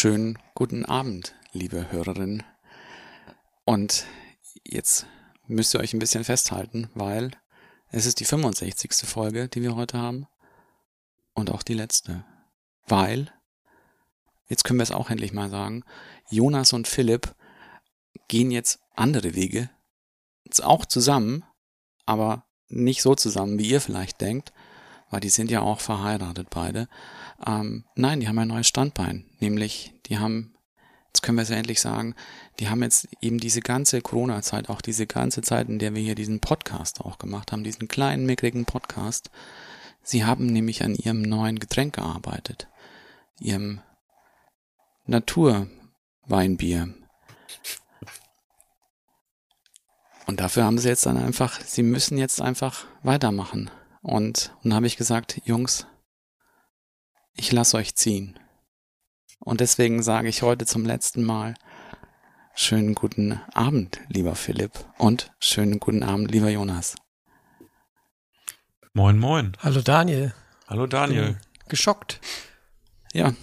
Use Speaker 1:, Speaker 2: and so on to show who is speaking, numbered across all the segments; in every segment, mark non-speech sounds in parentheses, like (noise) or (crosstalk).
Speaker 1: Schönen guten Abend, liebe Hörerinnen. Und jetzt müsst ihr euch ein bisschen festhalten, weil es ist die 65. Folge, die wir heute haben. Und auch die letzte. Weil, jetzt können wir es auch endlich mal sagen, Jonas und Philipp gehen jetzt andere Wege. Auch zusammen, aber nicht so zusammen, wie ihr vielleicht denkt, weil die sind ja auch verheiratet beide. Ähm, nein, die haben ein neues Standbein, nämlich die haben, jetzt können wir es ja endlich sagen, die haben jetzt eben diese ganze Corona-Zeit, auch diese ganze Zeit, in der wir hier diesen Podcast auch gemacht haben, diesen kleinen, mickrigen Podcast, sie haben nämlich an ihrem neuen Getränk gearbeitet, ihrem Naturweinbier. Und dafür haben sie jetzt dann einfach, sie müssen jetzt einfach weitermachen. Und, und dann habe ich gesagt, Jungs, ich lasse euch ziehen. Und deswegen sage ich heute zum letzten Mal schönen guten Abend, lieber Philipp, und schönen guten Abend, lieber Jonas.
Speaker 2: Moin, moin.
Speaker 3: Hallo Daniel.
Speaker 2: Hallo Daniel.
Speaker 3: Geschockt.
Speaker 1: Ja.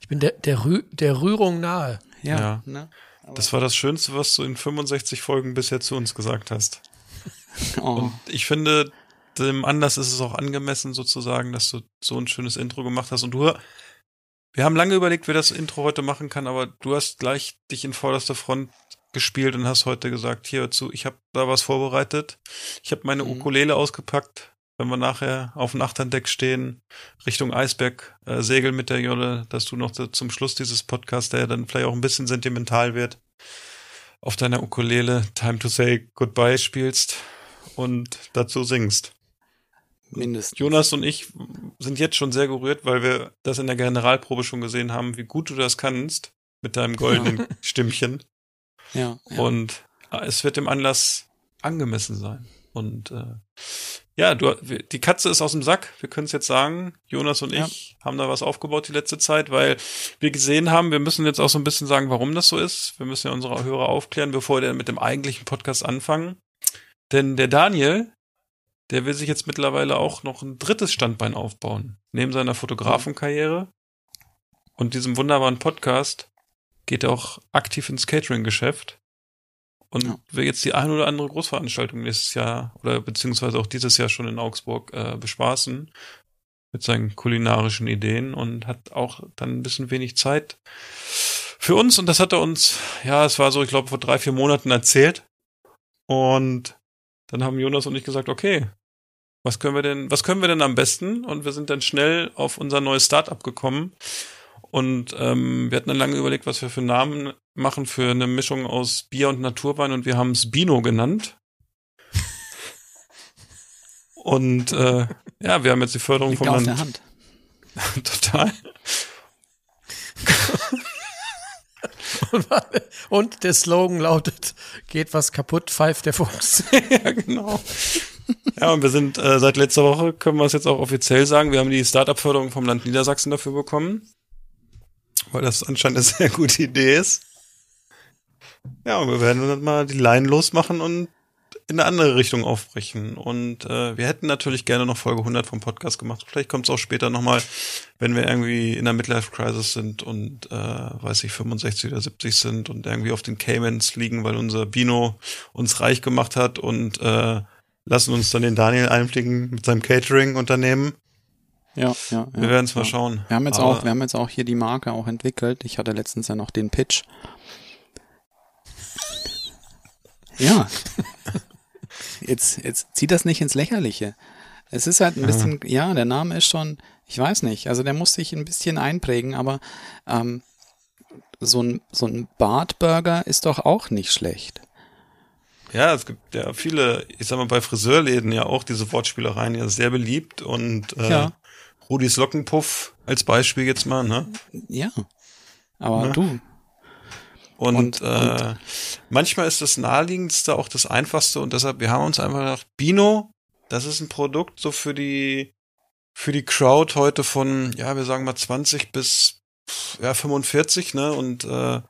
Speaker 3: Ich bin der, der, Rü der Rührung nahe.
Speaker 1: Ja.
Speaker 2: Ja.
Speaker 1: Ne?
Speaker 2: Das war das Schönste, was du in 65 Folgen bisher zu uns gesagt hast. (laughs)
Speaker 1: Oh.
Speaker 2: Und ich finde, dem Anlass ist es auch angemessen sozusagen, dass du so ein schönes Intro gemacht hast. Und du, wir haben lange überlegt, wer das Intro heute machen kann, aber du hast gleich dich in vorderster Front gespielt und hast heute gesagt, hier zu, ich habe da was vorbereitet. Ich habe meine
Speaker 1: Mhm.
Speaker 2: Ukulele ausgepackt. Wenn wir nachher auf dem Achterndeck stehen, Richtung Eisberg äh, segeln mit der Jolle, dass du noch zum Schluss dieses Podcasts, der ja dann vielleicht auch ein bisschen sentimental wird, auf deiner Ukulele Time to Say Goodbye spielst und dazu singst.
Speaker 1: Mindestens.
Speaker 2: Jonas und ich sind jetzt schon sehr gerührt, weil wir das in der Generalprobe schon gesehen haben, wie gut du das kannst mit deinem goldenen (laughs) Stimmchen.
Speaker 1: Ja, ja.
Speaker 2: Und äh, es wird dem Anlass angemessen sein. Und äh, ja, du, die Katze ist aus dem Sack. Wir können es jetzt sagen. Jonas und
Speaker 1: Ja.
Speaker 2: ich haben da was aufgebaut die letzte Zeit, weil wir gesehen haben, wir müssen jetzt auch so ein bisschen sagen, warum das so ist. Wir müssen ja unsere Hörer aufklären, bevor wir mit dem eigentlichen Podcast anfangen. Denn der Daniel, der will sich jetzt mittlerweile auch noch ein drittes Standbein aufbauen. Neben seiner Fotografenkarriere und diesem wunderbaren Podcast geht er auch aktiv ins Catering-Geschäft und
Speaker 1: Ja.
Speaker 2: will jetzt die ein oder andere Großveranstaltung nächstes Jahr oder beziehungsweise auch dieses Jahr schon in Augsburg äh, bespaßen mit seinen kulinarischen Ideen und hat auch dann ein bisschen wenig Zeit für uns und das hat er uns, ja, es war so, ich glaube, vor drei, vier Monaten erzählt und dann haben Jonas und ich gesagt, okay, was können wir denn, was können wir denn am besten? Und wir sind dann schnell auf unser neues Startup gekommen. Und ähm, wir hatten dann lange überlegt, was wir für Namen machen für eine Mischung aus Bier und Naturwein und wir haben es Bino genannt. (laughs) Und äh, ja, wir haben jetzt die Förderung
Speaker 1: Liegt
Speaker 2: vom
Speaker 1: auf
Speaker 2: Land.
Speaker 1: der Hand. (laughs)
Speaker 2: Total. (laughs)
Speaker 3: Und, und der Slogan lautet, geht was kaputt, pfeift der Fuchs. (laughs)
Speaker 2: ja, genau. Ja, und wir sind äh, seit letzter Woche, können wir es jetzt auch offiziell sagen, wir haben die Startup-Förderung vom Land Niedersachsen dafür bekommen. Weil das anscheinend eine sehr gute Idee ist. Ja, und wir werden dann mal die Line losmachen und in eine andere Richtung aufbrechen. Und äh, wir hätten natürlich gerne noch Folge 100 vom Podcast gemacht. Vielleicht kommt es auch später nochmal, wenn wir irgendwie in der Midlife-Crisis sind und, äh, weiß ich, 65 oder 70 sind und irgendwie auf den Caymans liegen, weil unser Bino uns reich gemacht hat und äh, lassen uns dann den Daniel einfliegen mit seinem Catering-Unternehmen.
Speaker 1: Ja, ja.
Speaker 2: Wir
Speaker 1: ja,
Speaker 2: werden es mal
Speaker 1: ja.
Speaker 2: schauen.
Speaker 1: Wir haben jetzt
Speaker 2: Aber-
Speaker 1: auch, wir haben jetzt auch hier die Marke auch entwickelt. Ich hatte letztens ja noch den Pitch. Ja. (laughs) Jetzt, jetzt zieht das nicht ins Lächerliche. Es ist halt ein bisschen, ja, der Name ist schon, ich weiß nicht, also der muss sich ein bisschen einprägen, aber ähm, so ein, so ein Bartburger ist doch auch nicht schlecht.
Speaker 2: Ja, es gibt ja viele, ich sag mal, bei Friseurläden ja auch diese Wortspielereien ja sehr beliebt und äh,
Speaker 1: Ja.
Speaker 2: Rudis Lockenpuff als Beispiel jetzt mal, ne?
Speaker 1: Ja. Aber
Speaker 2: Ja.
Speaker 1: du,
Speaker 2: Und,
Speaker 1: Und-
Speaker 2: äh, manchmal ist das naheliegendste auch das einfachste und deshalb, wir haben uns einfach gedacht, Bino, das ist ein Produkt so für die, für die Crowd heute von, ja, wir sagen mal 20 bis, ja, 45, ne, und, äh,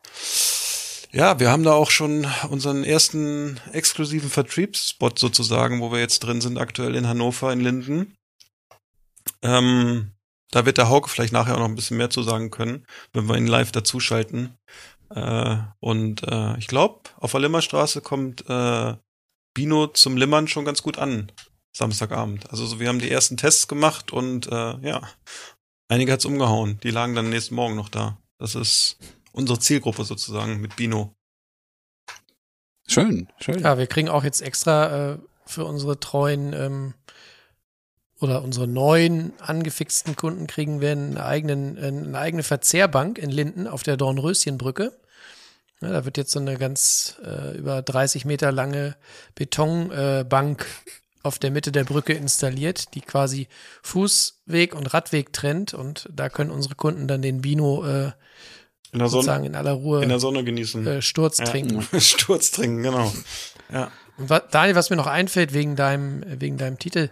Speaker 2: ja, wir haben da auch schon unseren ersten exklusiven Vertriebsspot sozusagen, wo wir jetzt drin sind, aktuell in Hannover, in Linden. Ähm, da wird der Hauke vielleicht nachher auch noch ein bisschen mehr zu sagen können, wenn wir ihn live dazuschalten. Äh, und äh, ich glaube, auf der Limmerstraße kommt äh, Bino zum Limmern schon ganz gut an, Samstagabend. Also so, wir haben die ersten Tests gemacht und äh, ja, einige hat's umgehauen. Die lagen dann nächsten Morgen noch da. Das ist unsere Zielgruppe sozusagen mit Bino.
Speaker 1: schön, schön.
Speaker 3: Ja, wir kriegen auch jetzt extra äh, für unsere treuen ähm, oder unsere neuen angefixten Kunden kriegen wir einen eigenen, eine eigene Verzehrbank in Linden auf der Dornröschenbrücke. Ja, da wird jetzt so eine ganz äh, über 30 Meter lange Betonbank äh, auf der Mitte der Brücke installiert, die quasi Fußweg und Radweg trennt und da können unsere Kunden dann den Bino äh,
Speaker 2: In der
Speaker 3: sozusagen
Speaker 2: Sonne,
Speaker 3: in aller Ruhe
Speaker 2: in der Sonne genießen.
Speaker 3: äh, Sturz
Speaker 2: Ja.
Speaker 3: trinken. (laughs)
Speaker 2: Sturz trinken, genau. Ja.
Speaker 3: Und wa- Daniel, was mir noch einfällt wegen deinem, wegen deinem Titel,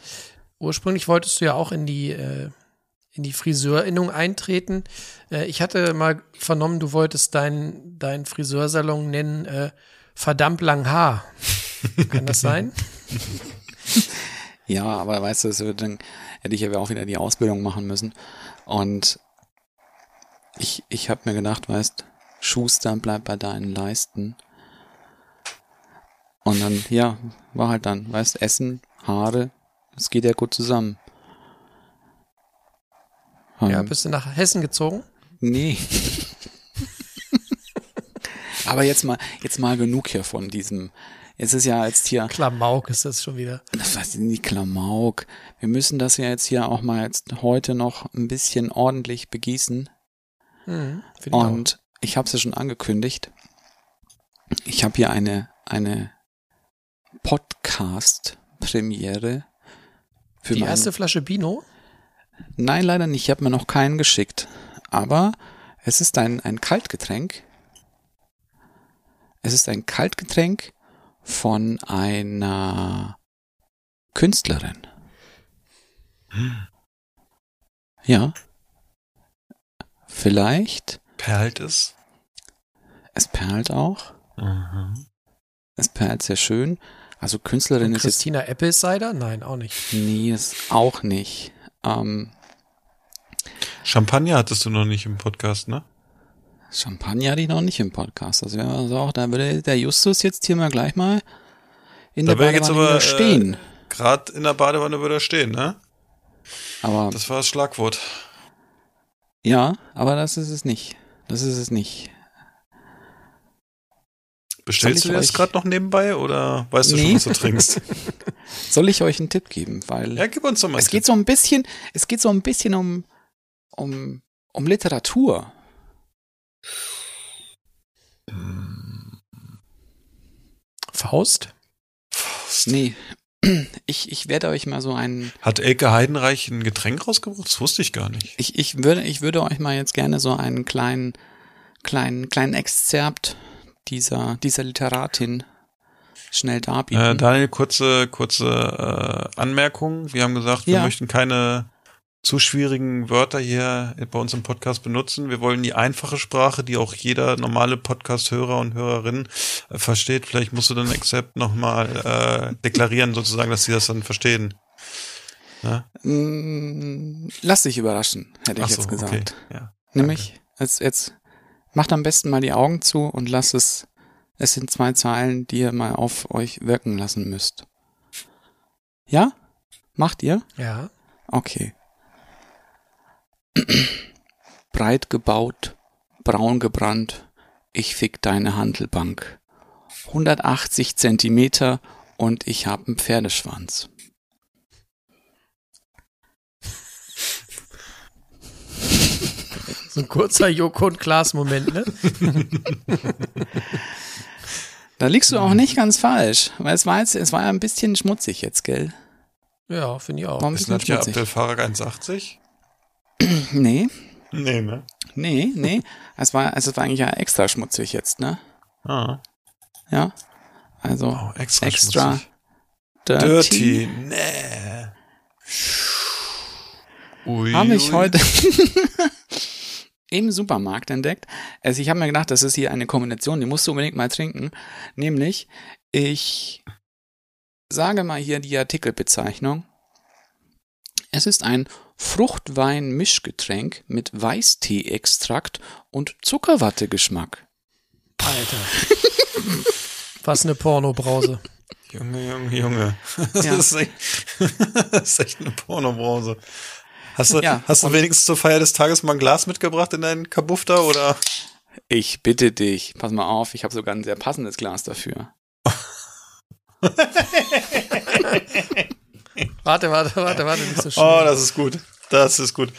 Speaker 3: ursprünglich wolltest du ja auch in die, äh, in die Friseurinnung eintreten. Äh, ich hatte mal vernommen, du wolltest deinen dein Friseursalon nennen äh, verdammt lang Haar. Kann das sein? (laughs) (laughs)
Speaker 1: Ja, aber weißt du, wird dann hätte ich ja auch wieder die Ausbildung machen müssen. Und ich, ich habe mir gedacht, weißt, Schuster, bleib bei deinen Leisten. Und dann, ja, war halt dann, weißt, Essen, Haare, das geht ja gut zusammen.
Speaker 3: Ja,
Speaker 1: Ähm,
Speaker 3: bist du nach Hessen gezogen?
Speaker 1: Nee. (laughs) Aber jetzt mal, jetzt mal genug hier von diesem. Jetzt ist ja jetzt hier,
Speaker 3: Klamauk ist das schon wieder.
Speaker 1: das ich nicht, Klamauk. Wir müssen das ja jetzt hier auch mal jetzt heute noch ein bisschen ordentlich begießen.
Speaker 3: Mhm, find ich.
Speaker 1: Und ich habe es ja schon angekündigt. Ich habe hier eine, eine Podcast-Premiere. Für
Speaker 3: die
Speaker 1: meinen-
Speaker 3: erste Flasche Bino?
Speaker 1: Nein, leider nicht. Ich habe mir noch keinen geschickt. Aber es ist ein, ein Kaltgetränk. Es ist ein Kaltgetränk von einer Künstlerin. Ja. Vielleicht.
Speaker 2: Perlt es.
Speaker 1: Es perlt auch. Es perlt sehr schön. Also Künstlerin ist jetzt
Speaker 3: Christina Appelsider? Nein, auch nicht.
Speaker 1: Nee, ist auch nicht. Ähm,
Speaker 2: Champagner hattest du noch nicht im Podcast, ne?
Speaker 1: Champagner hatte ich noch nicht im Podcast. Also, wenn man sagt, da würde der Justus jetzt hier mal gleich mal in
Speaker 2: Da
Speaker 1: der
Speaker 2: wär jetzt
Speaker 1: Badewanne
Speaker 2: aber,
Speaker 1: wieder stehen.
Speaker 2: Äh, Gerade in der Badewanne würde er stehen, ne?
Speaker 1: aber
Speaker 2: Das war das Schlagwort.
Speaker 1: ja, aber das ist es nicht. Das ist es nicht.
Speaker 2: Bestellst du das gerade noch nebenbei oder weißt du schon,
Speaker 1: Nee.
Speaker 2: was du trinkst? (laughs)
Speaker 1: Soll ich euch einen Tipp geben? Weil
Speaker 2: ja, gib uns doch mal.
Speaker 1: es
Speaker 2: einen
Speaker 1: geht
Speaker 2: Tipp.
Speaker 1: so ein bisschen, es geht so ein bisschen um, um, um Literatur.
Speaker 3: Faust?
Speaker 1: Nee. (clears throat) Ich, ich werde euch mal so einen,
Speaker 2: Hat Elke Heidenreich ein Getränk rausgebracht? Das wusste ich gar nicht.
Speaker 1: ich, ich würde, ich würde euch mal jetzt gerne so einen kleinen, kleinen, kleinen Exzerpt dieser, dieser Literatin schnell darbieten.
Speaker 2: Äh, Daniel, kurze, kurze äh, Anmerkung. Wir haben gesagt, wir
Speaker 1: Ja.
Speaker 2: möchten keine zu schwierigen Wörter hier bei uns im Podcast benutzen. Wir wollen die einfache Sprache, die auch jeder normale Podcast-Hörer und Hörerin äh, versteht. Vielleicht musst du dann Accept nochmal äh, deklarieren, sozusagen, dass sie das dann verstehen. Ja?
Speaker 1: Mm, Lass dich überraschen, hätte ich
Speaker 2: Ach so,
Speaker 1: jetzt gesagt.
Speaker 2: okay. Ja.
Speaker 1: Nämlich, jetzt, jetzt macht am besten mal die Augen zu und lasst es, es sind zwei Zeilen, die ihr mal auf euch wirken lassen müsst. Ja? Macht ihr?
Speaker 3: Ja.
Speaker 1: Okay. (clears throat) Breit gebaut, braun gebrannt, ich fick deine Handelbank. 180 Zentimeter und ich hab einen Pferdeschwanz.
Speaker 3: So ein kurzer Joko und Klaas-Moment, ne? (laughs)
Speaker 1: Da liegst du auch nicht ganz falsch, weil es war jetzt, es war ja ein bisschen schmutzig jetzt, gell?
Speaker 3: Ja, finde ich auch.
Speaker 1: War ein
Speaker 2: Ist Nadja
Speaker 1: schmutzig.
Speaker 2: Abdel Farag 1,80?
Speaker 1: Nee,
Speaker 2: Nee, ne?
Speaker 1: Nee, nee. Es war, also es war eigentlich ja extra schmutzig jetzt, ne?
Speaker 2: Ah.
Speaker 1: Ja. Also
Speaker 2: Oh, extra,
Speaker 1: extra dirty.
Speaker 2: Dirty. Nee. Ui,
Speaker 1: Habe ich
Speaker 2: ui.
Speaker 1: heute (laughs) im Supermarkt entdeckt. Also ich habe mir gedacht, das ist hier eine Kombination, die musst du unbedingt mal trinken. Nämlich, ich sage mal hier die Artikelbezeichnung. Es ist ein Fruchtwein-Mischgetränk mit Weißtee-Extrakt und Zuckerwatte-Geschmack.
Speaker 3: Alter. (laughs) Was eine Pornobrause.
Speaker 2: Junge, Junge, Junge. (laughs) Das,
Speaker 1: Ja.
Speaker 2: ist, echt, (laughs) das ist echt eine Pornobrause. Hast du,
Speaker 1: Ja,
Speaker 2: hast du wenigstens zur Feier des Tages mal ein Glas mitgebracht in deinen Kabuff da oder?
Speaker 1: Ich bitte dich, pass mal auf, ich habe sogar ein sehr passendes Glas dafür. (laughs)
Speaker 3: Warte, warte, warte, warte, nicht so schnell.
Speaker 2: Oh, das ist gut. Das ist gut.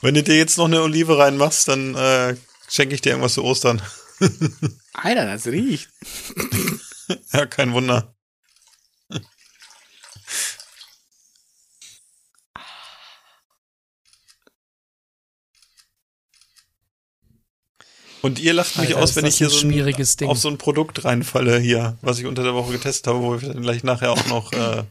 Speaker 2: Wenn du dir jetzt noch eine Olive reinmachst, dann äh, schenke ich dir irgendwas zu Ostern. (laughs)
Speaker 1: Alter, das riecht.
Speaker 2: Ja, kein Wunder. Und ihr lacht mich
Speaker 3: Alter,
Speaker 2: aus, wenn ich hier so
Speaker 3: schmieriges
Speaker 2: ein,
Speaker 3: Ding.
Speaker 2: auf so ein Produkt reinfalle hier, was ich unter der Woche getestet habe, wo wir dann gleich nachher auch noch äh,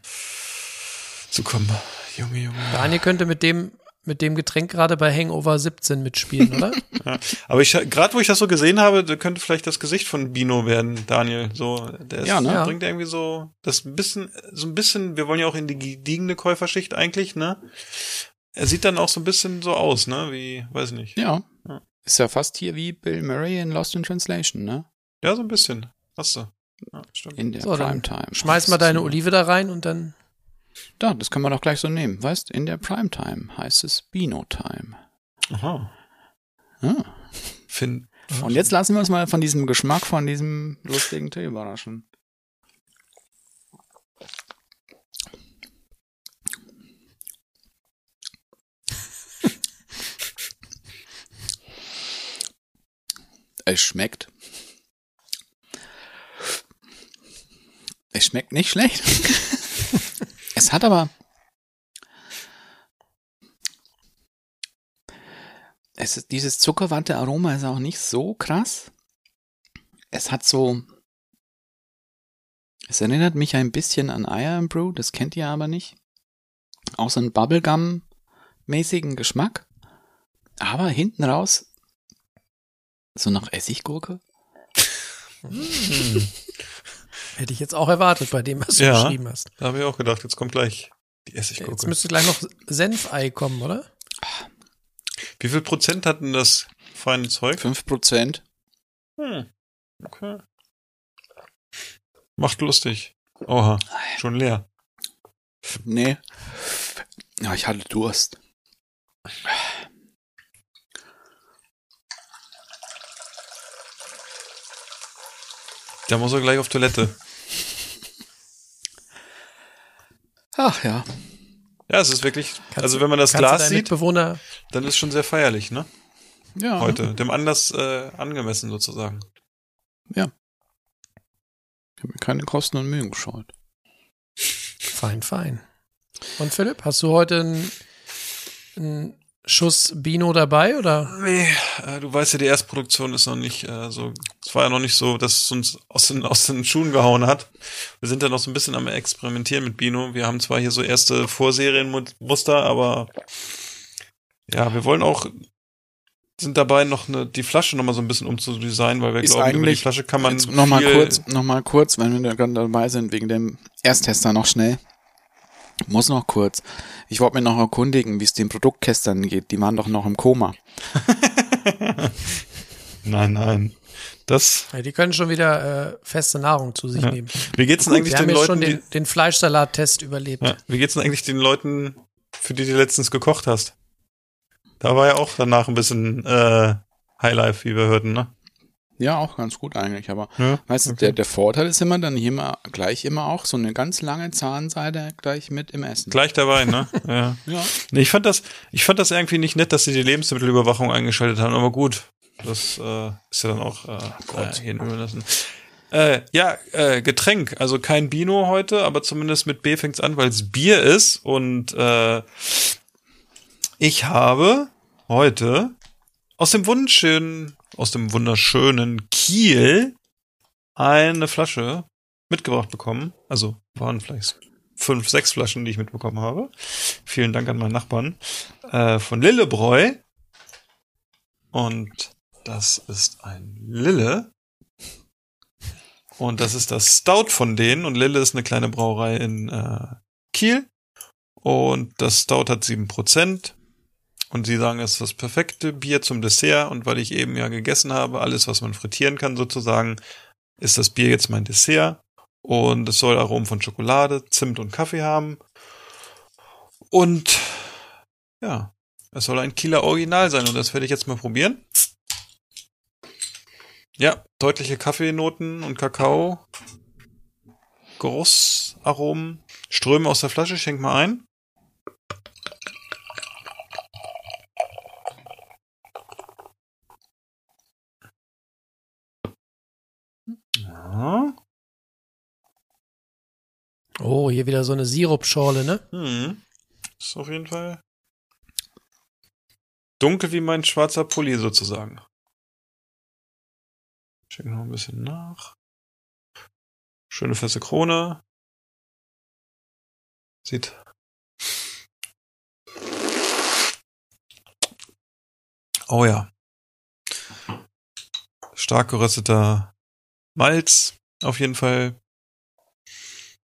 Speaker 2: zu kommen. Junge, Junge.
Speaker 3: Daniel könnte mit dem, mit dem Getränk gerade bei Hangover 17 mitspielen, oder? (laughs)
Speaker 2: Ja. Aber ich gerade wo ich das so gesehen habe, da könnte vielleicht das Gesicht von Bino werden, Daniel. So, der ist,
Speaker 1: Ja, ne?
Speaker 2: der bringt irgendwie so das ein bisschen, so ein bisschen. Wir wollen ja auch in die gediegene Käuferschicht eigentlich, ne? Er sieht dann auch so ein bisschen so aus, ne? Wie, weiß nicht.
Speaker 1: Ja.
Speaker 2: Ja.
Speaker 1: Ist ja fast hier wie Bill Murray in Lost in Translation, ne?
Speaker 2: Ja, so ein bisschen. Hast du. Ja, stimmt.
Speaker 1: In der
Speaker 3: So,
Speaker 1: Primetime.
Speaker 3: Schmeiß mal deine Olive da rein und dann.
Speaker 1: Da, das können wir doch gleich so nehmen. Weißt, in der Primetime heißt es Bino Time.
Speaker 2: Aha.
Speaker 1: Ja.
Speaker 2: Finn.
Speaker 1: Und jetzt lassen wir uns mal von diesem Geschmack von diesem lustigen Tee überraschen. Es schmeckt. Es schmeckt nicht schlecht. (laughs) es hat aber. Es ist, dieses Zuckerwatte-Aroma ist auch nicht so krass. Es hat so. Es erinnert mich ein bisschen an Iron Brew, das kennt ihr aber nicht. Auch so einen Bubblegum-mäßigen Geschmack. Aber hinten raus so nach Essiggurke. (laughs)
Speaker 3: Hätte ich jetzt auch erwartet bei dem, was du
Speaker 2: Ja.
Speaker 3: geschrieben hast.
Speaker 2: Da habe ich auch gedacht, jetzt kommt gleich die
Speaker 3: Jetzt
Speaker 2: Essiggurke.
Speaker 3: müsste gleich noch Senfei kommen, oder?
Speaker 2: Wie viel Prozent hat denn das feine Zeug?
Speaker 1: 5%.
Speaker 2: Hm. Okay. Macht lustig. Oha, schon leer.
Speaker 1: Nee. Ja, ich hatte Durst.
Speaker 2: Da muss er gleich auf Toilette.
Speaker 1: Ach ja.
Speaker 2: Ja, es ist wirklich,
Speaker 3: Kannst
Speaker 2: also wenn man das Glas sieht,
Speaker 3: Mitbewohner,
Speaker 2: dann ist schon sehr feierlich, ne?
Speaker 1: Ja.
Speaker 2: Heute. Dem Anlass äh, angemessen sozusagen.
Speaker 1: Ich habe mir keine Kosten und Mühen gescheut.
Speaker 3: fein, fein. Und Philipp, hast du heute einen, einen Schuss Bino dabei oder?
Speaker 2: Nee, äh, du weißt ja, die Erstproduktion ist noch nicht äh, so, es war ja noch nicht so, dass es uns aus den, aus den Schuhen gehauen hat. Wir sind ja noch so ein bisschen am Experimentieren mit Bino. Wir haben zwar hier so erste Vorserienmuster, aber ja, wir wollen auch, sind dabei noch eine, die Flasche noch mal so ein bisschen umzudesignen, weil wir
Speaker 1: Ist
Speaker 2: glauben, über die Flasche kann man
Speaker 1: Jetzt noch mal
Speaker 2: viel-
Speaker 1: kurz, noch mal kurz, wenn wir da gerade dabei sind, wegen dem Ersttester noch schnell. Muss noch kurz. Ich wollte mir noch erkundigen, wie es den Produktkästern geht. Die waren doch noch im Koma. (laughs)
Speaker 2: Nein, nein. Das,
Speaker 3: Ja, die können schon wieder äh, feste Nahrung zu sich
Speaker 2: Ja.
Speaker 3: nehmen.
Speaker 2: wie geht's denn eigentlich
Speaker 3: wir haben
Speaker 2: den
Speaker 3: jetzt
Speaker 2: Leuten,
Speaker 3: schon den,
Speaker 2: die,
Speaker 3: den Fleischsalat-Test überlebt.
Speaker 2: ja, wie geht's denn eigentlich den Leuten, für die du letztens gekocht hast? Da war ja auch danach ein bisschen äh, Highlife, wie wir hörten, ne?
Speaker 1: Ja, auch ganz gut eigentlich, aber
Speaker 2: Ja,
Speaker 1: weißt du,
Speaker 2: okay.
Speaker 1: der, der Vorteil ist immer dann hier mal gleich immer auch so eine ganz lange Zahnseide gleich mit im Essen.
Speaker 2: Gleich dabei, ne? (laughs) Ja.
Speaker 1: Ja.
Speaker 2: Nee, ich fand das, ich fand das irgendwie nicht nett, dass sie die Lebensmittelüberwachung eingeschaltet haben, aber gut. Das äh, ist ja dann auch äh, Gott. Äh, jedem überlassen. Äh, ja, äh, Getränk, also kein Bino heute, aber zumindest mit B fängt's an, weil es Bier ist und äh, ich habe heute aus dem wunderschönen, aus dem wunderschönen Kiel eine Flasche mitgebracht bekommen. Also waren vielleicht fünf, sechs Flaschen, die ich mitbekommen habe. Vielen Dank an meinen Nachbarn. Äh, von Lillebräu. Und das ist ein Lille. Und das ist das Stout von denen. Und Lille ist eine kleine Brauerei in äh, Kiel. Und das Stout hat sieben Prozent. Und sie sagen, es ist das perfekte Bier zum Dessert. Und weil ich eben ja gegessen habe, alles, was man frittieren kann sozusagen, ist das Bier jetzt mein Dessert. Und es soll Aromen von Schokolade, Zimt und Kaffee haben. Und ja, es soll ein Kieler Original sein. Und das werde ich jetzt mal probieren. Ja, deutliche Kaffeenoten und Kakao. Geruchsaromen strömen aus der Flasche. Schenk mal ein. Ja.
Speaker 3: Oh, hier wieder so eine Sirupschorle, ne?
Speaker 2: Hm. Ist auf jeden Fall dunkel wie mein schwarzer Pulli sozusagen. Check noch ein bisschen nach. Schöne feste Krone. Sieht. Oh ja. Stark gerösteter Malz. Auf jeden Fall.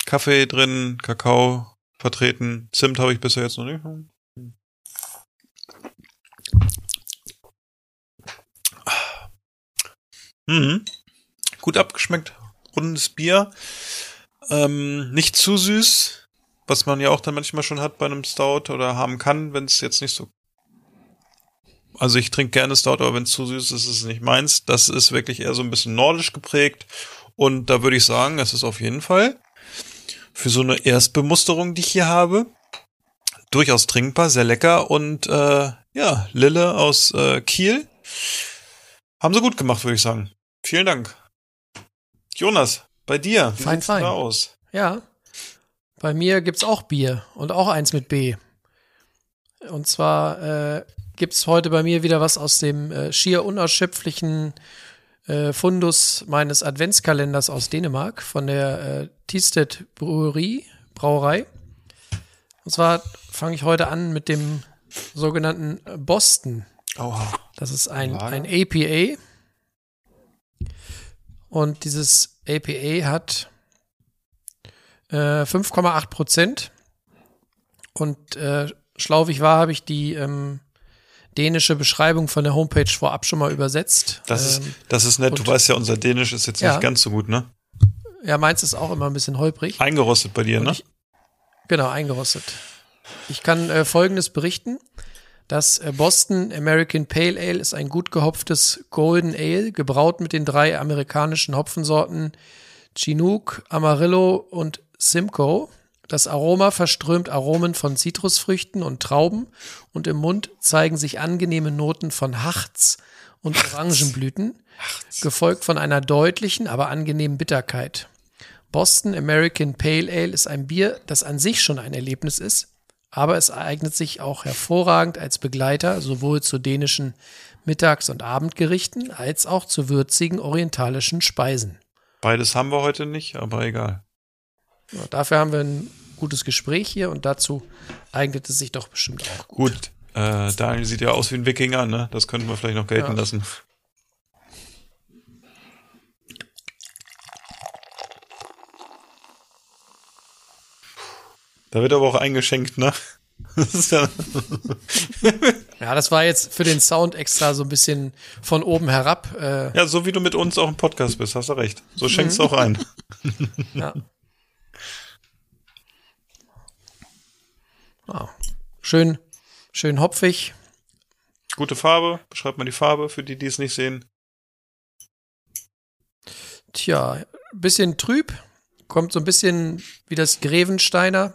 Speaker 2: Kaffee drin, Kakao vertreten. Zimt habe ich bisher jetzt noch nicht. Mhm. Gut abgeschmeckt, rundes Bier. Ähm, nicht zu süß, was man ja auch dann manchmal schon hat bei einem Stout oder haben kann, wenn es jetzt nicht so. Also ich trinke gerne Stout, aber wenn es zu süß ist, ist es nicht meins. Das ist wirklich eher so ein bisschen nordisch geprägt. Und da würde ich sagen, es ist auf jeden Fall für so eine Erstbemusterung, die ich hier habe, durchaus trinkbar, sehr lecker und äh, ja, Lille aus äh, Kiel haben sie gut gemacht, würde ich sagen. Vielen Dank. Jonas, bei dir, wie
Speaker 3: Fein,
Speaker 2: sieht's
Speaker 3: fein.
Speaker 2: da aus?
Speaker 3: Ja. Bei mir gibt's auch Bier und auch eins mit B. Und zwar äh, gibt's heute bei mir wieder was aus dem äh, schier unausschöpflichen äh, Fundus meines Adventskalenders aus Dänemark von der äh, Tisted Brewerie, Brauerei. Und zwar fange ich heute an mit dem sogenannten Boston.
Speaker 2: Oha.
Speaker 3: Das ist ein, ein APA. Und dieses APA hat äh, 5,8 Prozent. Und äh, schlau wie ich war, habe ich die ähm, dänische Beschreibung von der Homepage vorab schon mal übersetzt.
Speaker 2: Das ist,
Speaker 3: ähm,
Speaker 2: das ist nett. Du
Speaker 3: und-
Speaker 2: weißt ja, unser Dänisch ist jetzt
Speaker 3: Ja.
Speaker 2: nicht ganz so gut, ne?
Speaker 3: ja, meins ist auch immer ein bisschen holprig.
Speaker 2: Eingerostet bei dir,
Speaker 3: Und
Speaker 2: ne?
Speaker 3: ich- Genau, eingerostet. Ich kann äh, Folgendes berichten. Das äh, Boston American Pale Ale ist ein gut gehopftes Golden Ale, gebraut mit den drei amerikanischen Hopfensorten Chinook, Amarillo und Simcoe. Das Aroma verströmt Aromen von Zitrusfrüchten und Trauben und im Mund zeigen sich angenehme Noten von Harz und Orangenblüten, gefolgt von einer deutlichen, aber angenehmen Bitterkeit. Boston American Pale Ale ist ein Bier, das an sich schon ein Erlebnis ist, aber es eignet sich auch hervorragend als Begleiter sowohl zu dänischen Mittags- und Abendgerichten als auch zu würzigen orientalischen Speisen.
Speaker 2: Beides haben wir heute nicht, aber egal.
Speaker 3: Ja, dafür haben wir ein gutes Gespräch hier und dazu eignet es sich doch bestimmt auch gut.
Speaker 2: Gut, äh, Daniel sieht ja aus wie ein Wikinger, ne? Das könnten wir vielleicht noch gelten
Speaker 3: Ja.
Speaker 2: lassen. Da wird aber auch eingeschenkt, ne? (laughs) Das ist ja,
Speaker 3: Ja, das war jetzt für den Sound extra so ein bisschen von oben herab. Äh,
Speaker 2: ja, so wie du mit uns auch im Podcast bist, hast du recht. So schenkst du
Speaker 3: Mhm.
Speaker 2: auch ein.
Speaker 3: ja. Ah, schön, schön hopfig.
Speaker 2: Gute Farbe, beschreibt mal die Farbe für die, die es nicht sehen.
Speaker 3: Tja, bisschen trüb, kommt so ein bisschen wie das Grevensteiner,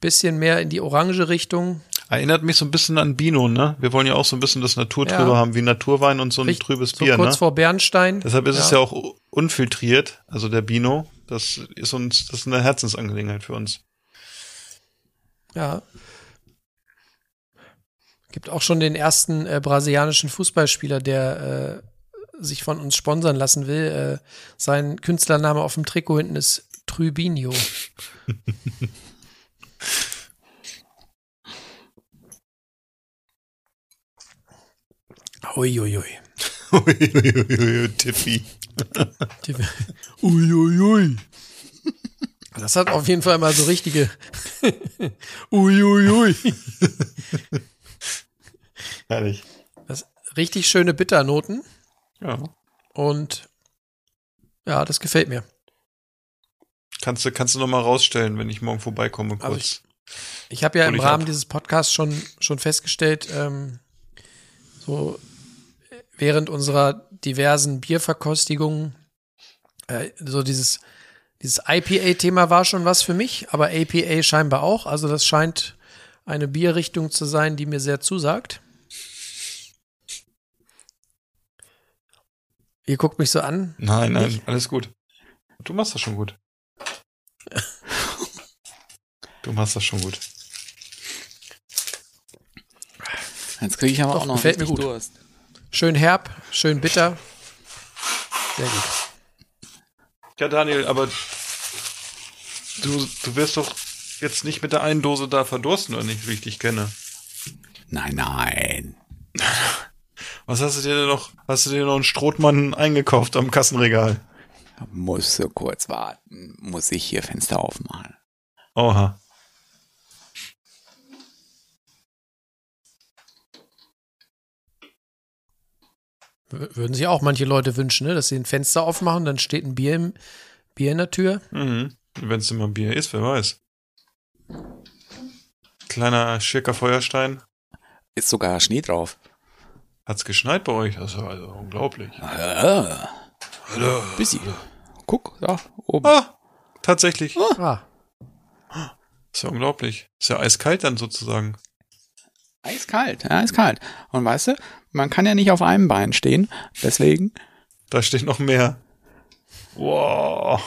Speaker 3: bisschen mehr in die orange Richtung.
Speaker 2: Erinnert mich so ein bisschen an Bino, ne? Wir wollen ja auch so ein bisschen das Naturtrübe
Speaker 3: Ja.
Speaker 2: haben, wie Naturwein und so ein
Speaker 3: Richt-
Speaker 2: trübes
Speaker 3: so
Speaker 2: Bier,
Speaker 3: kurz
Speaker 2: ne?
Speaker 3: vor Bernstein.
Speaker 2: Deshalb ist es ja auch unfiltriert, also der Bino. Das ist uns, das ist eine Herzensangelegenheit für uns.
Speaker 3: Ja. Gibt auch schon den ersten äh, brasilianischen Fußballspieler, der äh, sich von uns sponsern lassen will. Äh, sein Künstlername auf dem Trikot hinten ist Trubinho. (laughs) Uiuiui.
Speaker 2: Uiuiui, Tiffy.
Speaker 3: Uiuiui. Das hat auf jeden Fall mal so richtige (laughs) Uiuiui. (laughs)
Speaker 2: Herrlich.
Speaker 3: Das richtig schöne Bitternoten
Speaker 2: Ja.
Speaker 3: und ja, das gefällt mir.
Speaker 2: Kannst du, kannst du noch mal rausstellen, wenn ich morgen vorbeikomme,
Speaker 3: Also
Speaker 2: kurz.
Speaker 3: Ich habe ja
Speaker 2: Hol
Speaker 3: im
Speaker 2: ich
Speaker 3: Rahmen
Speaker 2: ab.
Speaker 3: dieses Podcasts schon, schon festgestellt, ähm, so äh, während unserer diversen Bierverkostigungen, äh, so dieses, dieses IPA-Thema war schon was für mich, aber APA scheinbar auch. Also das scheint eine Bierrichtung zu sein, die mir sehr zusagt. Ihr guckt mich so an.
Speaker 2: nein, nein,
Speaker 3: nicht?
Speaker 2: alles gut. Du machst das schon gut. (laughs) Du machst das schon gut.
Speaker 1: Jetzt kriege ich aber
Speaker 3: Doch,
Speaker 1: auch noch
Speaker 3: gefällt mir gut.
Speaker 1: Durst.
Speaker 3: Schön herb, schön bitter. Sehr gut.
Speaker 2: Ja, Daniel, aber du, du wirst doch jetzt nicht mit der einen Dose da verdursten, oder nicht, wie ich dich kenne.
Speaker 1: Nein, nein. (laughs)
Speaker 2: Was hast du dir denn noch? Hast du dir noch einen Strohmann eingekauft am Kassenregal?
Speaker 1: Muss so kurz warten. Muss ich hier Fenster aufmachen.
Speaker 2: Oha.
Speaker 3: Würden sich auch manche Leute wünschen, ne? dass sie ein Fenster aufmachen, dann steht ein Bier, im, Bier in der Tür.
Speaker 2: Mhm. Wenn es immer Bier ist, wer weiß. Kleiner Schirker Feuerstein.
Speaker 1: Ist sogar Schnee drauf.
Speaker 2: Hat's geschneit bei euch? Das ist ja also unglaublich.
Speaker 1: Ah, busy. Guck, da oben.
Speaker 2: Ah, tatsächlich.
Speaker 3: Ah,
Speaker 2: Ist ja unglaublich. Ist ja eiskalt dann sozusagen.
Speaker 1: Eiskalt, ja, eiskalt. Und weißt du, man kann ja nicht auf einem Bein stehen. Deswegen
Speaker 2: Da steht noch mehr. Wow.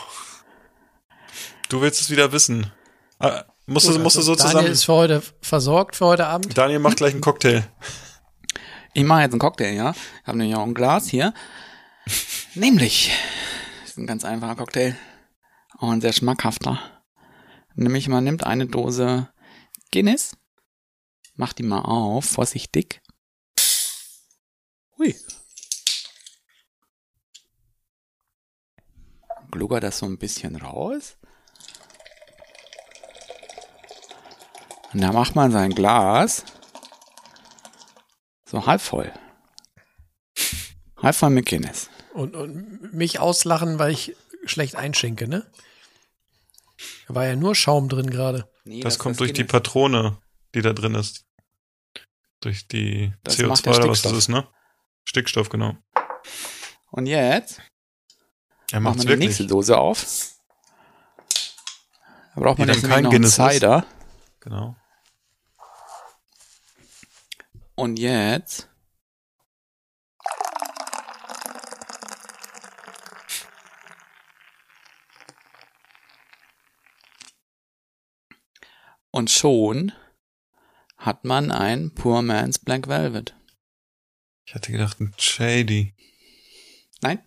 Speaker 2: Du willst es wieder wissen. Ah, musst, du, musst du so
Speaker 3: Daniel
Speaker 2: zusammen.
Speaker 3: ist für heute versorgt, für heute Abend.
Speaker 2: Daniel macht gleich einen Cocktail.
Speaker 1: Ich mache jetzt einen Cocktail, ja. Ich habe nämlich auch ein Glas hier. Nämlich, das ist ein ganz einfacher Cocktail. Auch ein sehr schmackhafter. Nämlich, man nimmt eine Dose Guinness, macht die mal auf, vorsichtig. Hui. Gluckert das so ein bisschen raus. Und da macht man sein Glas so halb voll. Halb voll mit Guinness.
Speaker 3: Und, und mich auslachen, weil ich schlecht einschenke, ne? Da war ja nur Schaum drin gerade.
Speaker 1: Nee,
Speaker 2: Das, kommt
Speaker 1: ist
Speaker 2: durch die
Speaker 1: Guinness.
Speaker 2: Patrone, die da drin ist. Durch die
Speaker 1: Das macht
Speaker 2: CO2
Speaker 1: der
Speaker 2: oder was das
Speaker 1: Stickstoff.
Speaker 2: ist, ne? Stickstoff, genau.
Speaker 1: Und jetzt
Speaker 2: Er
Speaker 1: wir die nächste Dose auf. Da braucht man
Speaker 2: Die
Speaker 1: jetzt
Speaker 2: dann
Speaker 1: nämlich
Speaker 2: kein
Speaker 1: noch einen
Speaker 2: Guinness ist.
Speaker 1: Cider.
Speaker 2: Genau.
Speaker 1: Und jetzt Und schon hat man ein Poor Man's Black Velvet.
Speaker 2: Ich hatte gedacht, ein Shady.
Speaker 1: Nein,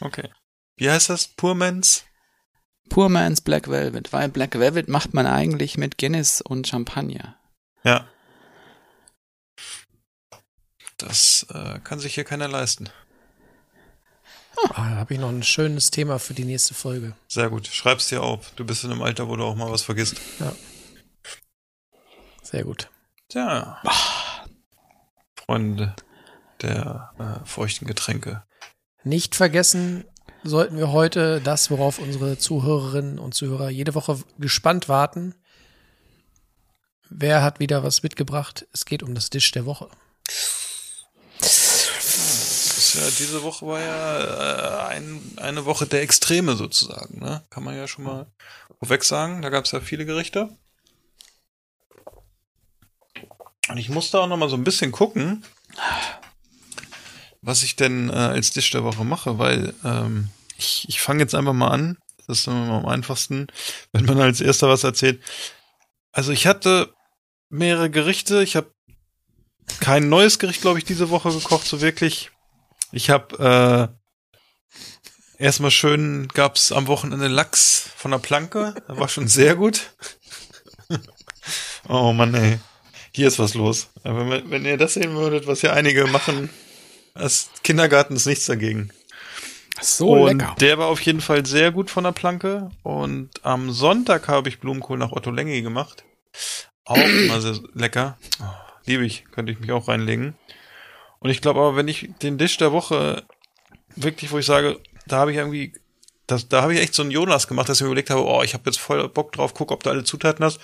Speaker 2: Okay. Wie heißt das? Poor Man's?
Speaker 1: Poor Man's Black Velvet, weil Black Velvet macht man eigentlich mit Guinness und Champagner.
Speaker 2: Ja. Das äh, kann sich hier keiner leisten.
Speaker 3: Ah, da habe ich noch ein schönes Thema für die nächste Folge.
Speaker 2: Sehr gut. Schreib's dir auf. Du bist in einem Alter, wo du auch mal was vergisst.
Speaker 3: Sehr gut.
Speaker 2: Tja. Freunde der äh, feuchten Getränke.
Speaker 3: Nicht vergessen sollten wir heute das, worauf unsere Zuhörerinnen und Zuhörer jede Woche gespannt warten. Wer hat wieder was mitgebracht? Es geht um das Dish der Woche.
Speaker 2: Ist ja, diese Woche war ja äh, ein, eine Woche der Extreme sozusagen. Ne? Kann man ja schon mal vorweg sagen. Da gab es ja viele Gerichte. Und ich musste auch noch mal so ein bisschen gucken, was ich denn äh, als Dish der Woche mache, weil ähm, ich, ich fange jetzt einfach mal an. Das ist immer am einfachsten, wenn man als erster was erzählt. Also ich hatte mehrere Gerichte. Ich habe kein neues Gericht, glaube ich, diese Woche gekocht, so wirklich. Ich habe äh, erstmal schön, gab's am Wochenende Lachs von der Planke. Das war schon sehr gut. (laughs) oh Mann, ey. Hier ist was los. Aber wenn, wenn ihr das sehen würdet, was hier einige machen, als Kindergarten ist nichts dagegen.
Speaker 1: So
Speaker 2: und
Speaker 1: lecker.
Speaker 2: der war auf jeden Fall sehr gut von der Planke. Und am Sonntag habe ich Blumenkohl nach Otto Lengi gemacht. Auch immer sehr lecker. Oh, liebe ich, könnte ich mich auch reinlegen. Und ich glaube aber, wenn ich den Dish der Woche wirklich, wo ich sage, da habe ich irgendwie, das, da habe ich echt so einen Jonas gemacht, dass ich mir überlegt habe, oh, ich habe jetzt voll Bock drauf, guck, ob du alle Zutaten hast.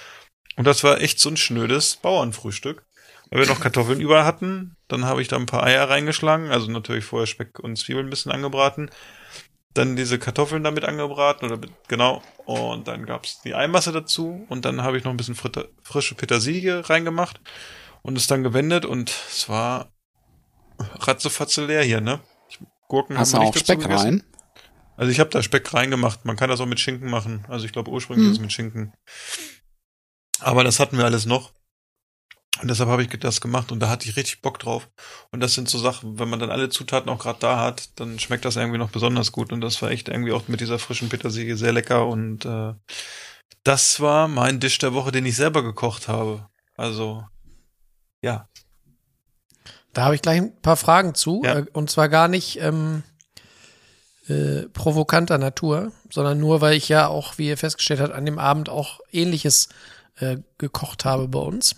Speaker 2: Und das war echt so ein schnödes Bauernfrühstück. Weil wir noch Kartoffeln über hatten, dann habe ich da ein paar Eier reingeschlagen, also natürlich vorher Speck und Zwiebeln ein bisschen angebraten. Dann diese Kartoffeln damit angebraten oder mit- genau. Und dann gab's die Eimasse dazu und dann habe ich noch ein bisschen frische Petersilie reingemacht und es dann gewendet und es war ratzefatze leer hier, ne? Gurken
Speaker 1: Hast
Speaker 2: haben wir nicht
Speaker 1: Speck
Speaker 2: gegessen.
Speaker 1: rein?
Speaker 2: Also ich habe da Speck reingemacht. Man kann das auch mit Schinken machen. Also ich glaube ursprünglich
Speaker 1: Mhm.
Speaker 2: ist es mit Schinken. Aber das hatten wir alles noch. Und deshalb habe ich das gemacht und da hatte ich richtig Bock drauf. Und das sind so Sachen, wenn man dann alle Zutaten auch gerade da hat, dann schmeckt das irgendwie noch besonders gut. Und das war echt irgendwie auch mit dieser frischen Petersilie sehr lecker. Und äh, das war mein Dish der Woche, den ich selber gekocht habe. Also, ja.
Speaker 3: Da habe ich gleich ein paar Fragen zu.
Speaker 2: Ja.
Speaker 3: Äh, Und zwar gar nicht ähm, äh, provokanter Natur, sondern nur, weil ich ja auch, wie ihr festgestellt habt, an dem Abend auch ähnliches äh, gekocht habe bei uns.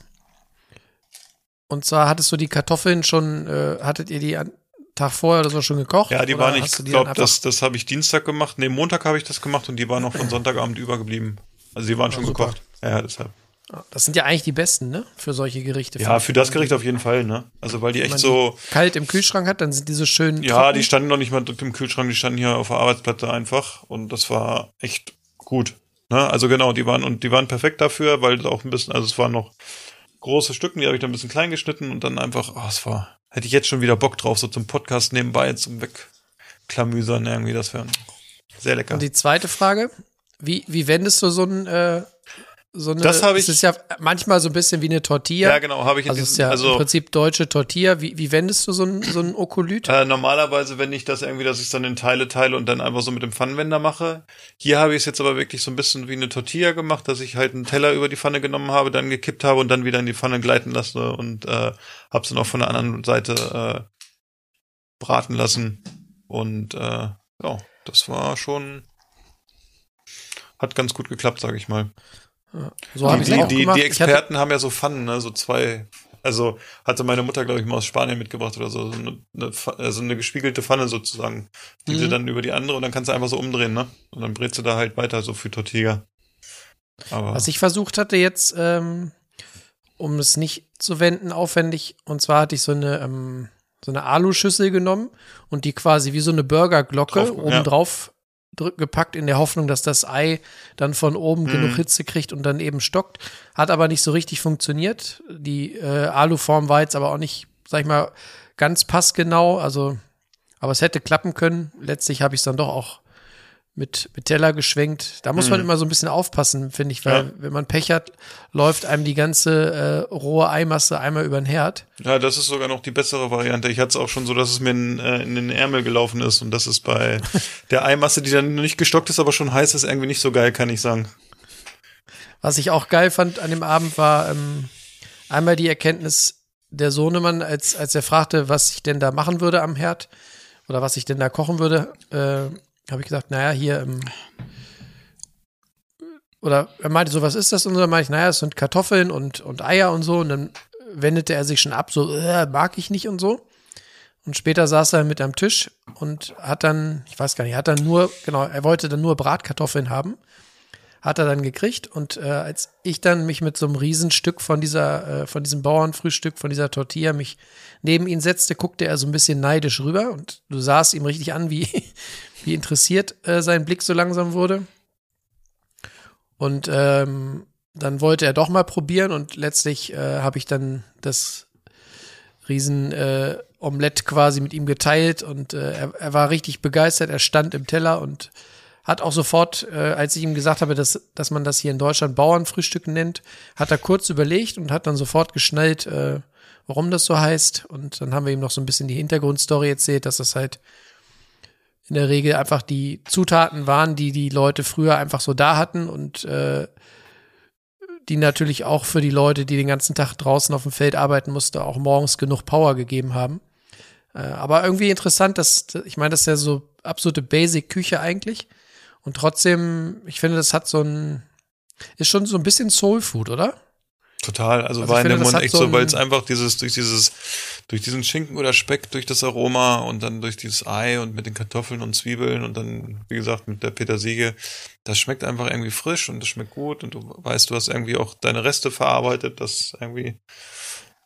Speaker 3: Und zwar hattest du die Kartoffeln schon, äh, hattet ihr die an Tag vorher oder so schon gekocht?
Speaker 2: Ja, die waren, ich
Speaker 3: die dann
Speaker 2: glaube, das, das habe ich Dienstag gemacht. Nee, Montag habe ich das gemacht und die waren noch von Sonntagabend übergeblieben. Also die waren
Speaker 3: Ja,
Speaker 2: schon
Speaker 3: super.
Speaker 2: gekocht. Ja, deshalb.
Speaker 3: Das sind ja eigentlich die besten, ne? Für solche Gerichte.
Speaker 2: Ja, für das Gericht auf jeden Fall, ne? Also weil die echt so,
Speaker 3: die kalt im Kühlschrank hat, dann sind die so schön.
Speaker 2: ja,
Speaker 3: trocken.
Speaker 2: die standen noch nicht mal im Kühlschrank, die standen hier auf der Arbeitsplatte einfach und das war echt gut. Ne? Also genau, die waren und die waren perfekt dafür, weil auch ein bisschen, also es waren noch große Stücken, die habe ich dann ein bisschen klein geschnitten und dann einfach, oh, es war, hätte ich jetzt schon wieder Bock drauf, so zum Podcast nebenbei zum Wegklamüsern irgendwie, das wäre sehr lecker.
Speaker 3: Und die zweite Frage, wie, wie wendest du so ein, äh, so eine,
Speaker 2: Das habe
Speaker 3: es
Speaker 2: ich-
Speaker 3: ist ja manchmal so ein bisschen wie eine Tortilla.
Speaker 2: Ja, genau, habe ich
Speaker 3: Also es ist ja
Speaker 2: also-
Speaker 3: im Prinzip deutsche Tortilla. Wie, wie wendest du so ein, so ein Okolyt?
Speaker 2: Äh, normalerweise, wenn ich das irgendwie, dass ich es dann in Teile teile und dann einfach so mit dem Pfannenwender mache. Hier habe ich es jetzt aber wirklich so ein bisschen wie eine Tortilla gemacht, dass ich halt einen Teller über die Pfanne genommen habe, dann gekippt habe und dann wieder in die Pfanne gleiten lasse und äh, habe es dann auch von der anderen Seite äh, braten lassen. Und äh, ja, das war schon hat ganz gut geklappt, sage ich mal.
Speaker 3: So habe ich
Speaker 2: die, die,
Speaker 3: gemacht.
Speaker 2: die
Speaker 3: Ich hatte-
Speaker 2: Experten haben ja so Pfannen, ne, so zwei. Also hatte meine Mutter, glaube ich, mal aus Spanien mitgebracht oder so, so eine, eine, also eine gespiegelte Pfanne sozusagen. Die
Speaker 3: Mhm.
Speaker 2: du dann über die andere und dann kannst du einfach so umdrehen, ne? Und dann brätst du da halt weiter, so für Tortilla. Aber
Speaker 3: Was ich versucht hatte jetzt, ähm, um es nicht zu wenden, aufwendig, und zwar hatte ich so eine, ähm, so eine Aluschüssel genommen und die quasi wie so eine Burgerglocke oben
Speaker 2: ja.
Speaker 3: drauf gepackt in der Hoffnung, dass das Ei dann von oben
Speaker 2: Mhm.
Speaker 3: genug Hitze kriegt und dann eben stockt. Hat aber nicht so richtig funktioniert. Die äh, Aluform war jetzt aber auch nicht, sag ich mal, ganz passgenau. Also, aber es hätte klappen können. Letztlich habe ich es dann doch auch mit, mit Teller geschwenkt. Da muss man
Speaker 2: Mhm.
Speaker 3: immer so ein bisschen aufpassen, finde ich, weil
Speaker 2: Ja.
Speaker 3: wenn man Pech hat, läuft einem die ganze äh, rohe Eimasse einmal über den Herd.
Speaker 2: ja, das ist sogar noch die bessere Variante. Ich hatte es auch schon so, dass es mir in, äh, in den Ärmel gelaufen ist und das ist bei (laughs) der Eimasse, die dann nicht gestockt ist, aber schon heiß ist, irgendwie nicht so geil, kann ich sagen.
Speaker 3: Was ich auch geil fand an dem Abend war ähm, einmal die Erkenntnis der Sohnemann, als, als er fragte, was ich denn da machen würde am Herd oder was ich denn da kochen würde, äh, habe ich gesagt, naja, hier, ähm, oder er meinte so, was ist das? Und dann meinte ich, naja, es sind Kartoffeln und, und Eier und so. Und dann wendete er sich schon ab, so, äh, mag ich nicht und so. Und später saß er mit am Tisch und hat dann, ich weiß gar nicht, hat dann nur, genau, er wollte dann nur Bratkartoffeln haben hat er dann gekriegt und äh, als ich dann mich mit so einem Riesenstück von dieser, äh, von diesem Bauernfrühstück, von dieser Tortilla mich neben ihn setzte, guckte er so ein bisschen neidisch rüber und du sahst ihm richtig an, wie, (laughs) wie interessiert äh, sein Blick so langsam wurde. Und ähm, dann wollte er doch mal probieren und letztlich äh, habe ich dann das riesen äh, Omelett quasi mit ihm geteilt und äh, er, er war richtig begeistert. Er stand im Teller und hat auch sofort, äh, als ich ihm gesagt habe, dass, dass man das hier in Deutschland Bauernfrühstück nennt, hat er kurz überlegt und hat dann sofort geschnallt, äh, warum das so heißt. Und dann haben wir ihm noch so ein bisschen die Hintergrundstory erzählt, dass das halt in der Regel einfach die Zutaten waren, die die Leute früher einfach so da hatten und äh, die natürlich auch für die Leute, die den ganzen Tag draußen auf dem Feld arbeiten mussten, auch morgens genug Power gegeben haben. Äh, aber irgendwie interessant, dass, ich meine, das ist ja so absolute Basic-Küche eigentlich. Und trotzdem, ich finde, das hat so ein, ist schon so ein bisschen Soul Food, oder?
Speaker 2: Total, also,
Speaker 3: Also
Speaker 2: war
Speaker 3: ich
Speaker 2: in
Speaker 3: finde,
Speaker 2: dem
Speaker 3: das
Speaker 2: Mund echt
Speaker 3: so
Speaker 2: weil es einfach dieses, durch dieses, durch diesen Schinken oder Speck, durch das Aroma und dann durch dieses Ei und mit den Kartoffeln und Zwiebeln und dann, wie gesagt, mit der Petersilie, das schmeckt einfach irgendwie frisch und das schmeckt gut und du weißt, du hast irgendwie auch deine Reste verarbeitet, das irgendwie,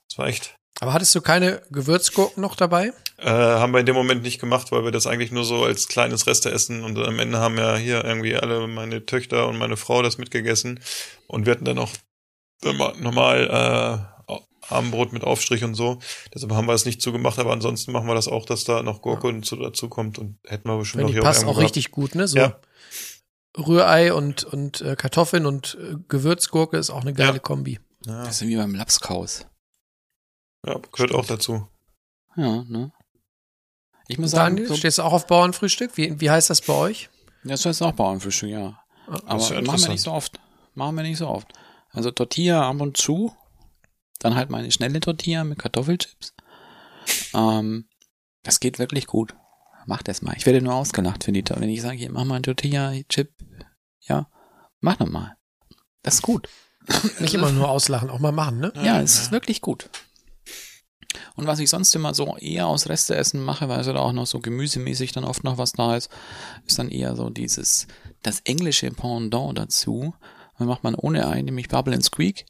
Speaker 2: das war echt,
Speaker 3: Aber hattest du keine Gewürzgurken noch dabei?
Speaker 2: äh, haben wir in dem Moment nicht gemacht, weil wir das eigentlich nur so als kleines Reste essen und am Ende haben ja hier irgendwie alle meine Töchter und meine Frau das mitgegessen und wir hatten dann auch immer normal äh, Abendbrot mit Aufstrich und so. Deshalb haben wir es nicht zugemacht, aber ansonsten machen wir das auch, dass da noch Gurke und so dazu kommt und hätten wir bestimmt
Speaker 3: Wenn
Speaker 2: noch
Speaker 3: die
Speaker 2: hier
Speaker 3: passt
Speaker 2: irgendwo
Speaker 3: auch richtig gut, ne? So
Speaker 2: Ja.
Speaker 3: Rührei und, und äh, Kartoffeln und äh, Gewürzgurke ist auch eine geile
Speaker 2: Ja.
Speaker 3: Kombi.
Speaker 2: gehabt.
Speaker 1: Das ist wie beim Lapskaus.
Speaker 2: Ja, gehört auch dazu.
Speaker 1: Ja, ne? Ich muss sagen,
Speaker 3: Daniel,
Speaker 1: so,
Speaker 3: stehst du auch auf Bauernfrühstück? Wie, wie heißt das bei euch?
Speaker 1: das ist auch Bauernfrühstück, ja. Aber
Speaker 2: ist ja
Speaker 1: machen wir nicht so oft. Machen wir nicht so oft. Also Tortilla ab und zu. Dann halt meine schnelle Tortilla mit Kartoffelchips. (laughs) Ähm, das geht wirklich gut. Mach das mal. Ich werde nur ausgelacht für die, wenn ich sage, hier, mach mal ein Tortilla-Chip. Ja, mach doch mal. Das ist gut.
Speaker 3: Nicht immer nur auslachen, auch mal machen, ne?
Speaker 1: Ja, es ist wirklich gut. Und was ich sonst immer so eher aus Resteessen mache, weil so da auch noch so gemüsemäßig dann oft noch was da ist, ist dann eher so dieses, das englische Pendant dazu. Dann macht man ohne Ei, nämlich Bubble and Squeak.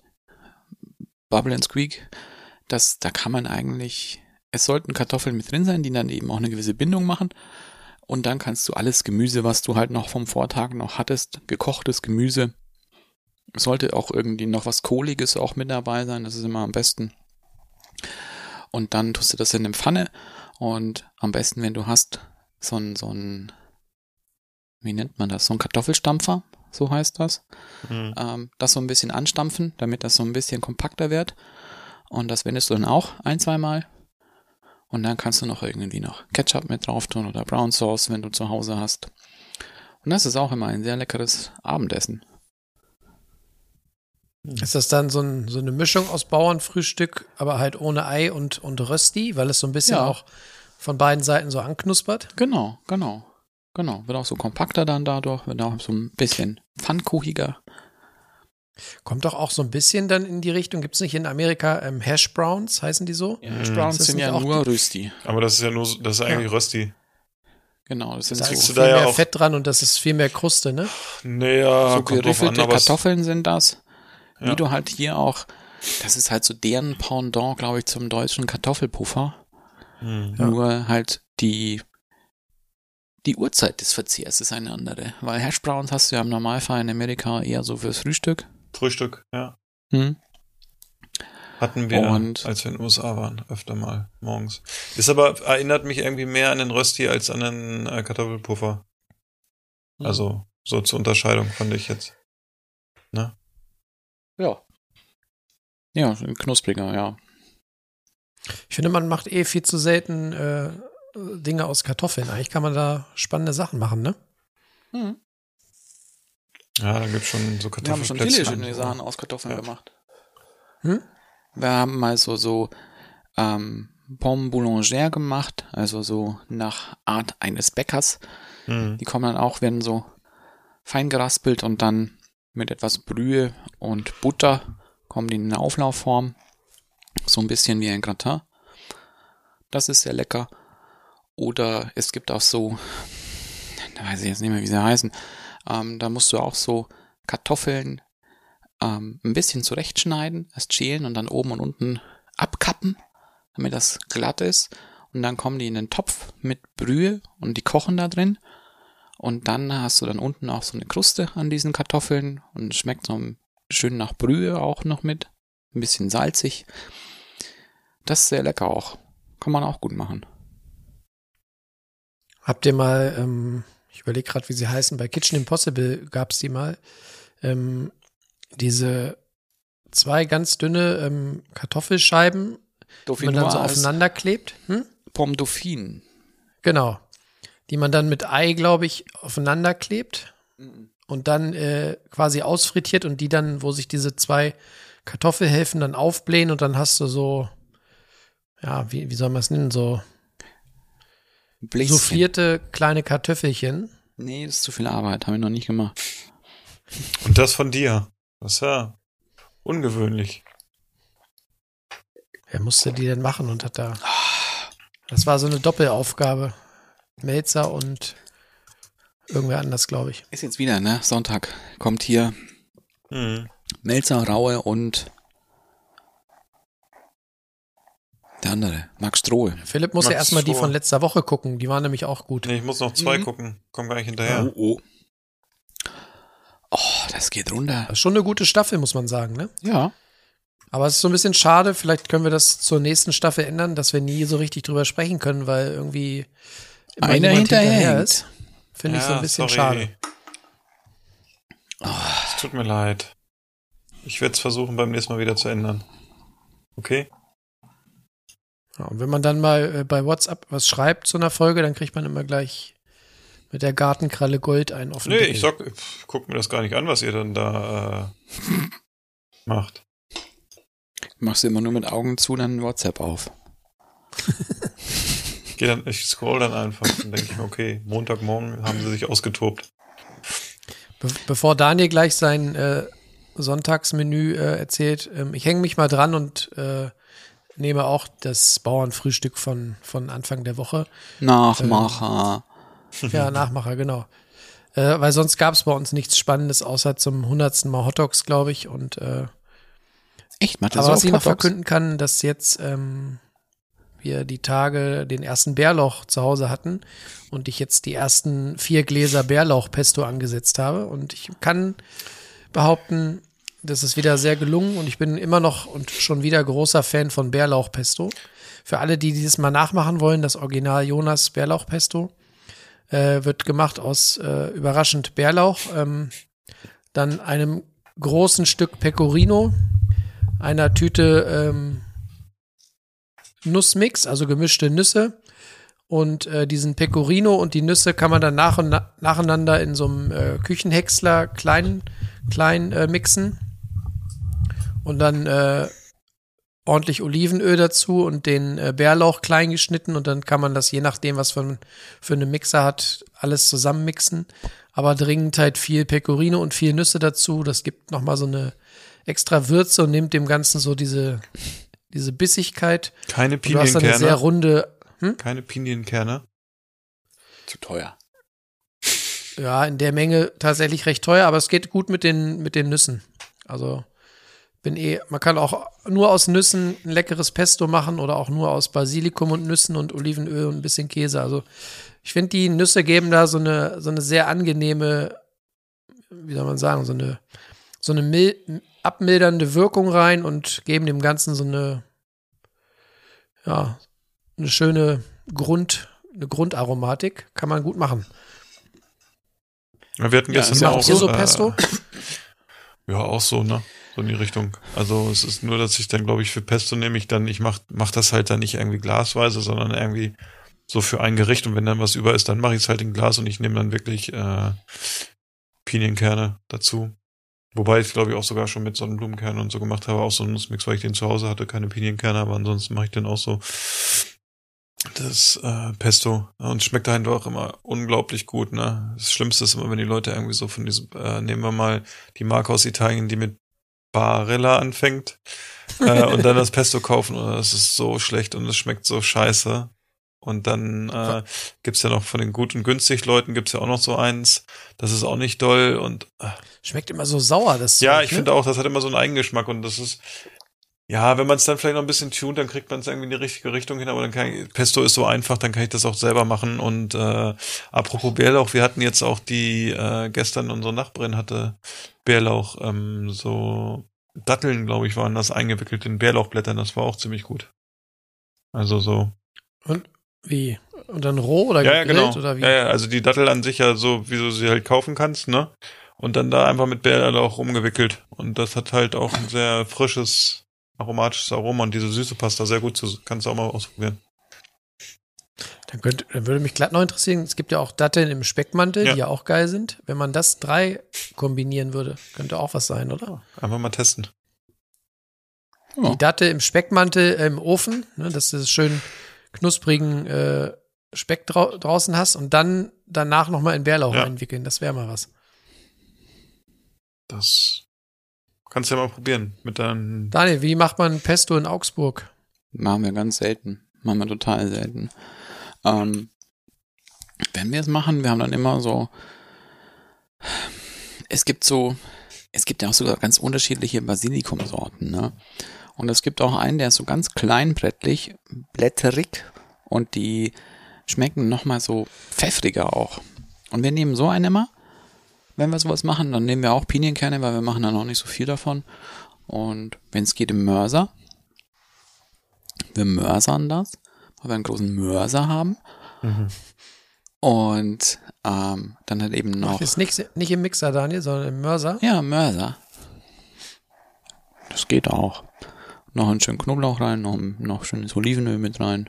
Speaker 1: Bubble and Squeak, das, da kann man eigentlich, es sollten Kartoffeln mit drin sein, die dann eben auch eine gewisse Bindung machen. Und dann kannst du alles Gemüse, was du halt noch vom Vortag noch hattest, gekochtes Gemüse, sollte auch irgendwie noch was Kohliges auch mit dabei sein, das ist immer am besten. Und dann tust du das in eine Pfanne und am besten, wenn du hast, so ein, so ein, wie nennt man das, so ein Kartoffelstampfer, so heißt das,
Speaker 2: Mhm.
Speaker 1: ähm, das so ein bisschen anstampfen, damit das so ein bisschen kompakter wird. Und das wendest du dann auch ein, zweimal. Und dann kannst du noch irgendwie noch Ketchup mit drauf tun oder Brown Sauce, wenn du zu Hause hast. Und das ist auch immer ein sehr leckeres Abendessen.
Speaker 3: Ist das dann so, ein, so eine Mischung aus Bauernfrühstück, aber halt ohne Ei und, und Rösti, weil es so ein bisschen
Speaker 1: Ja.
Speaker 3: auch von beiden Seiten so anknuspert?
Speaker 1: Genau, genau. Genau. Wird auch so kompakter dann dadurch, wird auch so ein bisschen pfannkuchiger.
Speaker 3: Kommt doch auch so ein bisschen dann in die Richtung, gibt es nicht in Amerika ähm, Hash Browns, heißen die so?
Speaker 1: Ja, Browns
Speaker 3: Ist das
Speaker 1: sind ja
Speaker 3: auch
Speaker 1: nur Rösti.
Speaker 2: Aber das ist ja nur, so- das ist eigentlich Rösti.
Speaker 1: Genau, das sind
Speaker 3: Da
Speaker 1: so,
Speaker 3: ist viel
Speaker 2: da ja
Speaker 3: mehr
Speaker 2: auch-
Speaker 3: Fett dran und das ist viel mehr Kruste, ne?
Speaker 2: Naja,
Speaker 1: so geriffelte Kartoffeln sind das. Wie
Speaker 2: Ja.
Speaker 1: du halt hier auch, das ist halt so deren Pendant, glaube ich, zum deutschen Kartoffelpuffer.
Speaker 2: Hm.
Speaker 3: Ja.
Speaker 1: Nur halt die, die Uhrzeit des Verzehrs ist eine andere. Weil Hash Browns hast du ja im Normalfall in Amerika eher so fürs Frühstück.
Speaker 2: Frühstück, ja.
Speaker 1: Hm?
Speaker 2: Hatten wir,
Speaker 1: Und-
Speaker 2: als wir in den USA waren, öfter mal morgens. Ist aber, erinnert mich irgendwie mehr an den Rösti als an den äh, Kartoffelpuffer.
Speaker 1: Hm.
Speaker 2: Also, so zur Unterscheidung fand ich jetzt. Ne?
Speaker 1: Ja. Ja, knuspriger, ja.
Speaker 3: Ich finde, man macht eh viel zu selten äh, Dinge aus Kartoffeln. Eigentlich kann man da spannende Sachen machen, ne?
Speaker 1: Hm.
Speaker 2: Ja, da gibt's schon so
Speaker 1: Wir haben schon viele schöne. Sachen aus Kartoffeln
Speaker 2: Ja.
Speaker 1: gemacht.
Speaker 3: Hm?
Speaker 1: Wir haben mal so, so ähm, Pommes Boulanger gemacht, also so nach Art eines Bäckers.
Speaker 2: Hm.
Speaker 1: Die kommen dann auch, werden so fein geraspelt und dann mit etwas Brühe und Butter kommen die in eine Auflaufform. So ein bisschen wie ein Gratin. Das ist sehr lecker. Oder es gibt auch so, da weiß ich jetzt nicht mehr, wie sie heißen. Ähm, da musst du auch so Kartoffeln ähm, ein bisschen zurechtschneiden, erst schälen und dann oben und unten abkappen, damit das glatt ist. Und dann kommen die in den Topf mit Brühe und die kochen da drin. Und dann hast du dann unten auch so eine Kruste an diesen Kartoffeln und schmeckt so schön nach Brühe auch noch mit. Ein bisschen salzig. Das ist sehr lecker auch. Kann man auch gut machen.
Speaker 3: Habt ihr mal, ähm, ich überlege gerade, wie sie heißen, bei Kitchen Impossible gab es die mal, ähm, diese zwei ganz dünne ähm, Kartoffelscheiben, die man dann so aufeinander klebt. Hm?
Speaker 1: Pomme Dauphine.
Speaker 3: Genau. Die man dann mit Ei, glaube ich, aufeinander klebt und dann äh, quasi ausfrittiert und die dann, wo sich diese zwei Kartoffelhälften dann aufblähen und dann hast du so, ja, wie, wie soll man es nennen, so
Speaker 1: Bläschen.
Speaker 3: soufflierte kleine Kartoffelchen.
Speaker 1: Nee, das ist zu viel Arbeit. Habe ich noch nicht gemacht.
Speaker 2: Und das von dir. Das ist ja ungewöhnlich.
Speaker 3: Wer musste die denn machen und hat da. Das war so eine Doppelaufgabe. Melzer und irgendwer anders, glaube ich.
Speaker 1: Ist jetzt wieder, ne? Sonntag kommt hier
Speaker 2: Hm.
Speaker 1: Melzer, Raue und der andere, Max Strohe.
Speaker 3: Philipp muss ja
Speaker 2: Max
Speaker 3: erstmal die
Speaker 2: Stroh.
Speaker 3: von letzter Woche gucken. Die waren nämlich auch gut.
Speaker 2: Nee, ich muss noch zwei
Speaker 3: Mhm.
Speaker 2: gucken. Komm gar nicht hinterher.
Speaker 1: Oh, oh. Oh, das geht runter.
Speaker 3: Das ist schon eine gute Staffel, muss man sagen, ne?
Speaker 1: Ja.
Speaker 3: Aber es ist so ein bisschen schade. Vielleicht können wir das zur nächsten Staffel ändern, dass wir nie so richtig drüber sprechen können, weil irgendwie
Speaker 1: Einer hinterher
Speaker 3: ist. Finde ich so ein bisschen schade.
Speaker 2: Es tut mir leid. Ich werde es versuchen, beim nächsten Mal wieder zu ändern. Okay?
Speaker 3: Ja, und wenn man dann mal äh, bei WhatsApp was schreibt zu einer Folge, dann kriegt man immer gleich mit der Gartenkralle Gold einen auf den
Speaker 2: Nee, ich sag, pff, guck mir das gar nicht an, was ihr dann da äh, macht.
Speaker 1: Machst du immer nur mit Augen zu, dann WhatsApp auf. (laughs)
Speaker 2: Ich, geh dann, ich scroll dann einfach und denke ich mir, okay, Montagmorgen haben sie sich ausgetobt.
Speaker 3: Be bevor Daniel gleich sein äh, Sonntagsmenü äh, erzählt, ähm, ich hänge mich mal dran und äh, nehme auch das Bauernfrühstück von, von Anfang der Woche.
Speaker 1: Nachmacher.
Speaker 3: Ja, Nachmacher, genau. Äh, weil sonst gab es bei uns nichts Spannendes, außer zum hundertsten Mal Hotdogs, glaube ich. Und äh,
Speaker 1: Echt, macht
Speaker 3: aber was ich noch verkünden kann, dass jetzt ähm, wir die Tage den ersten Bärlauch zu Hause hatten und ich jetzt die ersten vier Gläser Bärlauchpesto angesetzt habe. Und ich kann behaupten, das ist wieder sehr gelungen und ich bin immer noch und schon wieder großer Fan von Bärlauchpesto. Für alle, die dieses mal nachmachen wollen, das Original Jonas Bärlauchpesto äh, wird gemacht aus äh, überraschend Bärlauch, ähm, dann einem großen Stück Pecorino, einer Tüte ähm, Nussmix, also gemischte Nüsse. Und äh, diesen Pecorino und die Nüsse kann man dann nach und na nacheinander in so einem äh, Küchenhäcksler klein, klein äh, mixen. Und dann äh, ordentlich Olivenöl dazu und den äh, Bärlauch klein geschnitten. Und dann kann man das, je nachdem, was man für eine Mixer hat, alles zusammenmixen. Aber dringend halt viel Pecorino und viel Nüsse dazu. Das gibt nochmal so eine extra Würze und nimmt dem Ganzen so diese, diese Bissigkeit.
Speaker 2: Keine
Speaker 3: Und du hast dann eine sehr
Speaker 2: Pinienkerne.
Speaker 3: runde,
Speaker 2: Keine Pinienkerne.
Speaker 1: Zu teuer.
Speaker 3: ja, in der Menge tatsächlich recht teuer, aber es geht gut mit den, mit den Nüssen. Also bin eh, man kann auch nur aus Nüssen ein leckeres Pesto machen oder auch nur aus Basilikum und Nüssen und Olivenöl und ein bisschen Käse. Also ich finde, die Nüsse geben da so eine, so eine sehr angenehme, wie soll man sagen, so eine, so eine mil abmildernde Wirkung rein und geben dem Ganzen so eine, ja, eine schöne Grund, eine Grundaromatik. Kann man gut machen.
Speaker 2: Ja, Wir hatten gestern
Speaker 1: ja
Speaker 2: auch
Speaker 3: ihr so
Speaker 2: äh,
Speaker 3: Pesto?
Speaker 2: Ja, auch so, ne? So in die Richtung. Also es ist nur, dass ich dann, glaube ich, für Pesto nehme ich dann, ich mach, mach das halt dann nicht irgendwie glasweise, sondern irgendwie so für ein Gericht und wenn dann was über ist, dann mache ich es halt in Glas und ich nehme dann wirklich äh, Pinienkerne dazu. Wobei ich glaube ich auch sogar schon mit Sonnenblumenkernen und so gemacht habe, auch so einen Nussmix, weil ich den zu Hause hatte, keine Pinienkerne, aber ansonsten mache ich den auch so das äh, Pesto und schmeckt einfach immer unglaublich gut, ne? Das Schlimmste ist immer, wenn die Leute irgendwie so von diesem, äh, nehmen wir mal die Marke aus Italien, die mit Barilla anfängt äh, und dann das Pesto kaufen und das ist so schlecht und es schmeckt so scheiße. Und dann äh, gibt's ja noch von den gut und günstig Leuten gibt's ja auch noch so eins, das ist auch nicht doll und äh,
Speaker 3: Schmeckt immer so sauer, das
Speaker 2: ja,
Speaker 3: Zeug,
Speaker 2: ich
Speaker 3: ne?
Speaker 2: finde auch, das hat immer so einen Eigengeschmack und das ist, ja, wenn man es dann vielleicht noch ein bisschen tunt, dann kriegt man es irgendwie in die richtige Richtung hin, aber dann kann ich, Pesto ist so einfach, dann kann ich das auch selber machen und äh, apropos Bärlauch, wir hatten jetzt auch die, äh, gestern unsere Nachbarin hatte Bärlauch, ähm, so Datteln, glaube ich, waren das eingewickelt in Bärlauchblättern, das war auch ziemlich gut. Also so.
Speaker 3: Und wie? Und dann roh oder
Speaker 2: Ja, ja, genau.
Speaker 3: oder wie?
Speaker 2: Ja, ja, also die Dattel an sich ja so, wie du sie halt kaufen kannst, ne? Und dann da einfach mit Bärlauch rumgewickelt. Und das hat halt auch ein sehr frisches aromatisches Aroma und diese Süße passt da sehr gut zu. Kannst du auch mal ausprobieren.
Speaker 3: Dann, könnte, dann würde mich glatt noch interessieren, es gibt ja auch Datteln im Speckmantel,
Speaker 2: Ja.
Speaker 3: die ja auch geil sind. Wenn man das drei kombinieren würde, könnte auch was sein, oder?
Speaker 2: Einfach mal testen.
Speaker 3: Die Dattel im Speckmantel äh, im Ofen, ne, dass du das schön knusprigen äh, Speck drau draußen hast und dann danach nochmal in Bärlauch
Speaker 2: Ja.
Speaker 3: einwickeln. Das wäre mal was.
Speaker 2: Das kannst du ja mal probieren. Mit deinen.
Speaker 3: Daniel, wie macht man Pesto in Augsburg?
Speaker 1: Machen wir ganz selten. Machen wir total selten. Ähm, wenn wir es machen, wir haben dann immer so. Es gibt so. Es gibt ja auch sogar ganz unterschiedliche Basilikumsorten, ne? Und es gibt auch einen, der ist so ganz kleinblättrig, blätterig und die schmecken nochmal so pfeffriger auch. Und wir nehmen so einen immer. Wenn wir sowas machen, dann nehmen wir auch Pinienkerne, weil wir machen dann auch nicht so viel davon. Und wenn es geht im Mörser, wir mörsern das, weil wir einen großen Mörser haben. Und ähm, dann hat eben noch.
Speaker 3: Ach, ist nicht, nicht im Mixer, Daniel, sondern im Mörser.
Speaker 1: Ja, Mörser. Das geht auch. Noch einen schönen Knoblauch rein, noch, noch schönes Olivenöl mit rein.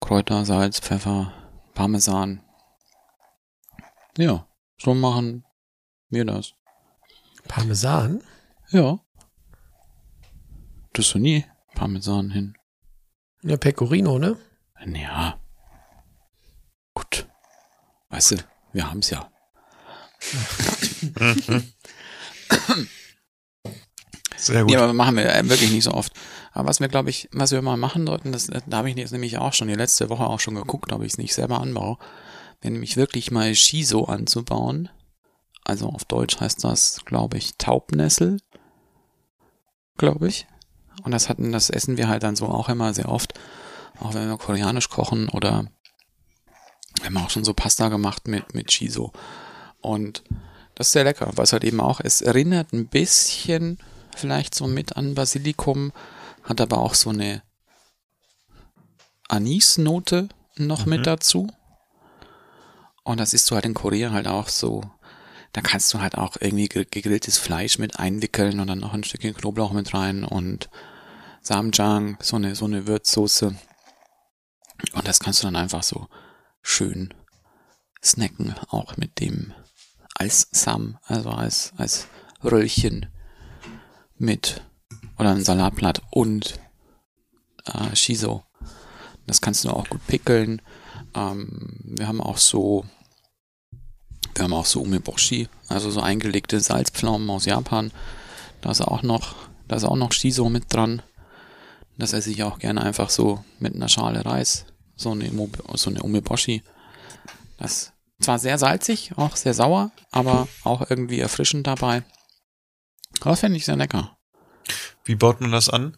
Speaker 1: Kräuter, Salz, Pfeffer, Parmesan. Ja, so machen wir das.
Speaker 3: Parmesan?
Speaker 1: Ja. Tust du nie Parmesan hin?
Speaker 3: Ja, Pecorino, ne?
Speaker 1: Ja. Gut. Weißt du, wir haben's ja. (laughs) (laughs)
Speaker 2: Sehr gut.
Speaker 1: Ja, aber machen wir äh, wirklich nicht so oft. Aber was wir, glaube ich, was wir mal machen sollten, das, äh, da habe ich jetzt nämlich auch schon die letzte Woche auch schon geguckt, ob ich es nicht selber anbaue, wäre nämlich wirklich mal Shiso anzubauen. Also auf Deutsch heißt das, glaube ich, Taubnessel. Glaube ich. Und das hatten, das essen wir halt dann so auch immer sehr oft. Auch wenn wir koreanisch kochen oder wir haben auch schon so Pasta gemacht mit, mit Shiso. Und das ist sehr lecker, es halt eben auch, es erinnert ein bisschen vielleicht so mit an Basilikum, hat aber auch so eine Anisnote noch mit dazu. Und das isst du halt in Korea halt auch so. Da kannst du halt auch irgendwie ge- gegrilltes Fleisch mit einwickeln und dann noch ein Stückchen Knoblauch mit rein und Samjang, so eine, so eine Würzsoße. Und das kannst du dann einfach so schön snacken, auch mit dem als Sam, also als, als Röllchen mit oder ein Salatblatt und äh, Shiso. Das kannst du auch gut pickeln. Ähm, wir haben auch so, wir haben auch so Umeboshi, also so eingelegte Salzpflaumen aus Japan. Da ist auch noch, da ist auch noch Shiso mit dran. Das esse ich auch gerne einfach so mit einer Schale Reis. So eine, so eine Umeboshi. Das zwar sehr salzig, auch sehr sauer, aber auch irgendwie erfrischend dabei. Das fände ich sehr lecker.
Speaker 2: Wie baut man das an?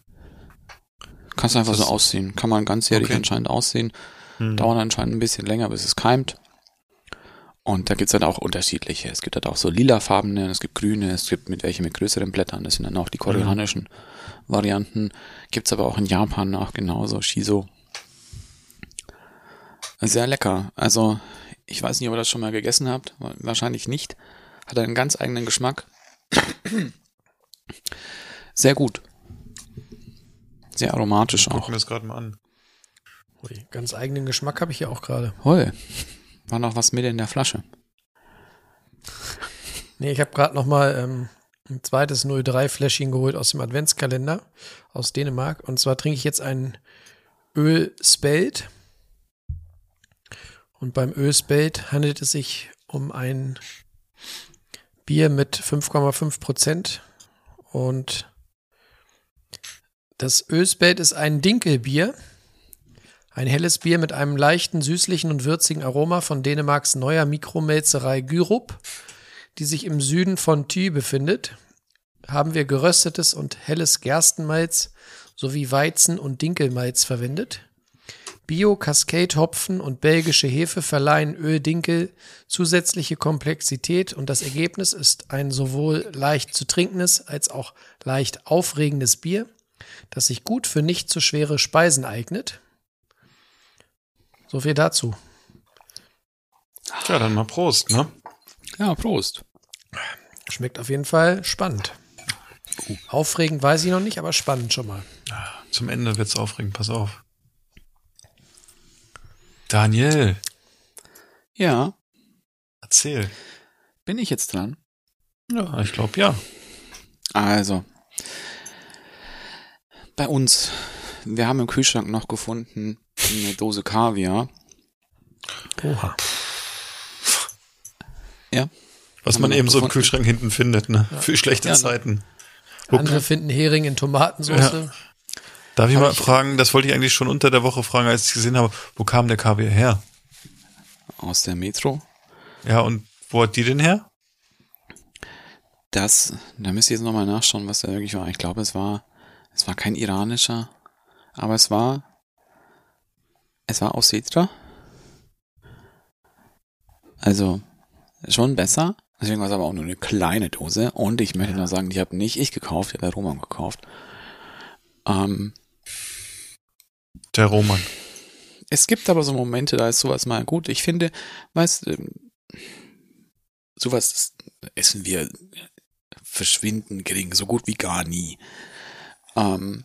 Speaker 1: Kannst einfach
Speaker 2: Das-
Speaker 1: so aussehen. Kann man ganzjährig
Speaker 2: Okay.
Speaker 1: anscheinend aussehen.
Speaker 2: Hm.
Speaker 1: Dauert anscheinend ein bisschen länger, bis es keimt. Und da gibt's dann auch unterschiedliche. Es gibt halt auch so lilafarbene, es gibt grüne, es gibt mit welche mit größeren Blättern. Das sind dann auch die koreanischen Varianten. Gibt's aber auch in Japan auch genauso. Shiso. Sehr lecker. Also, ich weiß nicht, ob ihr das schon mal gegessen habt. Wahrscheinlich nicht. Hat einen ganz eigenen Geschmack. Sehr gut. Sehr aromatisch
Speaker 2: Gucken
Speaker 1: auch.
Speaker 2: wir das gerade mal an.
Speaker 3: Ui, ganz eigenen Geschmack habe ich ja auch gerade.
Speaker 1: Hoi. War noch was mit in der Flasche.
Speaker 3: Nee, ich habe gerade noch mal ähm, ein zweites 03-Fläschchen geholt aus dem Adventskalender aus Dänemark. Und zwar trinke ich jetzt ein Öl Spelt. Und beim Öl Spelt handelt es sich um ein Bier mit 5,5 Prozent. Und das Öl Spelt ist ein Dinkelbier. Ein helles Bier mit einem leichten, süßlichen und würzigen Aroma von Dänemarks neuer Mikromälzerei Gyrup die sich im Süden von Thü befindet, haben wir geröstetes und helles Gerstenmalz sowie Weizen- und Dinkelmalz verwendet. Bio, Cascade Hopfen und belgische Hefe verleihen Öl Dinkel zusätzliche Komplexität und das Ergebnis ist ein sowohl leicht zu trinkendes als auch leicht aufregendes Bier, das sich gut für nicht zu schwere Speisen eignet. So viel dazu.
Speaker 2: Tja, dann mal Prost, ne?
Speaker 1: Ja, Prost.
Speaker 3: Schmeckt auf jeden Fall spannend. Aufregend weiß ich noch nicht, aber spannend schon mal.
Speaker 2: Zum Ende wird's aufregend, pass auf. Daniel,
Speaker 1: Ja,
Speaker 2: erzähl.
Speaker 1: bin ich jetzt dran?
Speaker 2: Ja, ich glaube ja.
Speaker 1: Also, bei uns, wir haben im Kühlschrank noch gefunden eine Dose Kaviar.
Speaker 3: Oha.
Speaker 1: Ja.
Speaker 2: Was man eben
Speaker 1: noch
Speaker 2: so im
Speaker 1: gefunden.
Speaker 2: Kühlschrank hinten findet, ne? Für schlechte
Speaker 1: Ja, ne?
Speaker 2: Zeiten.
Speaker 3: Andere finden Hering in Tomatensauce.
Speaker 2: Darf ich mal
Speaker 1: ich-
Speaker 2: fragen, das wollte ich eigentlich schon unter der Woche fragen, als ich gesehen habe, wo kam der Kaviar her?
Speaker 1: Aus der Metro.
Speaker 2: Ja, und wo hat die denn her?
Speaker 1: Das, da müsst ihr jetzt nochmal nachschauen, was da wirklich war. Ich glaube, es war, es war kein iranischer, aber es war, es war aus Setra. Also, schon besser. Deswegen war es aber auch nur eine kleine Dose. Und ich möchte noch sagen, die habe nicht ich gekauft, die hat der Roman gekauft. Ähm,
Speaker 2: Der Roman.
Speaker 1: es gibt aber so Momente, da ist sowas mal gut. Ich finde, weißt du, sowas essen wir verschwinden gering, so gut wie gar nie. Ähm,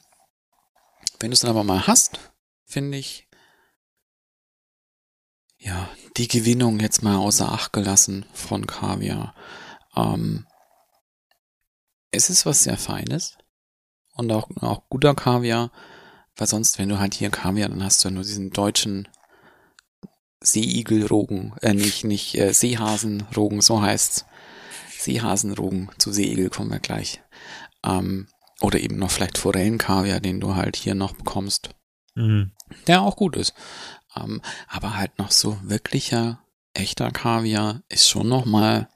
Speaker 1: wenn du es dann aber mal hast, finde ich, ja, die Gewinnung jetzt mal außer Acht gelassen von Kaviar. Ähm, es ist was sehr Feines und auch, auch guter Kaviar, weil sonst, wenn du halt hier Kaviar, dann hast du ja nur diesen deutschen Seeigelrogen, äh, nicht, nicht äh, Seehasenrogen, so heißt's. Seehasenrogen, zu Seeigel kommen wir gleich. Ähm, oder eben noch vielleicht Forellenkaviar, den du halt hier noch bekommst,
Speaker 2: Mhm.
Speaker 1: der auch gut ist. Ähm, aber halt noch so wirklicher, echter Kaviar ist schon noch mal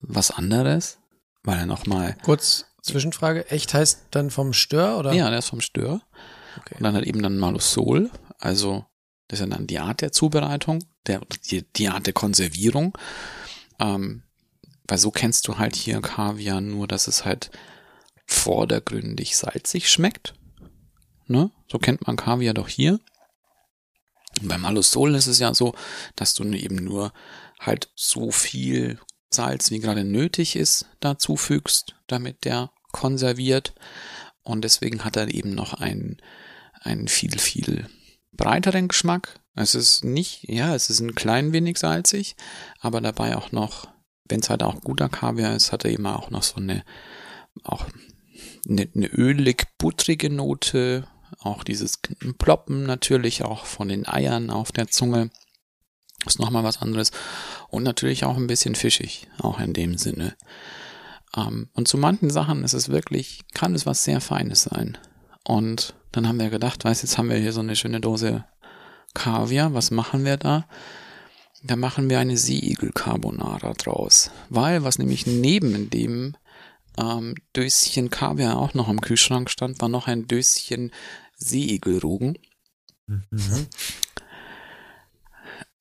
Speaker 1: was anderes, weil er noch mal,
Speaker 3: Kurz Zwischenfrage. Echt heißt dann vom Stör oder?
Speaker 1: ja, der ist vom Stör.
Speaker 3: Okay.
Speaker 1: Und dann halt eben dann Malusol, also das ist ja dann die Art der Zubereitung, der, die, die Art der Konservierung. Ähm, weil so kennst du halt hier Kaviar nur, dass es halt vordergründig salzig schmeckt. Ne? So kennt man Kaviar doch hier. Und beim Alusol ist es ja so, dass du eben nur halt so viel Salz, wie gerade nötig ist, dazu fügst, damit der konserviert. Und deswegen hat er eben noch einen, einen viel, viel breiteren Geschmack. Es ist nicht, ja, es ist ein klein wenig salzig, aber dabei auch noch, wenn es halt auch guter Kaviar ist, hat er eben auch noch so eine, auch eine, eine ölig-buttrige Note, auch dieses Ploppen natürlich auch von den Eiern auf der Zunge. Ist nochmal was anderes. Und natürlich auch ein bisschen fischig, auch in dem Sinne. Ähm, und zu manchen Sachen ist es wirklich, kann es was sehr Feines sein. Und dann haben wir gedacht, weißt, jetzt haben wir hier so eine schöne Dose Kaviar, was machen wir da? Da machen wir eine Seeigel-Carbonara draus. Weil, was nämlich neben dem ähm, Döschen Kaviar auch noch im Kühlschrank stand, war noch ein Döschen Seeigelrogen.
Speaker 2: Mhm.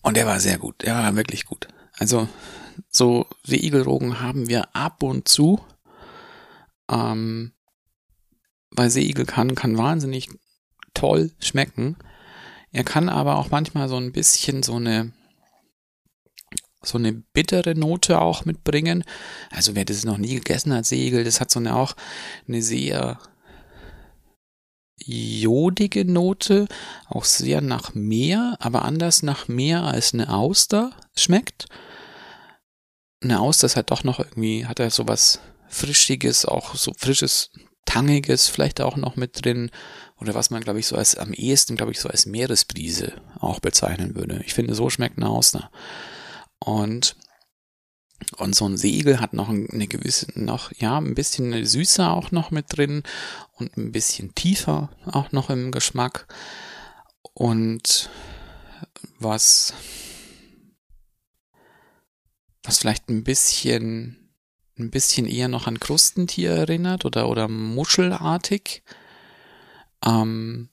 Speaker 1: Und der war sehr gut. Der war wirklich gut. Also, so Seeigelrogen haben wir ab und zu. Ähm, weil Seeigel kann, kann wahnsinnig toll schmecken. Er kann aber auch manchmal so ein bisschen so eine, so eine bittere Note auch mitbringen. Also wer das noch nie gegessen hat, Seeigel, das hat so eine auch eine sehr jodige Note, auch sehr nach Meer, aber anders nach Meer als eine Auster schmeckt. Eine ist halt doch noch irgendwie, hat er sowas Frischiges, auch so frisches, Tangiges vielleicht auch noch mit drin. Oder was man, glaube ich, so als am ehesten, glaube ich, so als Meeresbrise auch bezeichnen würde. Ich finde, so schmeckt eine Auster. Und und so ein Segel hat noch eine gewisse, noch, ja, ein bisschen eine Süße auch noch mit drin und ein bisschen tiefer auch noch im Geschmack. Und was, was vielleicht ein bisschen, ein bisschen eher noch an Krustentier erinnert oder, oder muschelartig. Ähm,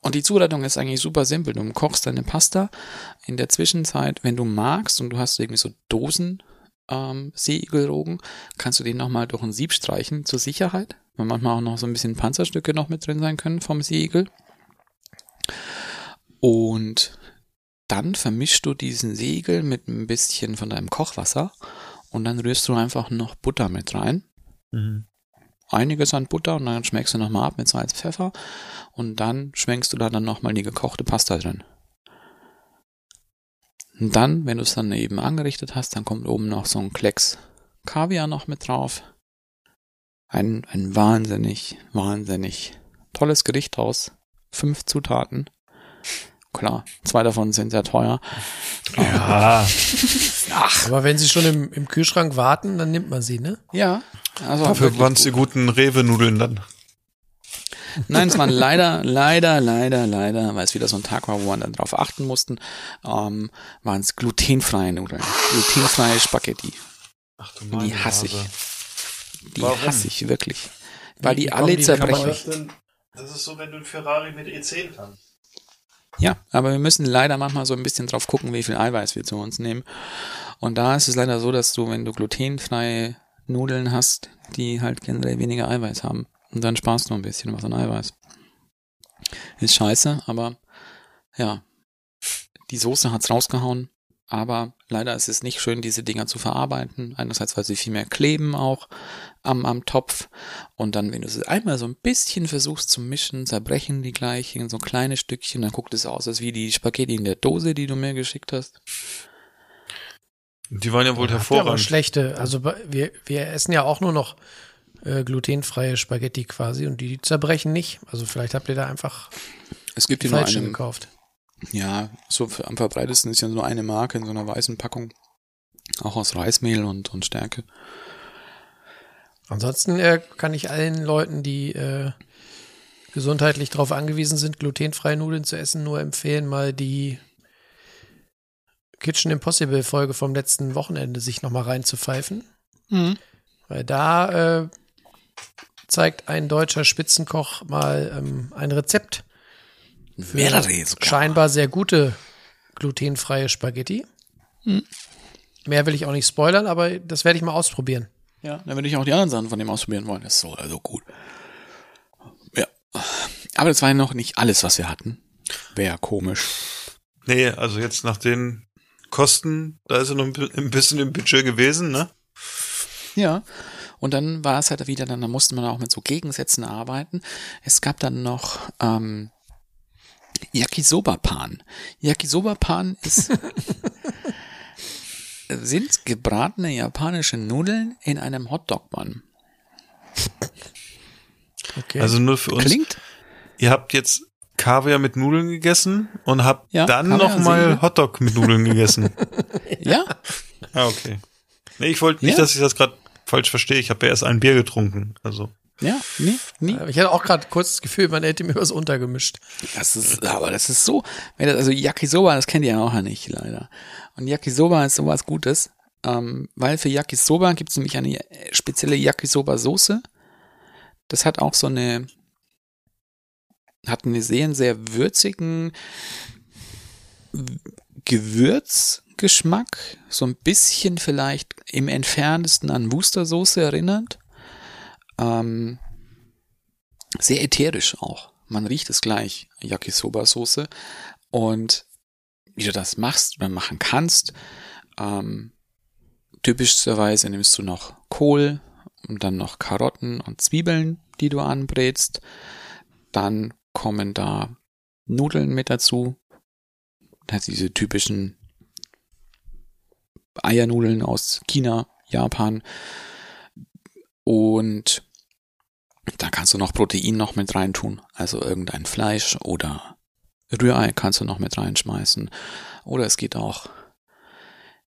Speaker 1: und die Zubereitung ist eigentlich super simpel. Du kochst deine Pasta. In der Zwischenzeit, wenn du magst und du hast irgendwie so Dosen ähm, Seeigelrogen, kannst du den nochmal durch ein Sieb streichen zur Sicherheit. Weil manchmal auch noch so ein bisschen Panzerstücke noch mit drin sein können vom Seeigel. Und dann vermischst du diesen Seeigel mit ein bisschen von deinem Kochwasser und dann rührst du einfach noch Butter mit rein.
Speaker 2: Mhm.
Speaker 1: einiges an Butter und dann schmeckst du nochmal ab mit Salz, Pfeffer und dann schmeckst du da dann nochmal die gekochte Pasta drin. Und dann, wenn du es dann eben angerichtet hast, dann kommt oben noch so ein Klecks Kaviar noch mit drauf. Ein, ein wahnsinnig, wahnsinnig tolles Gericht aus fünf Zutaten. Klar, zwei davon sind sehr teuer.
Speaker 2: Ja.
Speaker 3: Aber wenn sie schon im, im Kühlschrank warten, dann nimmt man sie, ne?
Speaker 1: Ja, also
Speaker 2: Dafür waren es die
Speaker 1: gut.
Speaker 2: guten Rewe-Nudeln dann.
Speaker 1: Nein, es waren leider, leider, leider, leider, weil es wieder so ein Tag war, wo wir dann drauf achten mussten, ähm, waren es glutenfreie Nudeln. Glutenfreie Spaghetti.
Speaker 2: Ach du
Speaker 1: Die hasse ich. Die
Speaker 2: Warum?
Speaker 1: hasse ich wirklich. Weil die alle
Speaker 3: die- man
Speaker 1: zerbrechen.
Speaker 3: Das
Speaker 2: ist so, wenn du ein Ferrari mit E10 kannst.
Speaker 1: Ja, aber wir müssen leider manchmal so ein bisschen drauf gucken, wie viel Eiweiß wir zu uns nehmen. Und da ist es leider so, dass du, wenn du glutenfreie Nudeln hast, die halt generell weniger Eiweiß haben. Und dann sparst du ein bisschen was an Eiweiß. Ist scheiße, aber ja, die Soße hat's rausgehauen. Aber leider ist es nicht schön, diese Dinger zu verarbeiten. Einerseits, weil sie viel mehr kleben auch am, am Topf. Und dann, wenn du es einmal so ein bisschen versuchst zu mischen, zerbrechen die gleich in so kleine Stückchen. Dann guckt es aus, als wie die Spaghetti in der Dose, die du mir geschickt hast.
Speaker 2: Die waren ja wohl
Speaker 3: ihr aber
Speaker 2: hervorragend.
Speaker 3: schlechte. Also wir, wir essen ja auch nur noch äh, glutenfreie Spaghetti quasi und die, die zerbrechen nicht. Also vielleicht habt ihr da einfach
Speaker 1: Es gibt nur
Speaker 3: falsche
Speaker 1: eine,
Speaker 3: gekauft.
Speaker 1: Ja, so am verbreitesten ist ja nur eine Marke in so einer weißen Packung. Auch aus Reismehl und, und Stärke.
Speaker 3: Ansonsten äh, kann ich allen Leuten, die äh, gesundheitlich darauf angewiesen sind, glutenfreie Nudeln zu essen, nur empfehlen, mal die Kitchen Impossible Folge vom letzten Wochenende sich nochmal reinzupfeifen. Weil da äh, zeigt ein deutscher Spitzenkoch mal ähm, ein Rezept
Speaker 1: Mehrere sogar.
Speaker 3: scheinbar sehr gute glutenfreie Spaghetti.
Speaker 1: Hm.
Speaker 3: Mehr will ich auch nicht spoilern, aber das werde ich mal ausprobieren.
Speaker 1: Ja, dann würde ich auch die anderen Sachen von dem ausprobieren wollen. Das ist so also gut. Ja. Aber das war ja noch nicht alles, was wir hatten. Wäre komisch.
Speaker 2: Nee, also jetzt nach den Kosten, da ist er noch ein bisschen im Budget gewesen, ne?
Speaker 1: Ja. Und dann war es halt wieder, dann da musste man auch mit so Gegensätzen arbeiten. Es gab dann noch ähm, Yakisoba-Pan. Yakisoba-Pan ist (laughs) sind gebratene japanische Nudeln in einem Hotdog-Bun.
Speaker 3: Okay.
Speaker 2: Also nur für uns.
Speaker 1: Klingt
Speaker 2: Ihr habt jetzt Kaviar mit Nudeln gegessen und habt
Speaker 1: Ja,
Speaker 2: dann
Speaker 1: Kaviar,
Speaker 2: noch mal
Speaker 1: Seele.
Speaker 2: Hotdog mit Nudeln gegessen. (laughs)
Speaker 1: ja,
Speaker 2: ah, okay. Nee, ich wollte nicht,
Speaker 1: Ja.
Speaker 2: dass ich das gerade falsch verstehe. Ich habe ja erst ein Bier getrunken. Also
Speaker 1: ja, nee, nee.
Speaker 3: ich hatte auch gerade kurz das Gefühl, man hätte mir was untergemischt.
Speaker 1: Das ist, aber das ist so, wenn das, also Yakisoba, das kennt ihr ja auch nicht, leider. Und Yakisoba ist sowas Gutes, ähm, weil für Yakisoba gibt es nämlich eine äh, spezielle Yakisoba-Soße. Das hat auch so eine, hat einen sehr, sehr würzigen Gewürzgeschmack, so ein bisschen vielleicht im entferntesten an Wustersoße erinnert. Ähm, sehr ätherisch auch. Man riecht es gleich, Yakisoba-Soße. Und wie du das machst oder machen kannst, ähm, typischerweise nimmst du noch Kohl und dann noch Karotten und Zwiebeln, die du anbrätst. Dann kommen da Nudeln mit dazu. Das diese typischen Eiernudeln aus China, Japan. Und da kannst du noch Protein noch mit reintun, also irgendein Fleisch oder Rührei kannst du noch mit reinschmeißen. Oder es geht auch,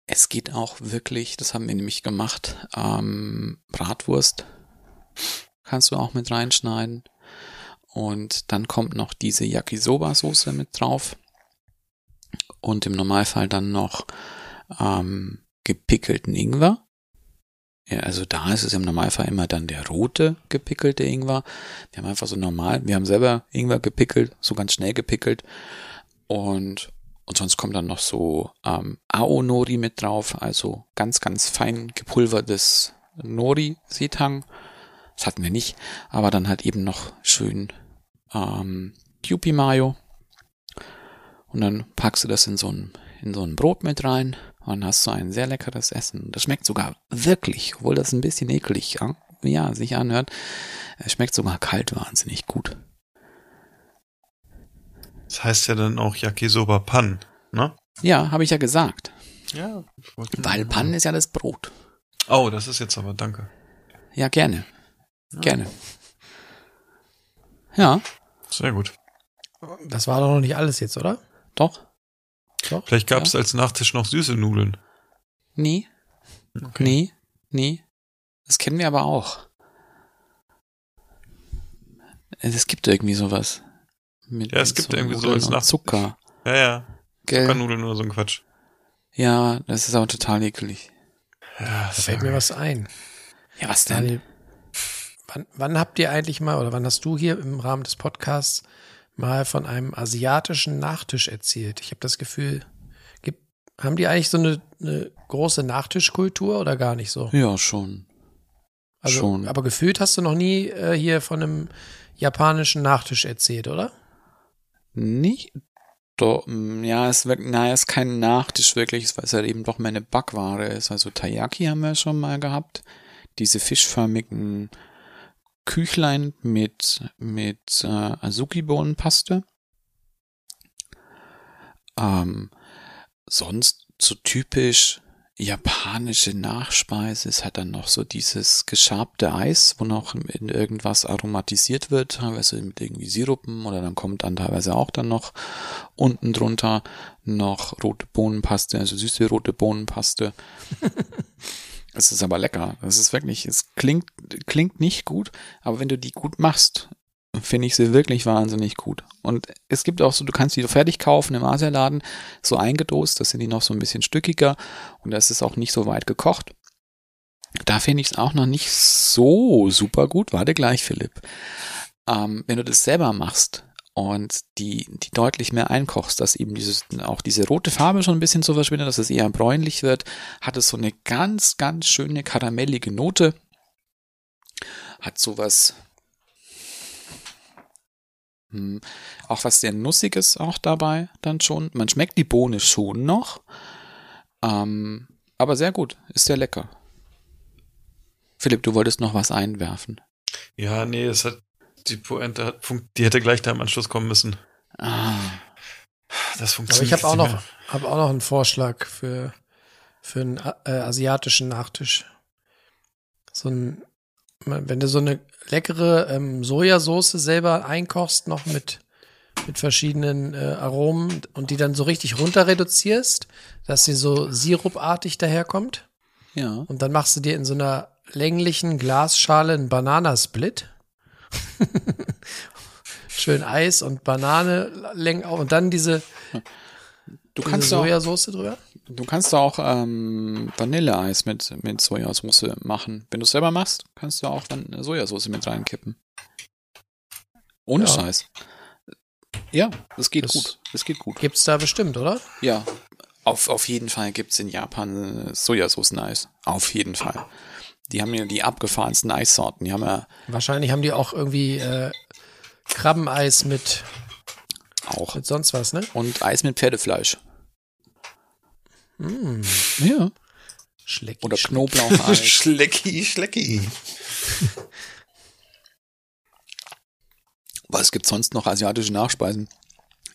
Speaker 1: es geht auch wirklich, das haben wir nämlich gemacht, ähm, Bratwurst kannst du auch mit reinschneiden. Und dann kommt noch diese Yakisoba-Soße mit drauf. Und im Normalfall dann noch ähm, gepickelten Ingwer. Ja, also da ist es im Normalfall immer dann der rote gepickelte Ingwer. Wir haben einfach so normal, wir haben selber Ingwer gepickelt, so ganz schnell gepickelt. Und, und sonst kommt dann noch so ähm, Ao-Nori mit drauf, also ganz, ganz fein gepulvertes Nori-Setang. Das hatten wir nicht, aber dann halt eben noch schön ähm, Kewpie Mayo. Und dann packst du das in so ein, in so ein Brot mit rein und hast so ein sehr leckeres Essen. Das schmeckt sogar wirklich, obwohl das ein bisschen eklig ja, ja, sich anhört. Er schmeckt sogar kalt wahnsinnig gut.
Speaker 2: Das heißt ja dann auch Yakisoba Pan, ne?
Speaker 1: Ja, habe ich ja gesagt.
Speaker 2: Ja.
Speaker 1: Weil Pan ist ja das Brot.
Speaker 2: Oh, das ist jetzt aber, danke.
Speaker 1: Ja, gerne. Gerne. Ja,
Speaker 2: Sehr gut.
Speaker 3: Das war doch noch nicht alles jetzt, oder?
Speaker 1: doch.
Speaker 3: Doch?
Speaker 2: Vielleicht gab es als Nachtisch noch süße Nudeln.
Speaker 1: Nee,
Speaker 2: Okay.
Speaker 1: nee, nee. Das kennen wir aber auch. Es gibt irgendwie sowas. Mit,
Speaker 2: Ja, es gibt
Speaker 1: so
Speaker 2: irgendwie so
Speaker 1: Nudeln
Speaker 2: als Nachtisch.
Speaker 1: Zucker.
Speaker 2: Ja, ja.
Speaker 1: Gell?
Speaker 2: Zuckernudeln oder so ein Quatsch.
Speaker 1: Ja, das ist aber total eklig.
Speaker 2: Ja,
Speaker 3: Da fällt mir was ein.
Speaker 1: Ja, was denn?
Speaker 3: Daniel, wann, wann habt ihr eigentlich mal oder wann hast du hier im Rahmen des Podcasts mal von einem asiatischen Nachtisch erzählt? Ich habe das Gefühl, gibt, haben die eigentlich so eine, eine große Nachtischkultur oder gar nicht so?
Speaker 1: Ja, schon.
Speaker 3: Also,
Speaker 1: schon.
Speaker 3: Aber gefühlt hast du noch nie äh, hier von einem japanischen Nachtisch erzählt, oder?
Speaker 1: Nicht? Doch, ja, es wirkt, naja, es ist kein Nachtisch wirklich, weil es halt eben doch mehr eine Backware ist. Also Taiyaki haben wir schon mal gehabt. Diese fischförmigen Küchlein mit, mit äh, Azuki-Bohnenpaste. Ähm, sonst so typisch japanische Nachspeise ist halt dann noch so dieses geschabte Eis, wo noch in irgendwas aromatisiert wird, teilweise mit irgendwie Sirupen oder dann kommt dann teilweise auch dann noch unten drunter noch rote Bohnenpaste, also süße rote Bohnenpaste. (laughs) es ist aber lecker. Es ist wirklich, es klingt, klingt nicht gut, aber wenn du die gut machst, finde ich sie wirklich wahnsinnig gut. Und es gibt auch so, du kannst die fertig kaufen im Asialaden, so eingedost, das sind die noch so ein bisschen stückiger und das ist auch nicht so weit gekocht. Da finde ich es auch noch nicht so super gut. Warte gleich, Philipp. Ähm, wenn du das selber machst und die, die deutlich mehr einkochst, dass eben dieses, auch diese rote Farbe schon ein bisschen so verschwindet, dass es eher bräunlich wird, hat es so eine ganz, ganz schöne karamellige Note. Hat sowas, hm, auch was sehr Nussiges auch dabei dann schon. Man schmeckt die Bohne schon noch. Ähm, aber sehr gut, ist sehr lecker. Philipp, du wolltest noch was einwerfen.
Speaker 2: Ja, nee, es hat, die Pointe hat, die hätte gleich da im Anschluss kommen müssen.
Speaker 1: Ah,
Speaker 2: Das
Speaker 3: Aber
Speaker 2: funktioniert.
Speaker 3: ich habe auch
Speaker 2: nicht
Speaker 3: noch, hab auch noch einen Vorschlag für, für einen äh, asiatischen Nachtisch. So ein, wenn du so eine leckere ähm, Sojasauce selber einkochst, noch mit, mit verschiedenen äh, Aromen und die dann so richtig runter reduzierst, dass sie so sirupartig daherkommt.
Speaker 1: ja.
Speaker 3: Und dann machst du dir in so einer länglichen Glasschale einen Bananasplit. (laughs) Schön Eis und Banane längen auf und dann diese,
Speaker 1: Du
Speaker 3: diese
Speaker 1: kannst auch,
Speaker 3: Sojasauce drüber.
Speaker 1: du kannst auch ähm, Vanilleeis mit, mit Sojasauce machen. Wenn du es selber machst, kannst du auch Van Sojasauce mit reinkippen. Ohne
Speaker 3: Ja.
Speaker 1: Scheiß. Ja, es geht
Speaker 3: Das-
Speaker 1: gut. Es geht gut.
Speaker 3: Gibt's da bestimmt, oder?
Speaker 1: Ja, auf, auf jeden Fall gibt's in Japan Sojasauce-Eis. Auf jeden Fall. Die haben ja die abgefahrensten Eissorten. Die haben ja
Speaker 3: Wahrscheinlich haben die auch irgendwie äh, Krabbeneis mit,
Speaker 1: auch.
Speaker 3: mit sonst was, ne?
Speaker 1: Und Eis mit Pferdefleisch.
Speaker 3: Mm,
Speaker 1: Ja.
Speaker 3: Schlecki,
Speaker 1: Oder
Speaker 3: Schlecki.
Speaker 1: Knoblaucheis. (laughs)
Speaker 2: Schlecki, Schlecki.
Speaker 1: Was gibt's sonst noch asiatische Nachspeisen?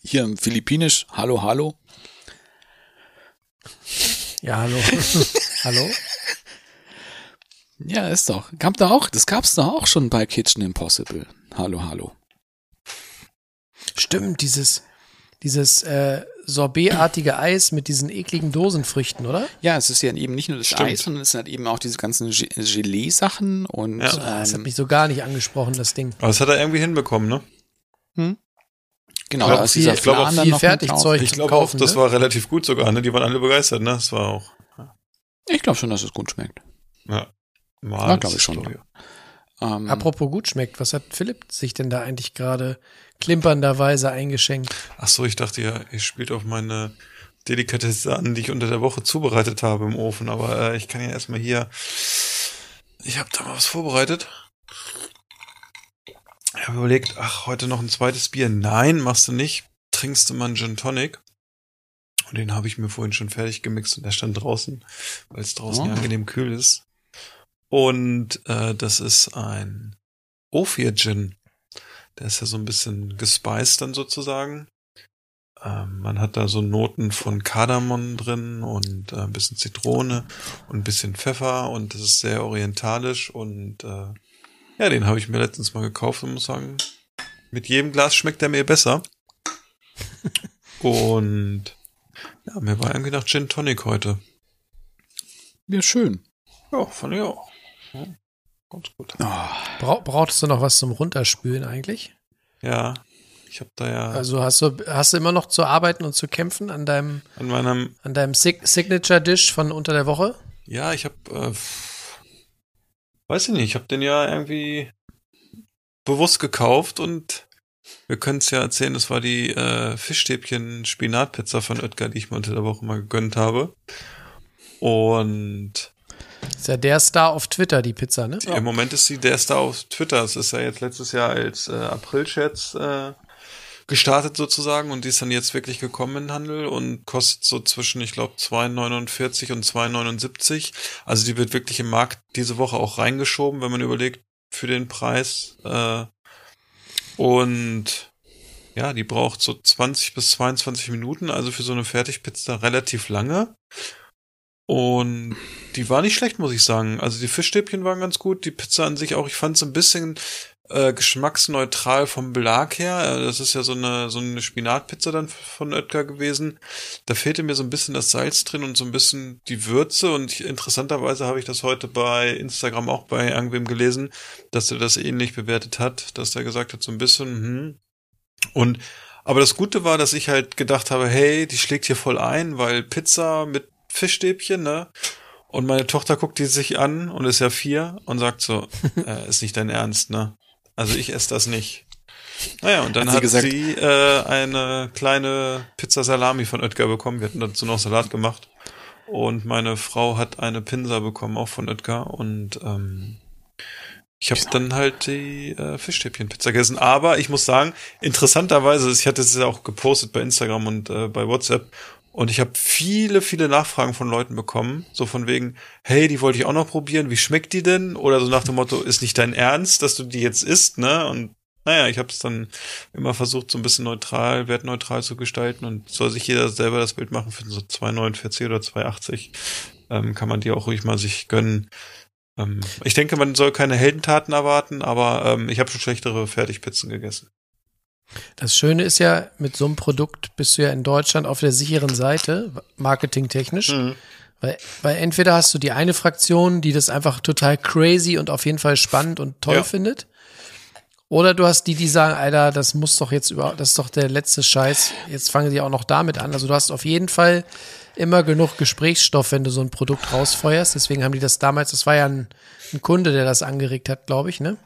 Speaker 1: Hier im Philippinisch, hallo, hallo.
Speaker 3: Ja, hallo. (laughs) hallo?
Speaker 1: Ja, ist doch. Gab da auch, das gab's da auch schon bei Kitchen Impossible. Hallo, hallo.
Speaker 3: Stimmt, dieses, dieses äh, Sorbetartige Eis mit diesen ekligen Dosenfrüchten, oder?
Speaker 1: Ja, es ist ja eben nicht nur das
Speaker 2: Stimmt.
Speaker 1: Eis, sondern es sind halt eben auch diese ganzen Ge- Gelee-Sachen und
Speaker 2: Ja.
Speaker 3: Das hat
Speaker 1: ähm,
Speaker 3: mich so gar nicht angesprochen, das Ding.
Speaker 2: Aber das hat er irgendwie hinbekommen, ne?
Speaker 1: genau,
Speaker 2: glaub,
Speaker 1: da ist dieser
Speaker 2: ich glaub auch
Speaker 1: Flan
Speaker 3: viel Fertigzeug.
Speaker 2: Ich glaube auch, das
Speaker 3: ne?
Speaker 2: war relativ gut sogar, ne? Die waren alle begeistert, ne? Das war auch.
Speaker 1: Ich glaube schon, dass es gut schmeckt.
Speaker 2: Ja. Mal,
Speaker 1: Ja, glaub ich schon. Ähm,
Speaker 3: Apropos gut schmeckt, was hat Philipp sich denn da eigentlich gerade klimpernderweise eingeschenkt?
Speaker 2: Ach so, ich dachte ja, ihr spielt auf meine Delikatesse an, die ich unter der Woche zubereitet habe im Ofen. Aber äh, ich kann ja erstmal hier. Ich habe da mal was vorbereitet. Ich habe überlegt, ach, heute noch ein zweites Bier. Nein, machst du nicht. Trinkst du mal einen Gin Tonic. Und den habe ich mir vorhin schon fertig gemixt und der stand draußen, weil es draußen
Speaker 1: Oh.
Speaker 2: ja angenehm kühl ist. Und äh, das ist ein Ophir Gin. Der ist ja so ein bisschen gespeist dann sozusagen. Ähm, man hat da so Noten von Kardamom drin und äh, ein bisschen Zitrone und ein bisschen Pfeffer und das ist sehr orientalisch und äh, ja, den habe ich mir letztens mal gekauft und muss sagen, mit jedem Glas schmeckt er mir besser. (laughs) und ja, mir war irgendwie nach Gin Tonic heute.
Speaker 1: Ja, schön.
Speaker 2: Ja, fand ich auch. Ja, ganz gut.
Speaker 3: Bra brauchtest du noch was zum Runterspülen eigentlich?
Speaker 2: Ja, ich habe da ja
Speaker 3: Also hast du, hast du immer noch zu arbeiten und zu kämpfen an deinem,
Speaker 2: an meinem
Speaker 3: an deinem Sig Signature Dish von unter der Woche?
Speaker 2: Ja, ich habe, äh, weiß ich nicht, ich habe den ja irgendwie bewusst gekauft und wir können es ja erzählen, das war die äh, Fischstäbchen Spinatpizza von Oetker, die ich mir unter der Woche mal gegönnt habe. Und
Speaker 3: Ist ja der Star auf Twitter, die Pizza, ne?
Speaker 2: im Moment ist sie der Star auf Twitter. Es ist ja jetzt letztes Jahr als äh, April-Scherz äh, gestartet sozusagen und die ist dann jetzt wirklich gekommen in den Handel und kostet so zwischen, ich glaube, 2,49 und 2,79. Also die wird wirklich im Markt diese Woche auch reingeschoben, wenn man überlegt, für den Preis. Äh, und ja, die braucht so 20 bis 22 Minuten, also für so eine Fertigpizza relativ lange. Und die war nicht schlecht, muss ich sagen. Also die Fischstäbchen waren ganz gut, die Pizza an sich auch. Ich fand es ein bisschen äh, geschmacksneutral vom Belag her. Äh, Das ist ja so eine so eine Spinatpizza dann von Oetker gewesen. Da fehlte mir so ein bisschen das Salz drin und so ein bisschen die Würze. Und ich, interessanterweise habe ich das heute bei Instagram auch bei irgendwem gelesen, dass er das ähnlich bewertet hat, dass er gesagt hat, so ein bisschen, hm. Und aber das Gute war, dass ich halt gedacht habe, hey, die schlägt hier voll ein, weil Pizza mit Fischstäbchen, ne? Und meine Tochter guckt die sich an und ist ja vier und sagt so, (laughs) äh, ist nicht dein Ernst, ne? Also ich esse das nicht. Naja, und dann
Speaker 1: Hat sie
Speaker 2: hat sie,
Speaker 1: gesagt-
Speaker 2: äh, eine kleine Pizza Salami von Oetker bekommen. Wir hatten dazu noch Salat gemacht. Und meine Frau hat eine Pinsa bekommen, auch von Oetker. Und ähm, ich habe dann halt die äh, Fischstäbchenpizza gegessen. Aber ich muss sagen, interessanterweise, ich hatte es ja auch gepostet bei Instagram und äh, bei WhatsApp. Und ich habe viele, viele Nachfragen von Leuten bekommen, so von wegen, hey, die wollte ich auch noch probieren, wie schmeckt die denn? Oder so nach dem Motto, ist nicht dein Ernst, dass du die jetzt isst, ne? Und naja, ich habe es dann immer versucht, so ein bisschen neutral, wertneutral zu gestalten und soll sich jeder selber das Bild machen für so 2,49 oder 2,80. Ähm, kann man die auch ruhig mal sich gönnen. Ähm, ich denke, man soll keine Heldentaten erwarten, aber ähm, ich habe schon schlechtere Fertigpizzen gegessen.
Speaker 3: Das Schöne ist ja, mit so einem Produkt bist du ja in Deutschland auf der sicheren Seite, marketingtechnisch.
Speaker 2: Mhm.
Speaker 3: Weil, weil entweder hast du die eine Fraktion, die das einfach total crazy und auf jeden Fall spannend und toll
Speaker 2: Ja.
Speaker 3: findet. Oder du hast die, die sagen, Alter, das muss doch jetzt überhaupt, das ist doch der letzte Scheiß. Jetzt fangen die auch noch damit an. Also du hast auf jeden Fall immer genug Gesprächsstoff, wenn du so ein Produkt rausfeuerst. Deswegen haben die das damals, das war ja ein, ein Kunde, der das angeregt hat, glaube ich, ne?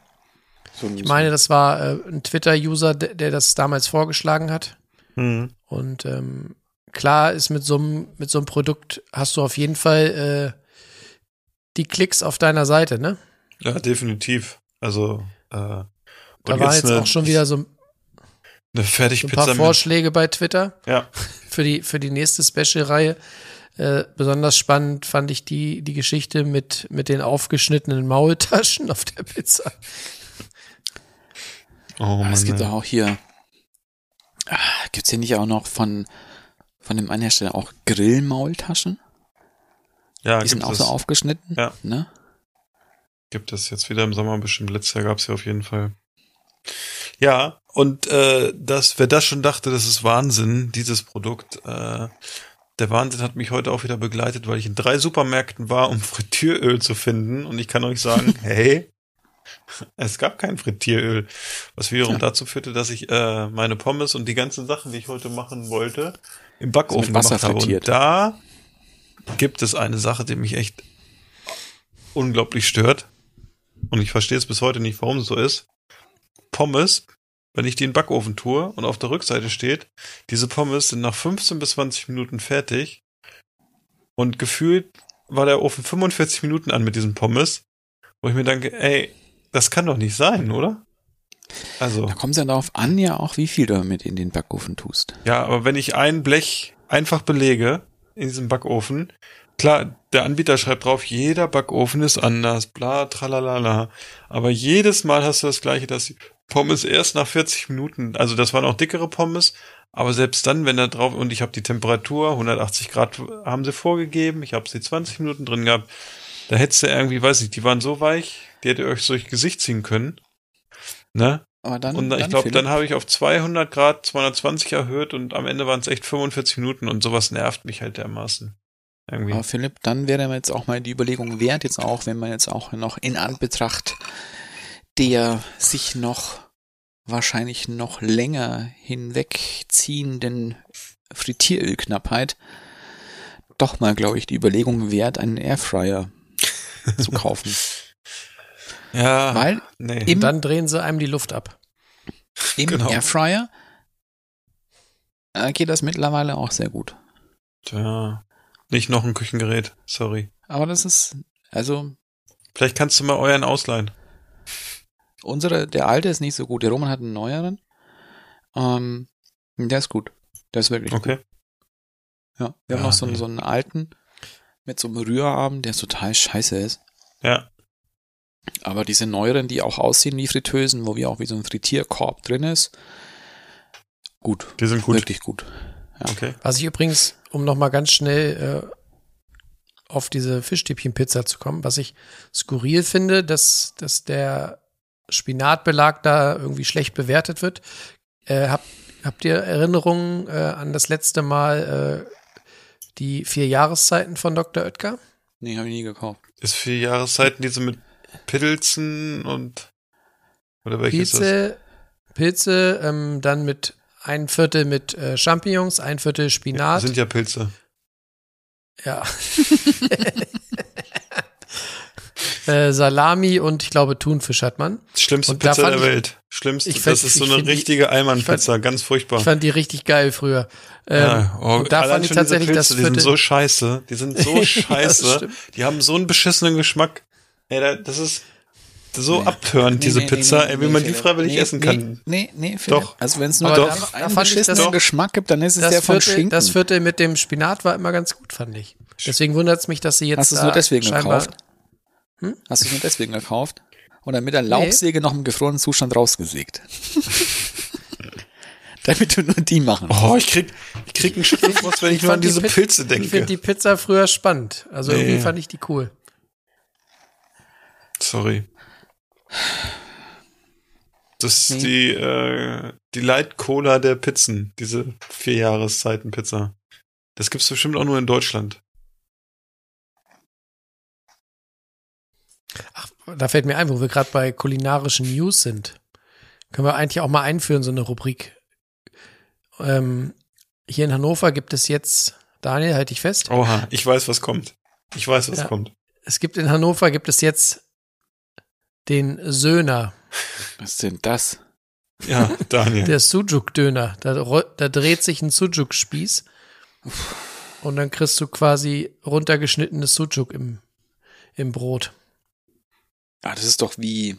Speaker 3: Ich meine, das war äh, ein Twitter-User, der, der das damals vorgeschlagen hat.
Speaker 2: Mhm.
Speaker 3: Und ähm, klar ist mit so einem mit so einem Produkt hast du auf jeden Fall äh, die Klicks auf deiner Seite, ne?
Speaker 2: Ja, definitiv. Also äh,
Speaker 3: Da war jetzt
Speaker 2: eine,
Speaker 3: auch schon wieder so,
Speaker 2: eine
Speaker 3: so ein paar Vorschläge bei Twitter
Speaker 2: ja, (laughs)
Speaker 3: für die für die nächste Special-Reihe. Äh, besonders spannend fand ich die die Geschichte mit mit den aufgeschnittenen Maultaschen (laughs) auf der Pizza.
Speaker 2: Oh
Speaker 1: Aber
Speaker 2: Mann,
Speaker 1: es gibt auch hier, ah, gibt's hier nicht auch noch von, von dem einen Hersteller auch Grillmaultaschen?
Speaker 2: ja,
Speaker 1: Die sind auch so aufgeschnitten.
Speaker 2: Ja.
Speaker 1: Ne?
Speaker 2: gibt es jetzt wieder im Sommer bestimmt. Letztes Jahr gab es ja auf jeden Fall. Ja, und äh, das, wer das schon dachte, das ist Wahnsinn, dieses Produkt. Äh, der Wahnsinn hat mich heute auch wieder begleitet, weil ich in drei Supermärkten war, um (laughs) Frittieröl zu finden. Und ich kann euch sagen, hey, (laughs) es gab kein Frittieröl. Was wiederum
Speaker 1: Ja.
Speaker 2: dazu führte, dass ich äh, meine Pommes und die ganzen Sachen, die ich heute machen wollte, im Backofen
Speaker 1: Wasser
Speaker 2: gemacht habe.
Speaker 1: frittiert.
Speaker 2: Und da gibt es eine Sache, die mich echt unglaublich stört. Und ich verstehe es bis heute nicht, warum es so ist. Pommes, wenn ich die in den Backofen tue und auf der Rückseite steht, diese Pommes sind nach 15 bis 20 Minuten fertig. Und gefühlt war der Ofen 45 Minuten an mit diesen Pommes, wo ich mir denke, ey, das kann doch nicht sein, oder? Also,
Speaker 1: Da kommt es ja darauf an, ja auch, wie viel du damit in den Backofen tust.
Speaker 2: ja, aber wenn ich ein Blech einfach belege in diesem Backofen. Klar, der Anbieter schreibt drauf, jeder Backofen ist anders, bla, tralalala. Aber jedes Mal hast du das gleiche, dass die Pommes erst nach 40 Minuten, also das waren auch dickere Pommes, aber selbst dann, wenn da drauf, und ich habe die Temperatur, 180 Grad haben sie vorgegeben, ich habe sie 20 Minuten drin gehabt, da hättest du irgendwie, weiß ich, die waren so weich, die hätte euch durch Gesicht ziehen können. Ne?
Speaker 1: Aber dann,
Speaker 2: Und ich glaube, dann habe ich auf 200 Grad 220 erhöht und am Ende waren es echt 45 Minuten und sowas nervt mich halt dermaßen. Irgendwie.
Speaker 1: Aber Philipp, dann wäre mir jetzt auch mal die Überlegung wert, jetzt auch, wenn man jetzt auch noch in Anbetracht der sich noch wahrscheinlich noch länger hinwegziehenden Frittierölknappheit doch mal, glaube ich, die Überlegung wert, einen Airfryer zu kaufen. (laughs)
Speaker 2: ja,
Speaker 1: Weil
Speaker 2: nee.
Speaker 1: im,
Speaker 3: Dann drehen sie einem die Luft ab.
Speaker 1: im
Speaker 2: genau.
Speaker 1: Airfryer geht das mittlerweile auch sehr gut.
Speaker 2: Tja, nicht noch ein Küchengerät, sorry.
Speaker 1: Aber das ist, also
Speaker 2: Vielleicht kannst du mal euren ausleihen.
Speaker 1: unsere, der alte ist nicht so gut. Der Roman hat einen neueren. Ähm, der ist gut. Der ist wirklich gut.
Speaker 2: Okay.
Speaker 1: Ja, wir haben
Speaker 2: Ja,
Speaker 1: noch so, einen,
Speaker 2: nee.
Speaker 1: so einen alten mit so einem Rührarm, der total scheiße ist.
Speaker 2: Ja,
Speaker 1: Aber diese neueren, die auch aussehen wie Fritteusen, wo wir auch wie so ein Frittierkorb drin ist, gut.
Speaker 2: die sind gut.
Speaker 1: Wirklich gut.
Speaker 2: Okay.
Speaker 3: Was ich übrigens, um nochmal ganz schnell äh, auf diese Fischstäbchenpizza zu kommen, was ich skurril finde, dass, dass der Spinatbelag da irgendwie schlecht bewertet wird. Äh, habt, habt ihr Erinnerungen äh, an das letzte Mal äh, die vier Jahreszeiten von Dr. Oetker?
Speaker 1: Nee, habe ich nie gekauft.
Speaker 2: Ist vier Jahreszeiten diese mit Pilzen und oder welches ist das?
Speaker 3: Pilze, Pilze ähm, dann mit ein Viertel mit äh, Champignons, ein Viertel
Speaker 2: Das
Speaker 3: Spinat.
Speaker 2: sind ja Pilze.
Speaker 3: Ja. (laughs) äh, Salami und ich glaube Thunfisch hat man.
Speaker 2: Schlimmste
Speaker 3: Und
Speaker 2: Pizza der
Speaker 3: ich-
Speaker 2: Welt. Schlimmste.
Speaker 3: ich fand-
Speaker 2: das ist so eine richtige Eimann-Pizza, ganz furchtbar.
Speaker 3: Ich fand die richtig geil früher. Ähm,
Speaker 2: ja, oh,
Speaker 3: da fand ich tatsächlich das
Speaker 2: Pilze, die sind so scheiße. Die sind so (laughs)
Speaker 3: Ja, das
Speaker 2: scheiße.
Speaker 3: stimmt.
Speaker 2: die haben so einen beschissenen Geschmack. Ey, da- das ist so
Speaker 1: Nee.
Speaker 2: abtörend, diese Pizza, ey, wie man die freiwillig
Speaker 1: nee,
Speaker 2: essen
Speaker 1: nee,
Speaker 2: kann.
Speaker 1: Nee, nee, Philipp.
Speaker 2: Doch.
Speaker 1: Also wenn es nur
Speaker 2: doch.
Speaker 1: einen
Speaker 3: ich
Speaker 1: beschissenen Geschmack gibt, dann ist es
Speaker 3: das,
Speaker 1: der von Schinken.
Speaker 3: das Viertel mit dem Spinat war immer ganz gut, fand ich. Deswegen wundert es mich, dass sie jetzt
Speaker 1: Hast du es
Speaker 3: da
Speaker 1: nur deswegen gekauft? Hast du es nur deswegen gekauft? Oder mit der Laubsäge noch im gefrorenen Zustand rausgesägt? (laughs) Damit du nur die machen.
Speaker 2: Oh, ich krieg, ich krieg einen Schüttelfrost, wenn ich, nur an
Speaker 3: die
Speaker 2: diese
Speaker 3: Pi-
Speaker 2: Pilze
Speaker 3: Ich
Speaker 2: denke.
Speaker 3: finde die Pizza früher spannend. Also
Speaker 2: Nee.
Speaker 3: irgendwie fand ich die cool.
Speaker 2: Sorry. Das ist
Speaker 1: Nee.
Speaker 2: die, äh, die Light Cola der Pizzen, diese vier Jahreszeiten Pizza. Das gibt's bestimmt auch nur in Deutschland.
Speaker 3: Da fällt mir ein, wo wir gerade bei kulinarischen News sind. Können wir eigentlich auch mal einführen, so eine Rubrik. Ähm, hier in Hannover gibt es jetzt, Daniel, halte ich fest,
Speaker 2: Oha, ich weiß, was kommt. Ich weiß, was
Speaker 3: Ja.
Speaker 2: kommt.
Speaker 3: es gibt in Hannover gibt es jetzt den Söhner,
Speaker 1: Was ist denn das?
Speaker 2: Ja, Daniel.
Speaker 3: der Sujuk-Döner. Da, da dreht sich ein Sujuk-Spieß und dann kriegst du quasi runtergeschnittenes Sujuk im, im Brot.
Speaker 1: Ah, das ist doch wie,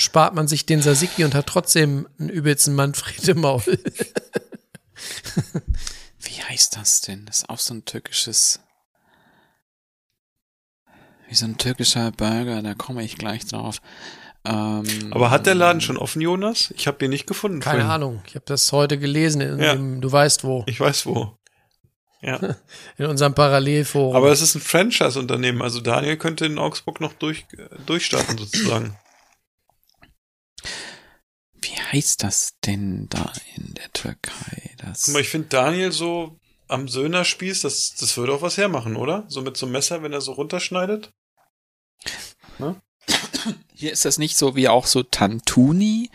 Speaker 3: Spart man sich den Sasiki und hat trotzdem einen übelsten Manfred im Maul. (laughs)
Speaker 1: wie heißt das denn? Das ist auch so ein türkisches, wie so ein türkischer Burger, da komme ich gleich drauf. Ähm,
Speaker 2: Aber hat der Laden schon offen, Jonas? Ich habe den nicht gefunden.
Speaker 3: Keine
Speaker 2: vorhin.
Speaker 3: Ahnung. Ich habe das heute gelesen in
Speaker 2: Ja.
Speaker 3: dem, du weißt wo,
Speaker 2: Ich weiß wo. Ja. (laughs)
Speaker 3: in unserem Parallelforum.
Speaker 2: Aber es ist ein Franchise-Unternehmen. Also Daniel könnte in Augsburg noch durch, durchstarten sozusagen.
Speaker 1: Wie heißt das denn da in der Türkei? Das
Speaker 2: Guck mal, ich finde Daniel so am Söhnerspieß, das, das würde auch was hermachen, oder? So mit so einem Messer, wenn er so runterschneidet.
Speaker 1: Hier ist das nicht so wie auch so Tantuni.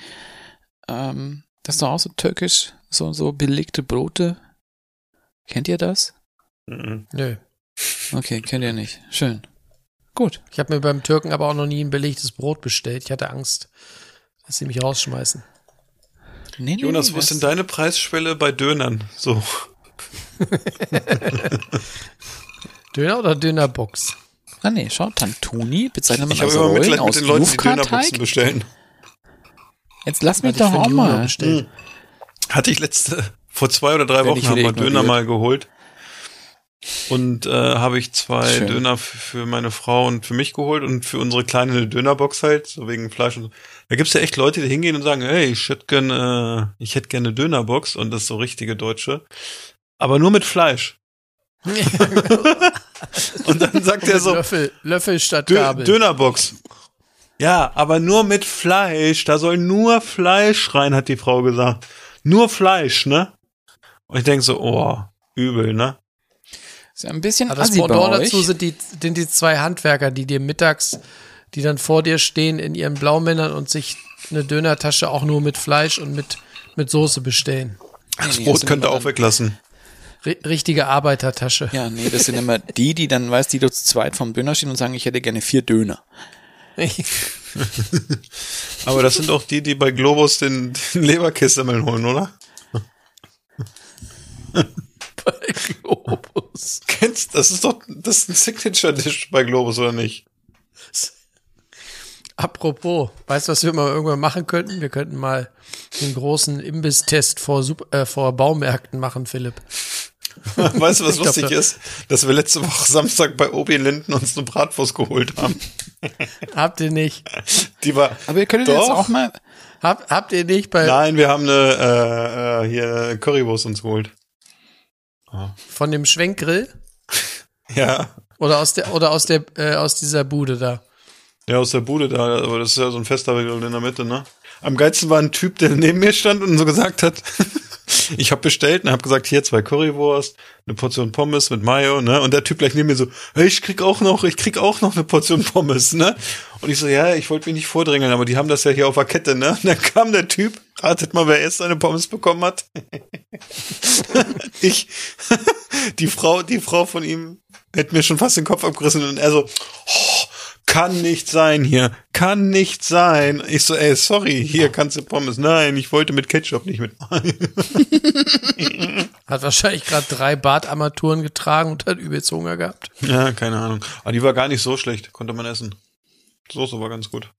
Speaker 1: Ähm, das ist doch auch so türkisch, so, so belegte Brote. Kennt ihr das?
Speaker 2: Mhm.
Speaker 3: Nö.
Speaker 1: Okay, kennt ihr nicht. Schön. Gut.
Speaker 3: Ich habe mir beim Türken aber auch noch nie ein belegtes Brot bestellt. Ich hatte Angst, dass sie mich rausschmeißen.
Speaker 1: Nee, nee,
Speaker 2: Jonas,
Speaker 1: nee,
Speaker 2: wo ist denn deine Preisschwelle bei Dönern? So. (laughs)
Speaker 3: Döner oder Dönerbox?
Speaker 1: Ah nee, schau, Tantuni bezeichnet man
Speaker 2: Ich habe
Speaker 1: als Rollen
Speaker 2: mit
Speaker 1: aus
Speaker 2: den Leuten, die Dönerboxen
Speaker 1: Lufkarteig.
Speaker 2: bestellen.
Speaker 1: Jetzt lass mich doch auch mal.
Speaker 3: bestellt.
Speaker 2: Hatte ich letzte, (laughs) vor zwei oder drei
Speaker 1: Werd
Speaker 2: Wochen
Speaker 1: ich
Speaker 2: haben wir Döner mal geholt. Und äh, habe ich zwei
Speaker 1: Schön.
Speaker 2: Döner für meine Frau und für mich geholt und für unsere kleine eine Dönerbox halt, so wegen Fleisch und so. Da gibt's ja echt Leute, die hingehen und sagen, hey, ich hätte gerne, äh, ich hätte gerne eine Dönerbox und das ist so richtige Deutsche. Aber nur mit Fleisch. (laughs) (laughs) (laughs) Und dann sagt er so,
Speaker 3: Löffel, Löffel statt Gabel.
Speaker 2: Dönerbox. Ja, aber nur mit Fleisch. Da soll nur Fleisch rein, hat die Frau gesagt. Nur Fleisch, ne? Und ich denk so, oh, übel, ne?
Speaker 1: Ist ja ein bisschen
Speaker 3: Aber das
Speaker 1: assi bei
Speaker 3: Pendant
Speaker 1: euch.
Speaker 3: dazu sind die, sind die zwei Handwerker, die dir mittags, die dann vor dir stehen in ihren Blaumännern und sich eine Dönertasche auch nur mit Fleisch und mit, mit Soße bestellen.
Speaker 2: Das Brot
Speaker 1: das sind
Speaker 2: könnt ihr
Speaker 1: immer
Speaker 2: auch weglassen.
Speaker 3: Ri- richtige Arbeitertasche.
Speaker 1: Ja, nee, das sind immer die, die dann, weißt die dort zu zweit vom Döner stehen und sagen, ich hätte gerne vier Döner. (laughs)
Speaker 2: Aber das sind auch die, die bei Globus den, den Leberkässemmeln holen, oder?
Speaker 3: bei Globus.
Speaker 2: Kennst, das ist doch, das ist ein Signature-Dish bei Globus, oder nicht?
Speaker 3: Apropos, weißt du, was wir mal irgendwann machen könnten? Wir könnten mal den großen Imbiss-Test vor, Sup- äh, vor Baumärkten machen, Philipp. (laughs)
Speaker 2: Weißt du, was
Speaker 3: Ich glaub,
Speaker 2: lustig ist? Dass wir letzte Woche Samstag bei Obi Linden uns eine Bratwurst geholt haben. (laughs)
Speaker 3: Habt ihr nicht?
Speaker 2: Die war,
Speaker 1: Aber ihr könntet
Speaker 2: Doch.
Speaker 1: jetzt auch mal,
Speaker 3: Hab, habt ihr nicht bei,
Speaker 2: nein, wir haben eine, äh, äh, hier Currywurst uns geholt.
Speaker 3: von dem Schwenkgrill? (laughs)
Speaker 2: Ja.
Speaker 3: Oder aus der, oder aus der, äh, aus dieser Bude da?
Speaker 2: Ja, aus der Bude da, aber das ist ja so ein fester Grill in der Mitte, ne? Am geilsten war ein Typ, der neben mir stand und so gesagt hat, (laughs) ich habe bestellt und habe gesagt, hier zwei Currywurst, eine Portion Pommes mit Mayo, ne? Und der Typ gleich neben mir so, hey, ich krieg auch noch, ich krieg auch noch eine Portion (laughs) Pommes, ne? Und ich so, ja, ich wollte mich nicht vordrängeln, aber die haben das ja hier auf der Kette, ne? Und dann kam der Typ, ratet mal, wer erst seine Pommes bekommen hat. (laughs) ich, die Frau, die Frau von ihm hätte mir schon fast den Kopf abgerissen und er so, oh, kann nicht sein hier, kann nicht sein. Ich so, ey, sorry, hier kannst du Pommes. Nein, ich wollte mit Ketchup nicht mit. (laughs)
Speaker 3: Hat wahrscheinlich gerade drei Bartarmaturen getragen und hat übelst Hunger gehabt.
Speaker 2: ja, keine Ahnung. Aber die war gar nicht so schlecht, konnte man essen. Soße war ganz gut.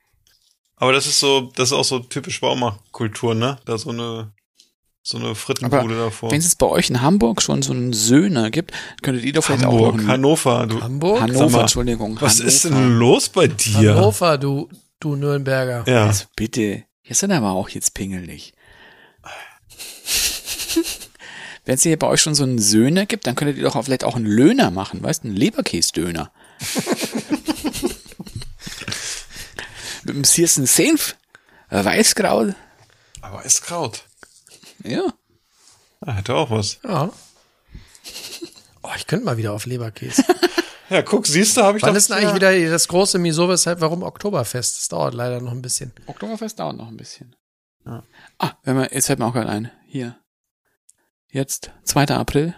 Speaker 2: Aber das ist so, das ist auch so typisch Baumarktkultur, ne? Da so eine, so eine
Speaker 1: aber
Speaker 2: Frittenbude davor.
Speaker 1: wenn es bei euch in Hamburg schon so einen Söhner gibt, könntet ihr doch vielleicht auch
Speaker 2: Hamburg,
Speaker 1: noch einen,
Speaker 2: Hannover, du.
Speaker 3: Hamburg?
Speaker 1: Hannover,
Speaker 2: mal,
Speaker 1: Entschuldigung.
Speaker 2: Was
Speaker 1: Hannover.
Speaker 2: ist denn los bei dir?
Speaker 3: Hannover, du, du Nürnberger.
Speaker 2: Ja.
Speaker 1: Also bitte, ihr seid aber auch jetzt pingelig. (laughs) Wenn es hier bei euch schon so einen Söhner gibt, dann könntet ihr doch auch vielleicht auch einen Löhner machen, weißt du, einen Leberkäsdöner. (laughs) Mit dem Searsen Senf, äh, Weißkraut,
Speaker 2: Aber ist Kraut.
Speaker 1: Ja.
Speaker 2: Ah, hätte auch was.
Speaker 3: Ja. Oh, ich könnte mal wieder auf Leberkäse. (laughs)
Speaker 2: Ja, guck, siehst du, habe ich
Speaker 3: Wann
Speaker 2: doch-
Speaker 3: ist denn eigentlich wieder das große Miso, weshalb, warum Oktoberfest? Das dauert leider noch ein bisschen.
Speaker 1: Oktoberfest dauert noch ein bisschen. Ah, wenn man, jetzt fällt mir auch gerade ein. Hier. Jetzt, 2. April.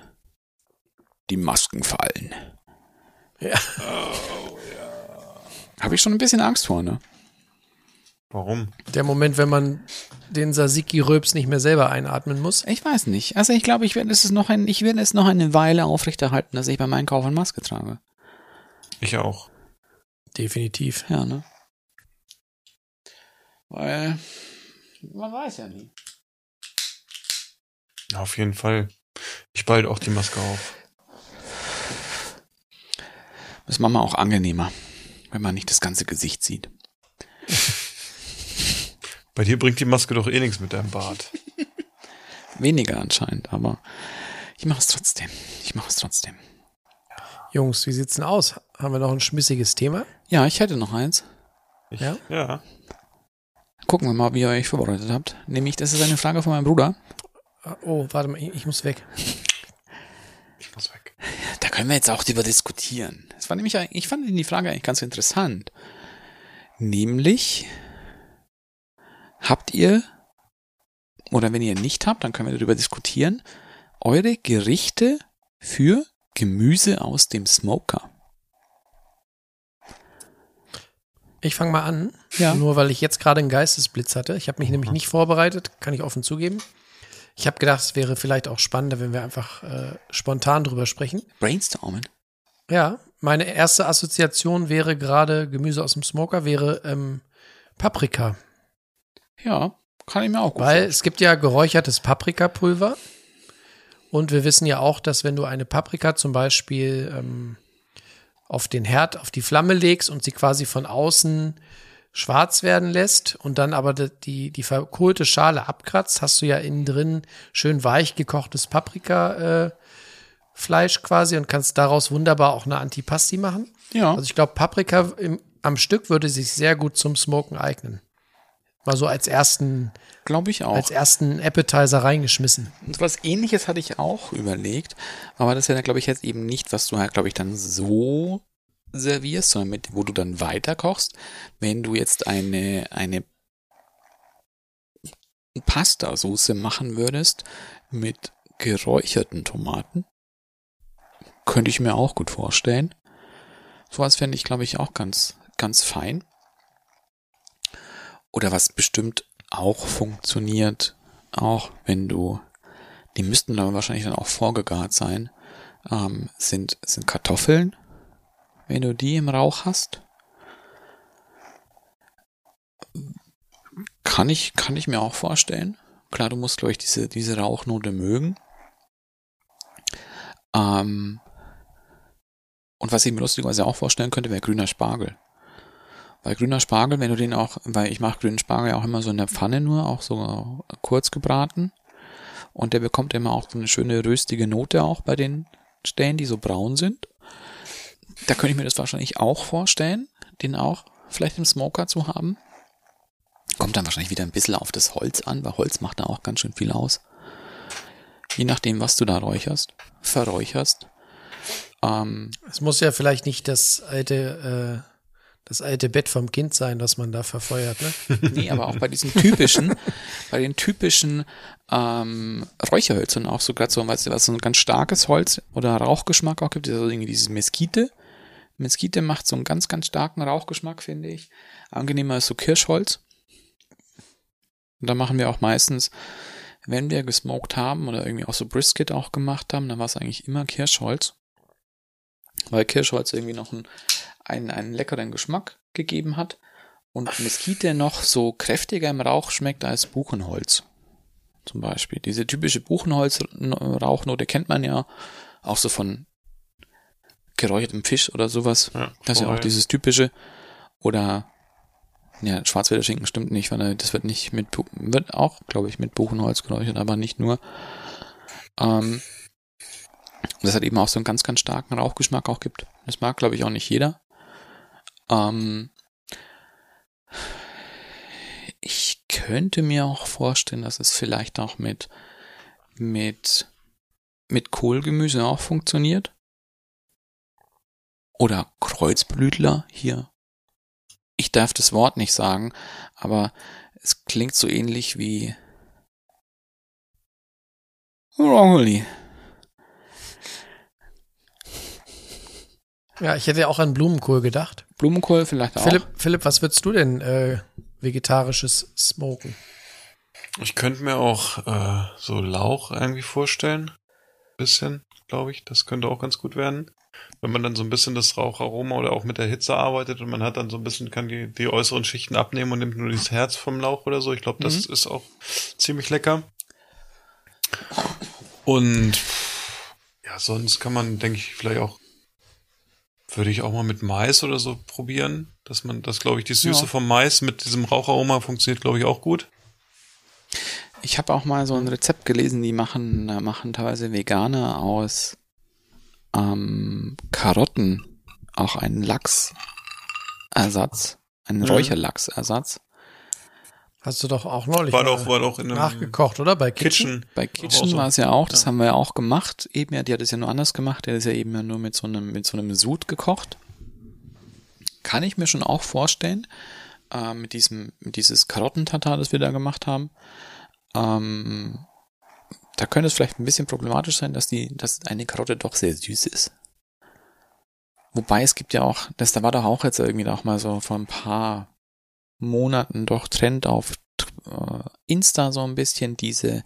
Speaker 1: Die Masken fallen.
Speaker 3: Ja.
Speaker 1: Habe ich schon ein bisschen Angst vor, ne?
Speaker 2: Warum?
Speaker 3: Der Moment, wenn man den Sasiki-Röps nicht mehr selber einatmen muss.
Speaker 1: Ich weiß nicht. Also ich glaube, ich werde es noch ein, ich werde es noch eine Weile aufrechterhalten, dass ich beim Einkaufen Maske trage.
Speaker 2: Ich auch.
Speaker 3: Definitiv.
Speaker 1: Ja, ne? Weil man weiß ja nie.
Speaker 2: Ja, auf jeden Fall. Ich bald auch die Maske auf.
Speaker 1: Das macht man auch angenehmer, wenn man nicht das ganze Gesicht sieht. (laughs)
Speaker 2: Bei dir bringt die Maske doch eh nichts mit deinem Bart. (laughs)
Speaker 1: Weniger anscheinend, aber ich mache es trotzdem. Ich mache es trotzdem.
Speaker 3: Jungs, wie sieht's denn aus? Haben wir noch ein schmissiges Thema?
Speaker 1: Ja, ich hätte noch eins.
Speaker 2: Ich,
Speaker 3: Ja?
Speaker 2: Ja.
Speaker 1: Gucken wir mal, wie ihr euch vorbereitet habt. Nämlich, das ist eine Frage von meinem Bruder.
Speaker 3: Oh, warte mal, ich, ich muss weg. (laughs)
Speaker 2: Ich muss weg.
Speaker 1: Da können wir jetzt auch drüber diskutieren. Das war nämlich, ich fand die Frage eigentlich ganz interessant. Nämlich, habt ihr, oder wenn ihr nicht habt, dann können wir darüber diskutieren, eure Gerichte für Gemüse aus dem Smoker.
Speaker 3: Ich fange mal an.
Speaker 1: Ja.
Speaker 3: Nur weil ich jetzt gerade einen Geistesblitz hatte. Ich habe mich nämlich nicht vorbereitet, kann ich offen zugeben. Ich habe gedacht, es wäre vielleicht auch spannender, wenn wir einfach äh, spontan drüber sprechen.
Speaker 1: Brainstormen.
Speaker 3: Ja, meine erste Assoziation wäre gerade Gemüse aus dem Smoker, wäre ähm, Paprika.
Speaker 1: Ja, kann ich mir auch gut
Speaker 3: Weil es gibt ja geräuchertes Paprikapulver Und wir wissen ja auch, dass wenn du eine Paprika zum Beispiel ähm, auf den Herd, auf die Flamme legst und sie quasi von außen schwarz werden lässt und dann aber die, die, die verkohlte Schale abkratzt, hast du ja innen drin schön weich gekochtes Paprika-Fleisch äh, quasi und kannst daraus wunderbar auch eine Antipasti machen.
Speaker 1: Ja.
Speaker 3: Also ich glaube, Paprika im, am Stück würde sich sehr gut zum Smoken eignen. Mal so als ersten,
Speaker 1: Glaube ich auch.
Speaker 3: als ersten Appetizer reingeschmissen.
Speaker 1: Und was ähnliches hatte ich auch überlegt, aber das wäre, glaube ich, jetzt eben nicht, was du halt, glaube ich, dann so servierst, sondern mit, wo du dann weiter kochst. Wenn du jetzt eine, eine Pasta-Soße machen würdest mit geräucherten Tomaten, könnte ich mir auch gut vorstellen. Sowas fände ich, glaube ich, auch ganz, ganz fein. Oder was bestimmt auch funktioniert, auch wenn du, die müssten dann wahrscheinlich dann auch vorgegart sein, ähm, sind, sind Kartoffeln, wenn du die im Rauch hast. Kann ich, kann ich mir auch vorstellen. Klar, du musst, glaube ich, diese, diese Rauchnote mögen. Ähm, und was ich mir lustigerweise auch vorstellen könnte, wäre grüner Spargel. Weil grüner Spargel, wenn du den auch, weil ich mache grünen Spargel auch immer so in der Pfanne nur, auch so kurz gebraten. Und der bekommt immer auch so eine schöne röstige Note auch bei den Stellen, die so braun sind. Da könnte ich mir das wahrscheinlich auch vorstellen, den auch vielleicht im Smoker zu haben. Kommt dann wahrscheinlich wieder ein bisschen auf das Holz an, weil Holz macht da auch ganz schön viel aus. Je nachdem, was du da räucherst, verräucherst. Ähm,
Speaker 3: Es muss ja vielleicht nicht das alte, äh, das alte Bett vom Kind sein, was man da verfeuert, ne? (laughs)
Speaker 1: Nee, aber auch bei diesen typischen, (laughs) bei den typischen ähm, Räucherhölzern auch so gerade so, weißt du, was so ein ganz starkes Holz oder Rauchgeschmack auch gibt, also irgendwie dieses Mesquite. Mesquite macht so einen ganz, ganz starken Rauchgeschmack, finde ich. Angenehmer ist so Kirschholz. Und da machen wir auch meistens, wenn wir gesmoked haben oder irgendwie auch so Brisket auch gemacht haben, dann war es eigentlich immer Kirschholz. Weil Kirschholz irgendwie noch einen, einen, einen leckeren Geschmack gegeben hat und Mesquite noch so kräftiger im Rauch schmeckt als Buchenholz. Zum Beispiel. Diese typische Buchenholz-Rauchnote kennt man ja auch so von geräuchertem Fisch oder sowas.
Speaker 2: Ja,
Speaker 1: das ist ja auch dieses typische. Oder, ja, Schwarzwälder stimmt nicht, weil das wird nicht mit, wird auch, glaube ich, mit Buchenholz geräuchert, aber nicht nur. Ähm, das hat eben auch so einen ganz, ganz starken Rauchgeschmack auch gibt. Das mag, glaube ich, auch nicht jeder. Ähm, ich könnte mir auch vorstellen, dass es vielleicht auch mit, mit, mit Kohlgemüse auch funktioniert. Oder Kreuzblütler hier. Ich darf das Wort nicht sagen, aber es klingt so ähnlich wie Broccoli.
Speaker 3: Ja, ich hätte ja auch an Blumenkohl gedacht.
Speaker 1: Blumenkohl vielleicht auch.
Speaker 3: Philipp, Philipp, was würdest du denn äh, vegetarisches smoken?
Speaker 2: Ich könnte mir auch äh, so Lauch irgendwie vorstellen. Bisschen, glaube ich. Das könnte auch ganz gut werden. Wenn man dann so ein bisschen das Raucharoma oder auch mit der Hitze arbeitet und man hat dann so ein bisschen, kann die, die äußeren Schichten abnehmen und nimmt nur das Herz vom Lauch oder so. Ich glaube, das ist auch ziemlich lecker. Und ja, sonst kann man, denke ich, vielleicht auch, würde ich auch mal mit Mais oder so probieren. Dass man, das glaube ich, die Süße
Speaker 1: Ja.
Speaker 2: vom Mais mit diesem Raucharoma funktioniert, glaube ich, auch gut.
Speaker 1: Ich habe auch mal so ein Rezept gelesen, die machen, da machen teilweise Veganer aus ähm, Karotten auch einen Lachsersatz, einen
Speaker 2: Mhm.
Speaker 1: Räucherlachsersatz.
Speaker 3: Hast du doch auch neulich
Speaker 2: War doch, war doch in
Speaker 3: nachgekocht, oder? Bei Kitchen.
Speaker 2: Kitchen.
Speaker 1: Bei Kitchen war es ja auch, das
Speaker 2: Ja.
Speaker 1: haben wir ja auch gemacht. Eben ja, die hat es ja nur anders gemacht. Der ist ja eben ja nur mit so einem, mit so einem Sud gekocht. Kann ich mir schon auch vorstellen, äh, mit diesem, mit dieses Karottentatar, das wir da gemacht haben. Ähm, da könnte es vielleicht ein bisschen problematisch sein, dass die, dass eine Karotte doch sehr süß ist. Wobei es gibt ja auch, das da war doch auch jetzt irgendwie auch mal so vor ein paar Monaten doch Trend auf äh, Insta so ein bisschen diese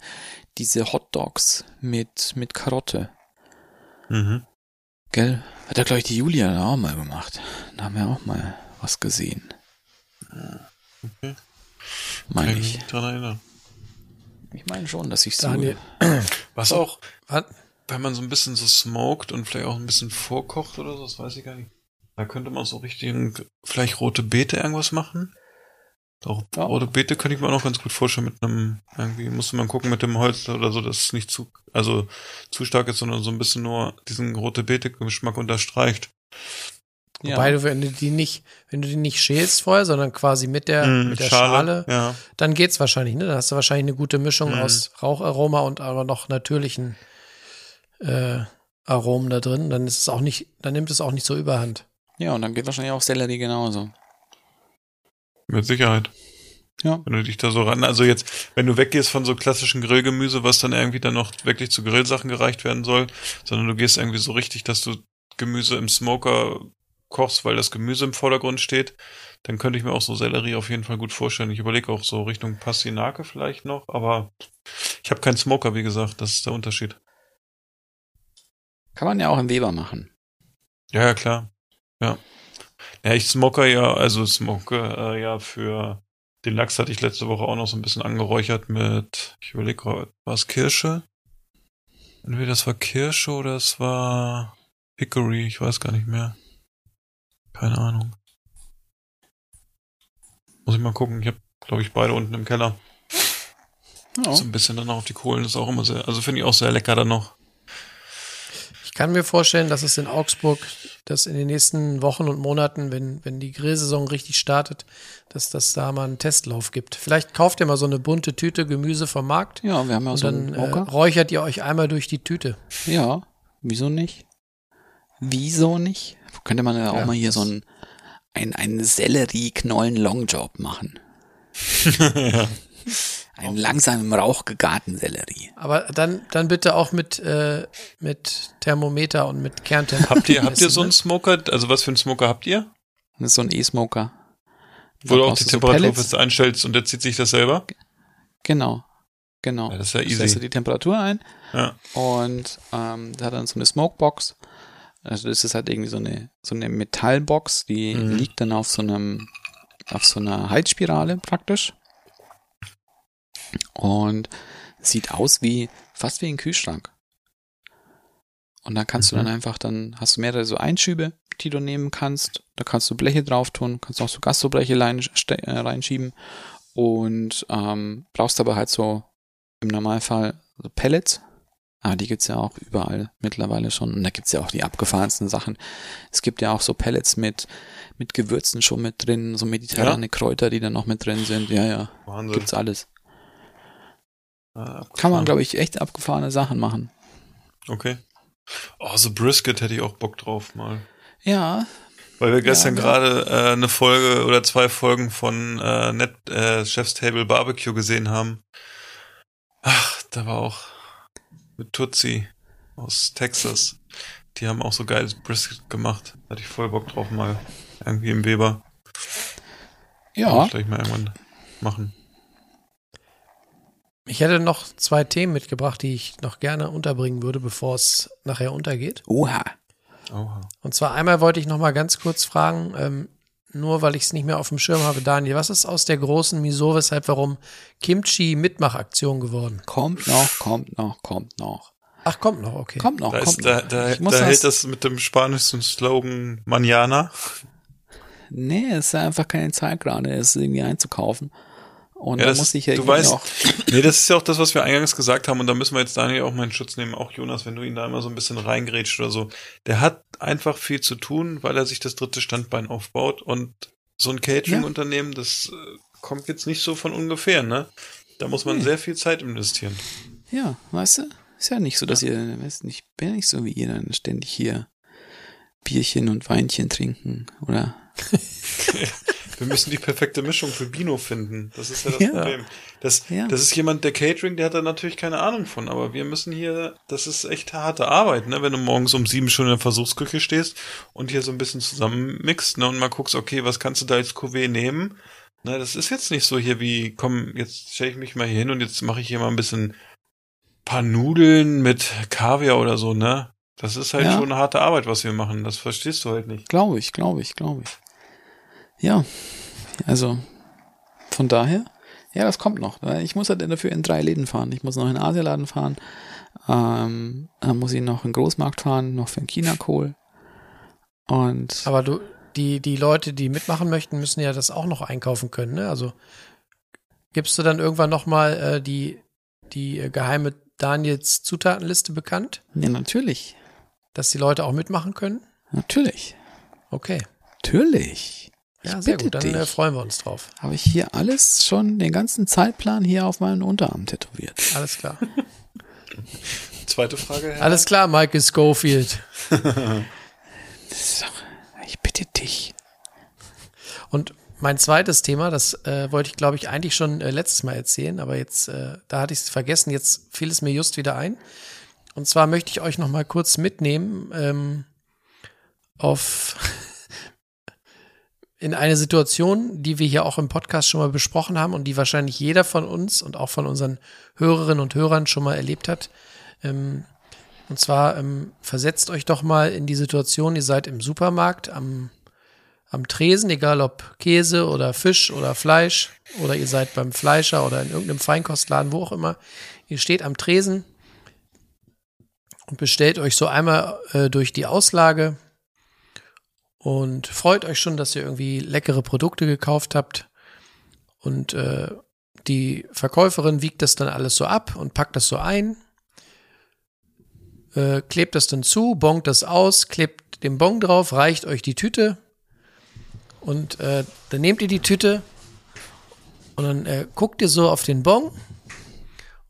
Speaker 1: diese Hot Dogs mit mit Karotte,
Speaker 2: Mhm.
Speaker 1: gell? Hat ja glaube ich die Julia da auch mal gemacht. Da haben wir auch mal was gesehen.
Speaker 2: Okay.
Speaker 1: Meine
Speaker 2: Kann
Speaker 1: ich.
Speaker 2: mich dran erinnern.
Speaker 1: Ich meine schon, dass ich so.
Speaker 3: Daniel. (clears throat)
Speaker 2: Was auch, wenn man so ein bisschen so smoked und vielleicht auch ein bisschen vorkocht oder so, das weiß ich gar nicht. Da könnte man so richtig, vielleicht rote Beete irgendwas machen. Auch
Speaker 1: Ja.
Speaker 2: rote Beete könnte ich mir auch noch ganz gut vorstellen mit einem, irgendwie musste man gucken mit dem Holz oder so, dass es nicht zu, also zu stark ist, sondern so ein bisschen nur diesen rote Beete-Geschmack unterstreicht.
Speaker 1: Ja.
Speaker 3: Wobei du, wenn du die nicht, wenn du die nicht schälst vorher, sondern quasi mit der,
Speaker 2: Mm,
Speaker 3: mit der Schale,
Speaker 2: Ja.
Speaker 3: dann geht's wahrscheinlich, ne? Dann hast du wahrscheinlich eine gute Mischung
Speaker 2: Mhm.
Speaker 3: aus Raucharoma und aber noch natürlichen äh, Aromen da drin. Dann ist es auch nicht, dann nimmt es auch nicht so überhand.
Speaker 1: ja, und dann geht wahrscheinlich auch Sellerie genauso.
Speaker 2: Mit Sicherheit.
Speaker 1: Ja.
Speaker 2: Wenn du dich da so ran, also jetzt, wenn du weggehst von so klassischen Grillgemüse, was dann irgendwie dann noch wirklich zu Grillsachen gereicht werden soll, sondern du gehst irgendwie so richtig, dass du Gemüse im Smoker kochst, weil das Gemüse im Vordergrund steht, dann könnte ich mir auch so Sellerie auf jeden Fall gut vorstellen. Ich überlege auch so Richtung Pastinake vielleicht noch, aber ich habe keinen Smoker, wie gesagt, das ist der Unterschied.
Speaker 1: Kann man ja auch im Weber machen.
Speaker 2: Ja, ja, klar. Ja. Ja, ich smoker ja, also smoke äh, ja für den Lachs hatte ich letzte Woche auch noch so ein bisschen angeräuchert mit, ich überlege gerade, war es Kirsche? Entweder das war Kirsche oder es war Hickory, ich weiß gar nicht mehr. Keine Ahnung. Muss ich mal gucken. Ich habe, glaube ich, beide unten im Keller.
Speaker 1: Ja.
Speaker 2: So ein bisschen dann auf die Kohlen ist auch immer sehr, also finde ich auch sehr lecker dann noch.
Speaker 3: Ich kann mir vorstellen, dass es in Augsburg, dass in den nächsten Wochen und Monaten, wenn, wenn die Grillsaison richtig startet, dass das da mal einen Testlauf gibt. Vielleicht kauft ihr mal so eine bunte Tüte Gemüse vom Markt
Speaker 1: Ja, wir haben ja
Speaker 3: und
Speaker 1: so
Speaker 3: dann
Speaker 1: einen
Speaker 3: äh, räuchert ihr euch einmal durch die Tüte.
Speaker 1: Ja, wieso nicht? Wieso nicht? Könnte man ja auch
Speaker 2: Ja,
Speaker 1: mal hier so einen, einen, einen Sellerie-Knollen-Longjob machen. (laughs) (laughs)
Speaker 2: ja.
Speaker 1: Einen langsamen Rauch gegarten Sellerie.
Speaker 3: Aber dann, dann bitte auch mit, äh, mit Thermometer und mit Kerntemperatur.
Speaker 2: Habt ihr, habt ihr so einen
Speaker 3: ne?
Speaker 2: Smoker? Also was für einen Smoker habt ihr?
Speaker 1: Das ist so ein E-Smoker.
Speaker 2: Wo du auch die
Speaker 1: so
Speaker 2: Temperatur
Speaker 1: Pellets.
Speaker 2: fest einstellst und der zieht sich das selber?
Speaker 1: Genau. Genau.
Speaker 2: Ja, das ist ja easy.
Speaker 1: du die Temperatur ein
Speaker 2: Ja.
Speaker 1: und ähm, da hat dann so eine Smokebox. Also das ist halt irgendwie so eine so eine Metallbox, die
Speaker 2: Mhm.
Speaker 1: liegt dann auf so einem auf so einer Heizspirale praktisch und sieht aus wie fast wie ein Kühlschrank. Und dann kannst
Speaker 2: Mhm.
Speaker 1: du dann einfach dann hast du mehrere so Einschübe, die du nehmen kannst. Da kannst du Bleche drauf tun, kannst auch so Gastrobleche äh, reinschieben und ähm, brauchst aber halt so im Normalfall so Pellets. Ah, die gibt's ja auch überall mittlerweile schon. Und da gibt's ja auch die abgefahrensten Sachen. Es gibt ja auch so Pellets mit, mit Gewürzen schon mit drin, so mediterrane Kräuter, die dann noch mit drin sind. Ja, ja,
Speaker 2: Wahnsinn.
Speaker 1: gibt's alles.
Speaker 2: Ah,
Speaker 1: Kann man,
Speaker 2: abgefahren.
Speaker 1: glaube ich, echt abgefahrene Sachen machen.
Speaker 2: Okay. Oh, so Brisket hätte ich auch Bock drauf mal.
Speaker 1: Ja,
Speaker 2: Weil wir gestern
Speaker 1: ja.
Speaker 2: gerade äh, eine Folge oder zwei Folgen von äh, Net, äh, Chef's Table Barbecue gesehen haben. Ach, da war auch mit Tutsi aus Texas. Die haben auch so geiles Brisket gemacht. Da hatte ich voll Bock drauf mal. Irgendwie im Weber.
Speaker 1: ja.
Speaker 2: Muss ich Gleich mal irgendwann machen.
Speaker 3: Ich hätte noch zwei Themen mitgebracht, die ich noch gerne unterbringen würde, bevor es nachher untergeht.
Speaker 1: Oha.
Speaker 2: Oha.
Speaker 3: Und zwar einmal wollte ich noch mal ganz kurz fragen, ähm, nur weil ich es nicht mehr auf dem Schirm habe, Daniel, was ist aus der großen Miso, weshalb warum Kimchi Mitmachaktion geworden?
Speaker 1: Kommt noch, kommt noch, kommt noch.
Speaker 3: Ach, kommt noch, okay.
Speaker 1: Kommt noch,
Speaker 2: Da,
Speaker 1: kommt
Speaker 2: ist, da,
Speaker 1: noch.
Speaker 2: da,
Speaker 1: Ich muss
Speaker 2: da hält das mit dem spanischen Slogan Manana.
Speaker 1: Nee, es ist einfach keine Zeit gerade, es irgendwie einzukaufen. Und
Speaker 2: Ja,
Speaker 1: da
Speaker 2: das
Speaker 1: muss
Speaker 2: ist-
Speaker 1: ich ja
Speaker 2: du weißt-
Speaker 1: auch. (clears throat)
Speaker 2: Nee, das ist ja auch das, was wir eingangs gesagt haben, und da müssen wir jetzt Daniel auch mal in Schutz nehmen, auch Jonas, wenn du ihn da immer so ein bisschen reingrätscht oder so. Der hat einfach viel zu tun, weil er sich das dritte Standbein aufbaut und so ein Catering-Unternehmen, das äh, kommt jetzt nicht so von ungefähr, ne? Da muss man
Speaker 1: Nee.
Speaker 2: sehr viel Zeit investieren.
Speaker 1: Ja, weißt du? Ist ja nicht so, dass ihr, weißt nicht, bin ja nicht so wie ihr dann ständig hier Bierchen und Weinchen trinken, oder? (laughs) (laughs)
Speaker 2: Wir müssen die perfekte Mischung für Bino finden. Das ist ja das
Speaker 1: Ja.
Speaker 2: Problem. Das,
Speaker 1: Ja.
Speaker 2: das ist jemand, der Catering, der hat da natürlich keine Ahnung von, aber wir müssen hier, das ist echt harte Arbeit, ne? Wenn du morgens um sieben schon in der Versuchsküche stehst und hier so ein bisschen zusammenmixt, ne? Und mal guckst, okay, was kannst du da als Cuvée nehmen? Ne, das ist jetzt nicht so hier wie, komm, jetzt stelle ich mich mal hier hin und jetzt mache ich hier mal ein bisschen paar Nudeln mit Kaviar oder so, ne? Das ist halt
Speaker 1: Ja.
Speaker 2: schon eine harte Arbeit, was wir machen. Das verstehst du halt nicht.
Speaker 1: Glaube ich, glaube ich, glaube ich. Ja, also von daher, Ja, das kommt noch. Ich muss halt dafür in drei Läden fahren. Ich muss noch in den Asialaden fahren, ähm, dann muss ich noch in den Großmarkt fahren, noch für den China-Kohl. Und
Speaker 3: Aber du, die, die Leute, die mitmachen möchten, müssen ja das auch noch einkaufen können, ne? Also gibst du dann irgendwann nochmal äh, die, die äh, geheime Daniels Zutatenliste bekannt,
Speaker 1: ja, natürlich.
Speaker 3: dass die Leute auch mitmachen können?
Speaker 1: Natürlich.
Speaker 3: Okay.
Speaker 1: Natürlich.
Speaker 3: Ja,
Speaker 1: Ich
Speaker 3: sehr
Speaker 1: bitte
Speaker 3: gut, dann äh,
Speaker 1: dich.
Speaker 3: freuen wir uns drauf.
Speaker 1: Habe ich hier alles schon, den ganzen Zeitplan hier auf meinen Unterarm tätowiert.
Speaker 3: Alles klar. (laughs)
Speaker 2: Zweite Frage, Herr.
Speaker 3: Alles klar, Michael Schofield.
Speaker 1: Ich bitte dich.
Speaker 3: Und mein zweites Thema, das äh, wollte ich, glaube ich, eigentlich schon äh, letztes Mal erzählen, aber jetzt, äh, da hatte ich es vergessen, jetzt fiel es mir just wieder ein. Und zwar möchte ich euch noch mal kurz mitnehmen ähm, auf in eine Situation, die wir hier auch im Podcast schon mal besprochen haben und die wahrscheinlich jeder von uns und auch von unseren Hörerinnen und Hörern schon mal erlebt hat. Ähm, und zwar ähm, versetzt euch doch mal in die Situation, ihr seid im Supermarkt am am Tresen, egal ob Käse oder Fisch oder Fleisch oder ihr seid beim Fleischer oder in irgendeinem Feinkostladen, wo auch immer. Ihr steht am Tresen und bestellt euch so einmal äh, durch die Auslage und freut euch schon, dass ihr irgendwie leckere Produkte gekauft habt. Und äh, die Verkäuferin wiegt das dann alles so ab und packt das so ein, äh, klebt das dann zu, bongt das aus, klebt den Bon drauf, reicht euch die Tüte und äh, dann nehmt ihr die Tüte und dann äh, guckt ihr so auf den Bon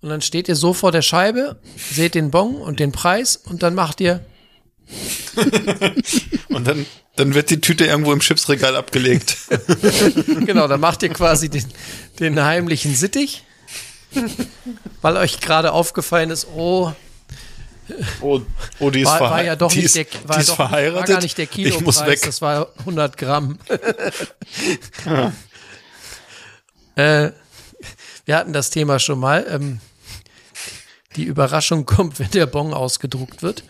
Speaker 3: und dann steht ihr so vor der Scheibe, seht den Bon und den Preis und dann macht ihr (laughs)
Speaker 2: Und dann, dann wird die Tüte irgendwo im Chipsregal abgelegt. (laughs)
Speaker 3: genau, dann macht ihr quasi den, den heimlichen Sittich, weil euch gerade aufgefallen ist, oh,
Speaker 2: Oh, oh die ist,
Speaker 3: war, war ja doch
Speaker 2: die
Speaker 3: nicht
Speaker 2: ist,
Speaker 3: der, war doch,
Speaker 2: verheiratet.
Speaker 3: war gar nicht der
Speaker 2: ich muss
Speaker 3: Kilopreis,
Speaker 2: weg.
Speaker 3: das war 100 Gramm. (laughs) äh, wir hatten das Thema schon mal. Ähm, die Überraschung kommt, wenn der Bon ausgedruckt wird.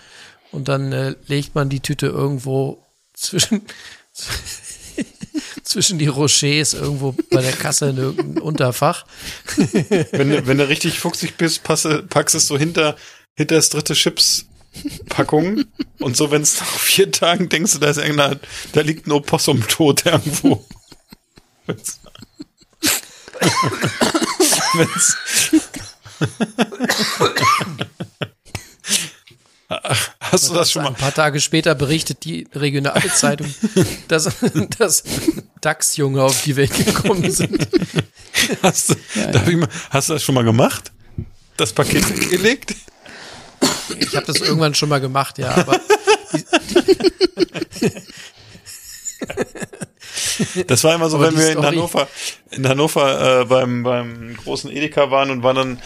Speaker 3: Und dann äh, legt man die Tüte irgendwo zwischen, (laughs) zwischen die Rochers irgendwo bei der Kasse in irgendein Unterfach.
Speaker 2: Wenn, du- wenn du richtig fuchsig bist, passe, packst es so hinter, hinter das dritte Chips-Packung. Und so, wenn es nach vier Tagen denkst du, da ist irgendeiner, da liegt ein Opossum tot irgendwo. Wenn's, wenn's, Hast du das schon mal?
Speaker 3: Ein paar Tage später berichtet die regionale Zeitung, (laughs) dass, dass Dachsjunge auf die Welt gekommen sind.
Speaker 2: Hast du, darf Ich mal, hast du das schon mal gemacht? Das Paket (laughs) weggelegt?
Speaker 3: Ich habe das irgendwann schon mal gemacht, ja, aber
Speaker 2: Das war immer so,
Speaker 3: Aber
Speaker 2: wenn wir in Hannover, in Hannover äh, beim, beim großen Edeka waren und waren dann,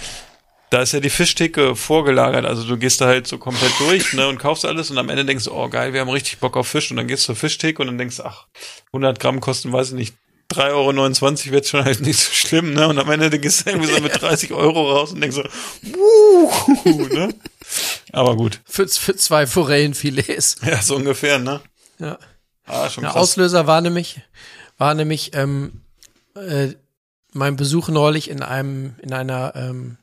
Speaker 2: da ist ja die Fischtheke vorgelagert. Also du gehst da halt so komplett durch ne, und kaufst alles und am Ende denkst du, oh geil, wir haben richtig Bock auf Fisch. Und dann gehst du zur Fischtheke und dann denkst ach, 100 Gramm kosten, weiß ich nicht, 3,29 Euro wird schon halt nicht so schlimm, ne? Und am Ende gehst du irgendwie so mit (laughs) 30 Euro raus und denkst so, wuhu, ne? Aber gut.
Speaker 3: für, für zwei Forellenfilets.
Speaker 2: Ja, so ungefähr, ne?
Speaker 3: Ja.
Speaker 2: Ah, schon
Speaker 3: Der
Speaker 2: krass.
Speaker 3: Auslöser war nämlich, war nämlich ähm, äh, mein Besuch neulich in einem, in einer ähm,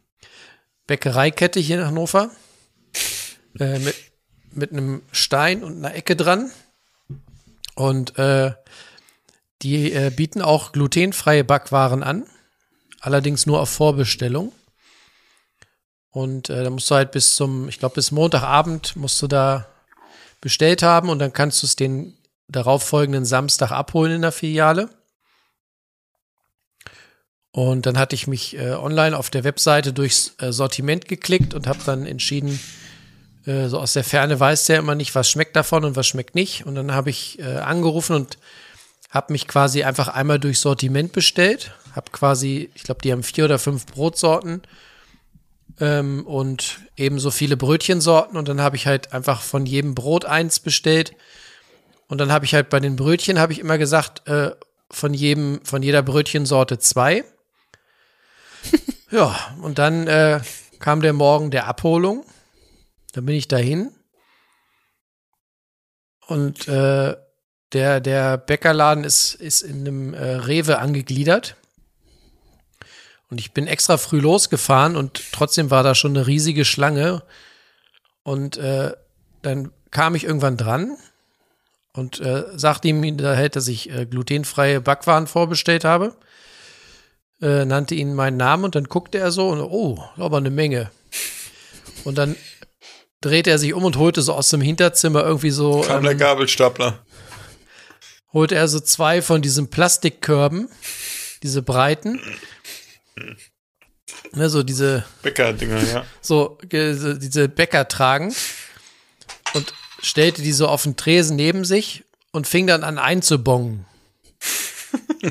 Speaker 3: Bäckereikette hier in Hannover. Äh, mit, mit einem Stein und einer Ecke dran. Und äh, die äh, bieten auch glutenfreie Backwaren an. Allerdings nur auf Vorbestellung. Und äh, da musst du halt bis zum, ich glaube, bis Montagabend musst du da bestellt haben und dann kannst du es den darauffolgenden Samstag abholen in der Filiale. Und dann hatte ich mich äh, online auf der Webseite durchs äh, Sortiment geklickt und habe dann entschieden, äh, so aus der Ferne weiß der immer nicht, was schmeckt davon und was schmeckt nicht. Und dann habe ich äh, angerufen und habe mich quasi einfach einmal durchs Sortiment bestellt. Habe quasi, ich glaube, die haben vier oder fünf Brotsorten ähm, und ebenso viele Brötchensorten. Und dann habe ich halt einfach von jedem Brot eins bestellt. Und dann habe ich halt bei den Brötchen habe ich immer gesagt, äh, von jedem, von jeder Brötchensorte zwei. Ja, und dann äh, kam der Morgen der Abholung. Dann bin ich dahin. Und äh, der, der Bäckerladen ist, ist in einem äh, Rewe angegliedert. Und ich bin extra früh losgefahren und trotzdem war da schon eine riesige Schlange. Und äh, dann kam ich irgendwann dran und äh, sagte ihm da dass ich äh, glutenfreie Backwaren vorbestellt habe. Äh, nannte ihn meinen Namen und dann guckte er so und oh, aber eine Menge. Und dann drehte er sich um und holte so aus dem Hinterzimmer irgendwie so.
Speaker 2: Kam der
Speaker 3: ähm,
Speaker 2: Gabelstapler.
Speaker 3: holte er so zwei von diesen Plastikkörben, diese breiten. Ne, so diese,
Speaker 2: Bäcker-Dinger, ja.
Speaker 3: so diese Bäcker tragen und stellte die so auf den Tresen neben sich und fing dann an einzubongen.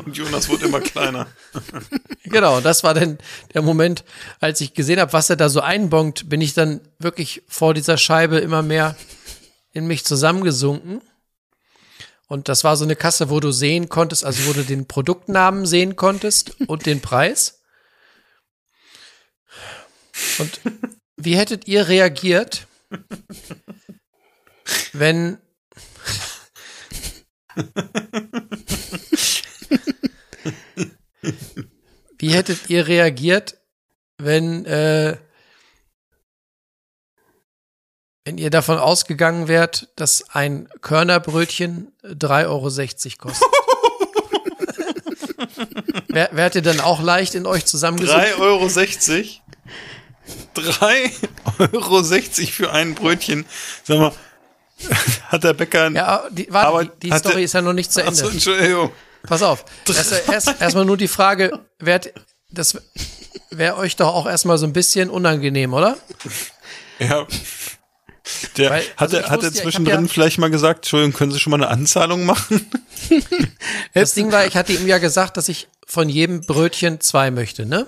Speaker 2: Und Jonas wurde immer kleiner. (laughs)
Speaker 3: Genau, und das war dann der Moment, als ich gesehen habe, was er da so einbongt, bin ich dann wirklich vor dieser Scheibe immer mehr in mich zusammengesunken. Und das war so eine Kasse, wo du sehen konntest, also wo du den Produktnamen sehen konntest und den Preis. Und wie hättet ihr reagiert, wenn (laughs) Wie hättet ihr reagiert, wenn, äh, wenn ihr davon ausgegangen wärt, dass ein Körnerbrötchen 3,60 Euro kostet? (laughs) Wär, wärt ihr dann auch leicht in euch zusammengesunken?
Speaker 2: 3,60 Euro? 3,60 Euro für ein Brötchen. Sag mal, (laughs) hat der Bäcker.
Speaker 3: Ja, die, warte, die, die Story ist ja noch nicht zu Ende.
Speaker 2: Achso, Entschuldigung.
Speaker 3: Pass auf. Erst, erst, erstmal nur die Frage, wärt, das wäre euch doch auch erstmal so ein bisschen unangenehm, oder?
Speaker 2: Ja. Der
Speaker 3: Weil,
Speaker 2: hat,
Speaker 3: also
Speaker 2: er
Speaker 3: ich
Speaker 2: hat er zwischendrin
Speaker 3: ja-
Speaker 2: vielleicht mal gesagt, Entschuldigung, können Sie schon mal eine Anzahlung machen? (laughs)
Speaker 3: Das Ding war, ich hatte ihm ja gesagt, dass ich von jedem Brötchen zwei möchte, ne?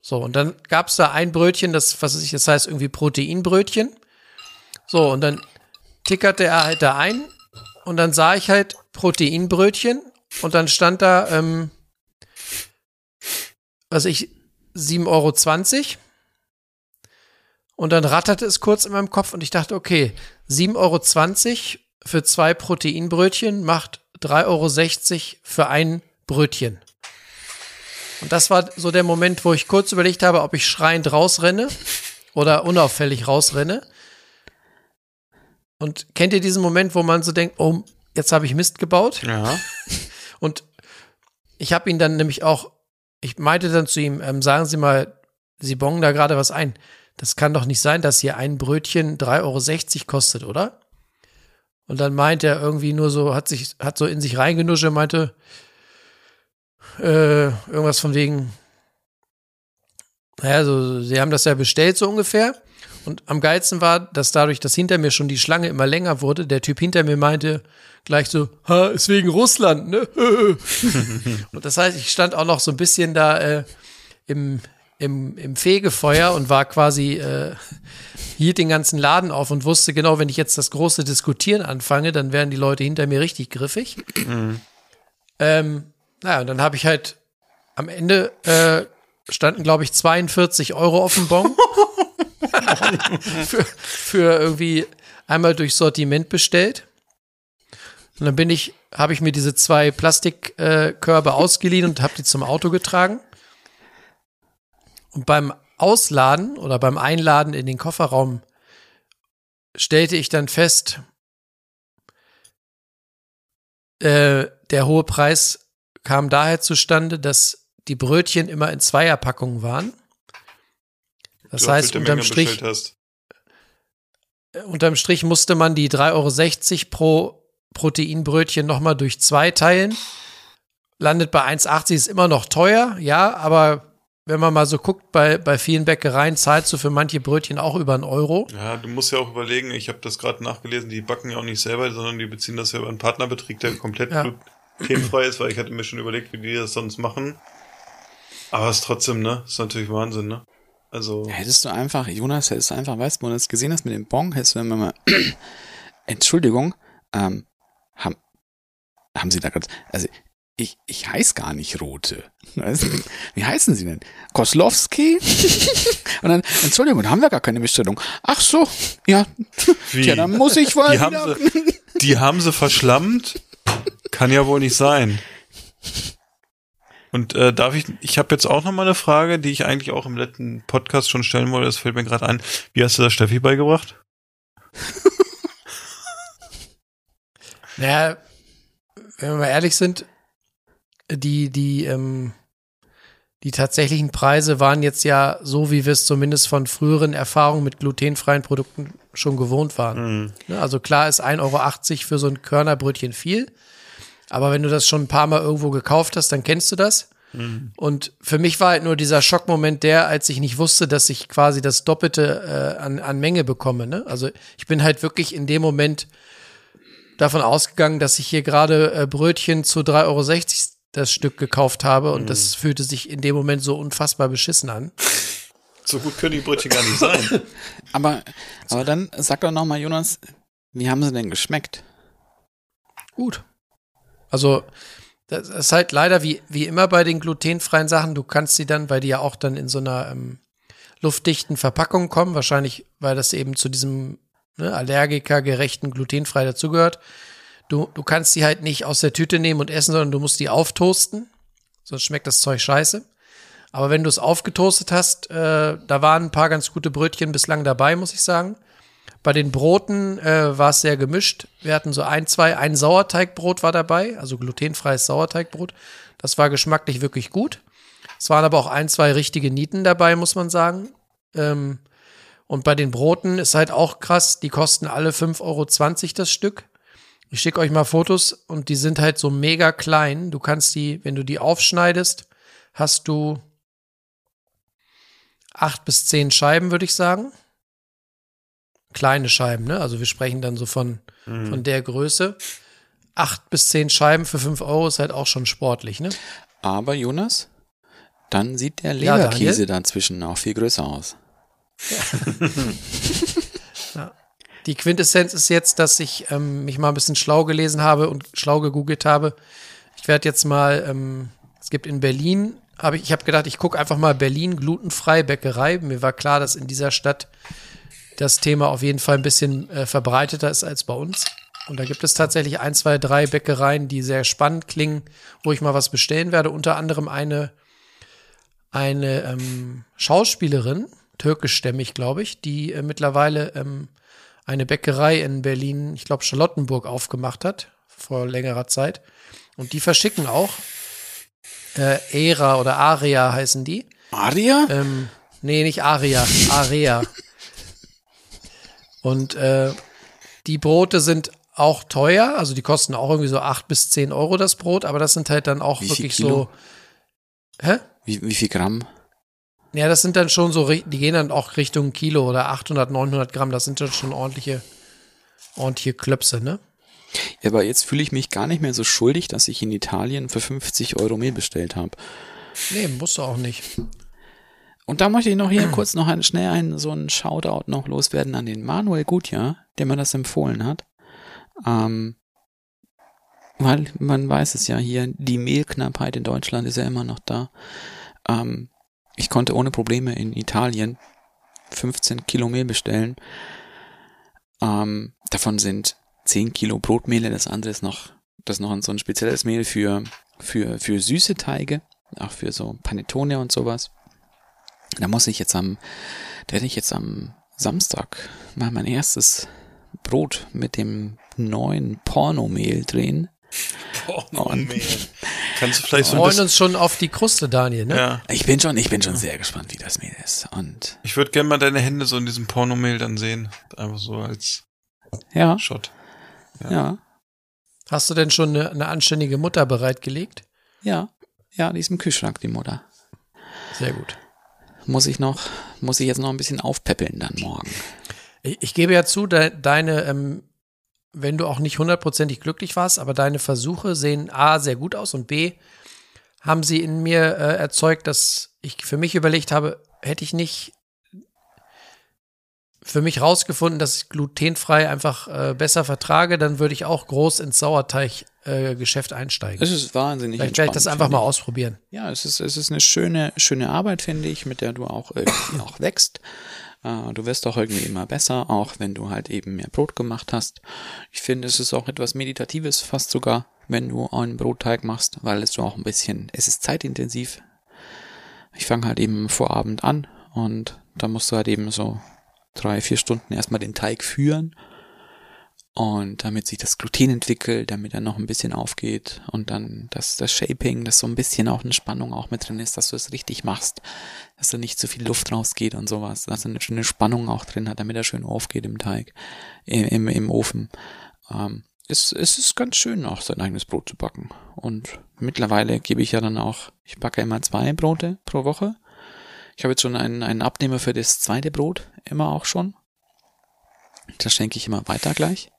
Speaker 3: So, und dann gab's da ein Brötchen, das, was ich, das heißt irgendwie Proteinbrötchen. So, und dann tickerte er halt da ein und dann sah ich halt Proteinbrötchen und dann stand da, ähm, was ich, 7,20 Euro. Und dann ratterte es kurz in meinem Kopf und ich dachte, okay, 7,20 Euro für zwei Proteinbrötchen macht 3,60 Euro für ein Brötchen. Und das war so der Moment, wo ich kurz überlegt habe, ob ich schreiend rausrenne oder unauffällig rausrenne. Und kennt ihr diesen Moment, wo man so denkt, oh, jetzt habe ich Mist gebaut?
Speaker 2: Ja. (laughs)
Speaker 3: Und ich habe ihn dann nämlich auch, ich meinte dann zu ihm, ähm, sagen Sie mal, Sie bongen da gerade was ein. Das kann doch nicht sein, dass hier ein Brötchen 3,60 Euro kostet, oder? Und dann meint er irgendwie nur so, hat sich, hat so in sich reingenuscht und meinte, äh, irgendwas von wegen, naja, so, sie haben das ja bestellt, so ungefähr. Und am geilsten war, dass dadurch, dass hinter mir schon die Schlange immer länger wurde, der Typ hinter mir meinte gleich so, ha, ist wegen Russland, ne? (laughs) und das heißt, ich stand auch noch so ein bisschen da äh, im, im, im Fegefeuer und war quasi, äh, hielt den ganzen Laden auf und wusste genau, wenn ich jetzt das große Diskutieren anfange, dann werden die Leute hinter mir richtig griffig. Ähm, naja, und dann habe ich halt am Ende äh, standen, glaube ich, 42 Euro auf dem Bon. (laughs) (laughs) für, für irgendwie einmal durch Sortiment bestellt. Und dann bin ich, habe ich mir diese zwei Plastikkörbe äh, ausgeliehen und habe die zum Auto getragen. Und beim Ausladen oder beim Einladen in den Kofferraum stellte ich dann fest, äh, der hohe Preis kam daher zustande, dass die Brötchen immer in Zweierpackungen waren. Das
Speaker 2: Du
Speaker 3: heißt, unterm
Speaker 2: Menge
Speaker 3: Strich,
Speaker 2: hast.
Speaker 3: unterm Strich musste man die 3,60 Euro pro Proteinbrötchen nochmal durch zwei teilen. Landet bei 1,80 ist immer noch teuer, ja, aber wenn man mal so guckt, bei, bei vielen Bäckereien zahlst du für manche Brötchen auch über einen Euro.
Speaker 2: Ja, du musst ja auch überlegen, ich habe das gerade nachgelesen, die backen ja auch nicht selber, sondern die beziehen das ja über einen Partnerbetrieb, der komplett
Speaker 3: Ja.
Speaker 2: glutenfrei ist, weil ich hatte mir schon überlegt, wie die das sonst machen. Aber es ist trotzdem, ne? Ist natürlich Wahnsinn, ne? Also,
Speaker 1: Hättest du einfach, Jonas, hättest du einfach, weißt du, wo du das gesehen hast mit dem Bon, hättest du immer mal, (clears throat) Entschuldigung, ähm, haben, haben Sie da gerade, also, ich, ich heiß gar nicht Rote. (laughs) Wie heißen Sie denn? Koslowski? (laughs) Und dann, Entschuldigung, haben wir gar keine Bestellung. Ach so, ja,
Speaker 2: wie?
Speaker 1: ja, dann muss ich wohl
Speaker 2: die, haben sie, die haben sie verschlammt? Kann ja wohl nicht sein. Und äh, darf ich, ich habe jetzt auch noch mal eine Frage, die ich eigentlich auch im letzten Podcast schon stellen wollte, das fällt mir gerade ein. Wie hast du das Steffi beigebracht? (laughs)
Speaker 3: Naja, wenn wir mal ehrlich sind, die, die, ähm, die tatsächlichen Preise waren jetzt ja so, wie wir es zumindest von früheren Erfahrungen mit glutenfreien Produkten schon gewohnt waren. Ne, Also klar ist 1,80 Euro für so ein Körnerbrötchen viel. Aber wenn du das schon ein paar Mal irgendwo gekauft hast, dann kennst du das. Und für mich war halt nur dieser Schockmoment der, als ich nicht wusste, dass ich quasi das Doppelte äh, an, an Menge bekomme. Ne? Also ich bin halt wirklich in dem Moment davon ausgegangen, dass ich hier gerade äh, Brötchen zu 3,60 Euro das Stück gekauft habe und das fühlte sich in dem Moment so unfassbar beschissen an.
Speaker 2: So gut können die Brötchen gar nicht sein. (laughs)
Speaker 1: Aber, aber dann sag doch noch mal, Jonas, wie haben sie denn geschmeckt?
Speaker 3: Gut. Also das ist halt leider wie, wie immer bei den glutenfreien Sachen, du kannst sie dann, weil die ja auch dann in so einer ähm, luftdichten Verpackung kommen, wahrscheinlich, weil das eben zu diesem ne, allergikergerechten glutenfrei dazugehört. Du, du kannst die halt nicht aus der Tüte nehmen und essen, sondern du musst die auftoasten, sonst schmeckt das Zeug scheiße. Aber wenn du es aufgetoastet hast, äh, da waren ein paar ganz gute Brötchen bislang dabei, muss ich sagen. Bei den Broten äh, war es sehr gemischt. Wir hatten so ein, zwei, ein Sauerteigbrot war dabei, also glutenfreies Sauerteigbrot. Das war geschmacklich wirklich gut. Es waren aber auch ein, zwei richtige Nieten dabei, muss man sagen. Ähm, und bei den Broten ist halt auch krass, die kosten alle 5,20 Euro das Stück. Ich schicke euch mal Fotos und die sind halt so mega klein. Du kannst die, wenn du die aufschneidest, hast du acht bis zehn Scheiben, würde ich sagen. Kleine Scheiben, ne? Also wir sprechen dann so von, von der Größe. Acht bis zehn Scheiben für fünf Euro ist halt auch schon sportlich, ne?
Speaker 1: Aber Jonas, dann sieht der
Speaker 3: Ja,
Speaker 1: Leberkäse
Speaker 3: Daniel?
Speaker 1: dazwischen auch viel größer aus. (laughs)
Speaker 3: Die Quintessenz ist jetzt, dass ich ähm, mich mal ein bisschen schlau gelesen habe und schlau gegoogelt habe. Ich werde jetzt mal, ähm, es gibt in Berlin, habe ich, ich habe gedacht, ich gucke einfach mal Berlin glutenfrei Bäckerei. Mir war klar, dass in dieser Stadt das Thema auf jeden Fall ein bisschen äh, verbreiteter ist als bei uns. Und da gibt es tatsächlich ein, zwei, drei Bäckereien, die sehr spannend klingen, wo ich mal was bestellen werde. Unter anderem eine, eine ähm, Schauspielerin, türkischstämmig, glaube ich, die äh, mittlerweile ähm, eine Bäckerei in Berlin, ich glaube Charlottenburg, aufgemacht hat, vor längerer Zeit. Und die verschicken auch. Äh, Era oder Aria heißen die.
Speaker 1: Maria?
Speaker 3: Ähm, nee, nicht Aria, Area. Und äh, die Brote sind auch teuer, also die kosten auch irgendwie so acht bis zehn Euro das Brot, aber das sind halt dann auch
Speaker 1: Wie
Speaker 3: wirklich so. Hä?
Speaker 1: Wie, wie viel Gramm?
Speaker 3: Ja, das sind dann schon so, die gehen dann auch Richtung Kilo oder 800, 900 Gramm. Das sind dann schon ordentliche, ordentliche Klöpse, ne?
Speaker 1: Ja, aber jetzt fühle ich mich gar nicht mehr so schuldig, dass ich in Italien für 50 Euro Mehl bestellt habe.
Speaker 3: Nee, musst du auch nicht.
Speaker 1: Und da möchte ich noch hier kurz noch ein, schnell einen, so einen Shoutout noch loswerden an den Manuel Gutjahr, der mir das empfohlen hat. Ähm, weil man weiß es ja hier, die Mehlknappheit in Deutschland ist ja immer noch da. Ähm, ich konnte ohne Probleme in Italien 15 Kilo Mehl bestellen. Ähm, davon sind 10 Kilo Brotmehle, das andere ist noch, das noch so ein spezielles Mehl für, für, für süße Teige, auch für so Panettone und sowas. Da muss ich jetzt am, da werde ich jetzt am Samstag mal mein erstes Brot mit dem neuen Pornomehl drehen.
Speaker 2: Pornomehl. Kannst du vielleicht so
Speaker 3: Wir freuen uns schon auf die Kruste, Daniel, ne?
Speaker 2: ja.
Speaker 1: Ich bin schon, ich bin schon sehr gespannt, wie das Mehl ist. Und
Speaker 2: Ich würde gerne mal deine Hände so in diesem Pornomehl dann sehen. Einfach so als
Speaker 1: ja,
Speaker 2: Shot.
Speaker 1: ja,
Speaker 3: Hast du denn schon eine, eine anständige Mutter bereitgelegt?
Speaker 1: ja, ja, die ist im Kühlschrank, die Mutter.
Speaker 3: Sehr gut.
Speaker 1: Muss ich noch, muss ich jetzt noch ein bisschen aufpäppeln dann morgen.
Speaker 3: Ich, ich gebe ja zu, de, deine, ähm, wenn du auch nicht hundertprozentig glücklich warst, aber deine Versuche sehen A sehr gut aus und B haben sie in mir äh, erzeugt, dass ich für mich überlegt habe, hätte ich nicht für mich rausgefunden, dass ich glutenfrei einfach äh, besser vertrage, dann würde ich auch groß ins Sauerteig-Geschäft einsteigen.
Speaker 1: Es ist wahnsinnig
Speaker 3: Vielleicht werde ich das einfach mal ausprobieren.
Speaker 1: Ja, es ist, es ist eine schöne, schöne Arbeit, finde ich, mit der du auch irgendwie auch wächst. Äh, Du wirst auch irgendwie immer besser, auch wenn du halt eben mehr Brot gemacht hast. Ich finde, es ist auch etwas Meditatives, fast sogar wenn du einen Brotteig machst, weil es du auch ein bisschen, es ist zeitintensiv. Ich fange halt eben Vorabend an und da musst du halt eben so drei, vier Stunden erstmal den Teig führen und damit sich das Gluten entwickelt, damit er noch ein bisschen aufgeht und dann das, das Shaping, dass so ein bisschen auch eine Spannung auch mit drin ist, dass du es richtig machst, dass da nicht zu viel Luft rausgeht und sowas, dass er eine schöne Spannung auch drin hat, damit er schön aufgeht im Teig, im, im, im Ofen. Ähm, es, es ist ganz schön, auch sein eigenes Brot zu backen. Und mittlerweile gebe ich ja dann auch, ich backe immer zwei Brote pro Woche. Ich habe jetzt schon einen, einen Abnehmer für das zweite Brot, immer auch schon. Das schenke ich immer weiter gleich.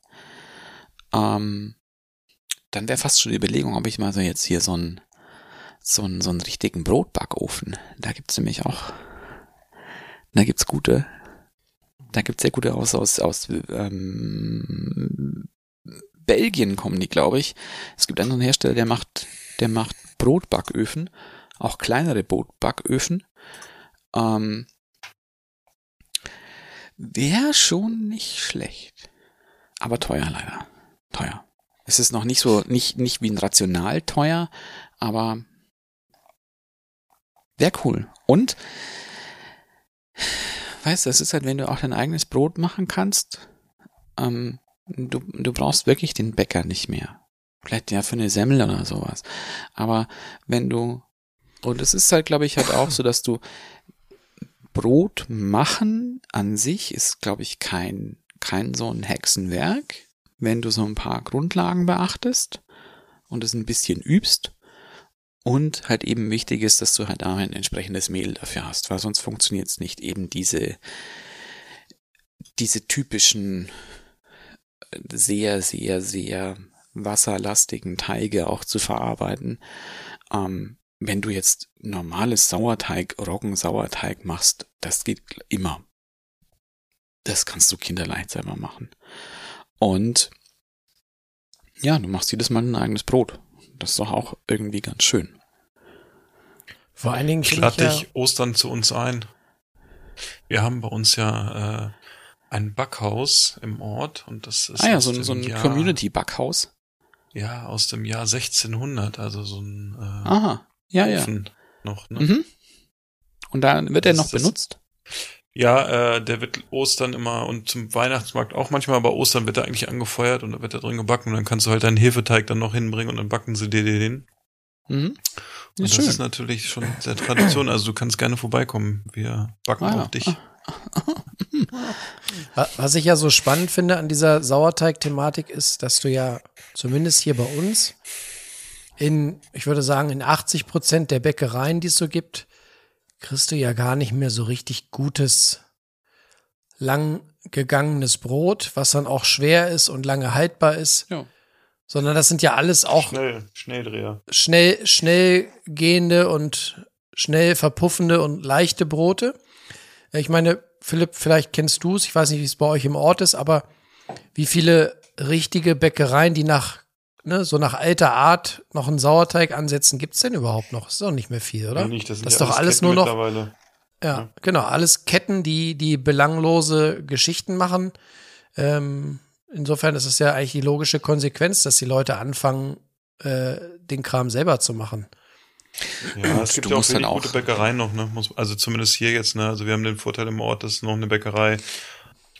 Speaker 1: Ähm, dann wäre fast schon die Überlegung, ob ich mal so jetzt hier so einen so so richtigen Brotbackofen. Da gibt's nämlich auch, da gibt's gute, da gibt's sehr gute aus aus aus ähm, Belgien kommen die, glaube ich. Es gibt einen Hersteller, der macht, der macht Brotbacköfen, auch kleinere Brotbacköfen. Ähm, Wäre schon nicht schlecht. Aber teuer leider. Teuer. Es ist noch nicht so, nicht, nicht wie ein Rational teuer, aber wäre cool. Und, weißt du, es ist halt, wenn du auch dein eigenes Brot machen kannst, ähm, du, du brauchst wirklich den Bäcker nicht mehr. Vielleicht ja für eine Semmel oder sowas. Aber wenn du, und es ist halt, glaube ich, halt auch so, dass du Brot machen an sich ist, glaube ich, kein, kein so ein Hexenwerk, wenn du so ein paar Grundlagen beachtest und es ein bisschen übst. Und halt eben wichtig ist, dass du halt auch ein entsprechendes Mehl dafür hast, weil sonst funktioniert es nicht eben diese, diese typischen sehr, sehr, sehr wasserlastigen Teige auch zu verarbeiten. Ähm, wenn du jetzt normales Sauerteig, Roggensauerteig machst, das geht immer. Das kannst du kinderleicht selber machen. Und ja, du machst jedes Mal ein eigenes Brot. Das ist doch auch irgendwie ganz schön.
Speaker 3: Vor allen Dingen
Speaker 2: ich lade dich ja Ostern zu uns ein. Wir haben bei uns ja äh, ein Backhaus im Ort und das ist
Speaker 1: ah ja, so, ein, so ein Community-Backhaus.
Speaker 2: Ja, aus dem Jahr 1600, also so ein
Speaker 1: äh, Aha, ja,
Speaker 2: Ofen
Speaker 1: ja.
Speaker 2: noch. Ne?
Speaker 1: Mhm. Und da wird er noch benutzt?
Speaker 2: Ja, äh, der wird Ostern immer und zum Weihnachtsmarkt auch manchmal, aber Ostern wird er eigentlich angefeuert und da wird er drin gebacken und dann kannst du halt deinen Hefeteig dann noch hinbringen und dann backen sie dir den.
Speaker 1: Mhm.
Speaker 2: Und das schön. ist natürlich schon sehr Tradition, also du kannst gerne vorbeikommen. Wir backen ah, auf dich. Ah. (laughs)
Speaker 3: Was ich ja so spannend finde an dieser Sauerteig-Thematik ist, dass du ja zumindest hier bei uns in, ich würde sagen, in 80 Prozent der Bäckereien, die es so gibt, kriegst du ja gar nicht mehr so richtig gutes, lang gegangenes Brot, was dann auch schwer ist und lange haltbar ist. Ja. Sondern das sind ja alles auch
Speaker 2: schnell, Schnelldreher.
Speaker 3: Schnell, schnell gehende und schnell verpuffende und leichte Brote. Ich meine, Philipp, vielleicht kennst du es, ich weiß nicht, wie es bei euch im Ort ist, aber wie viele richtige Bäckereien, die nach, ne, so nach alter Art noch einen Sauerteig ansetzen, gibt's denn überhaupt noch? ist doch nicht mehr viel, oder?
Speaker 2: Ja, nicht, das,
Speaker 3: das
Speaker 2: ist
Speaker 3: doch alles
Speaker 2: Ketten
Speaker 3: nur noch. Ja, ja, genau, alles Ketten, die, die belanglose Geschichten machen. Ähm, insofern ist es ja eigentlich die logische Konsequenz, dass die Leute anfangen, äh, den Kram selber zu machen.
Speaker 2: Ja, es gibt ja auch wirklich gute Bäckereien noch, ne? also zumindest hier jetzt, ne? Also wir haben den Vorteil im Ort, dass noch eine Bäckerei,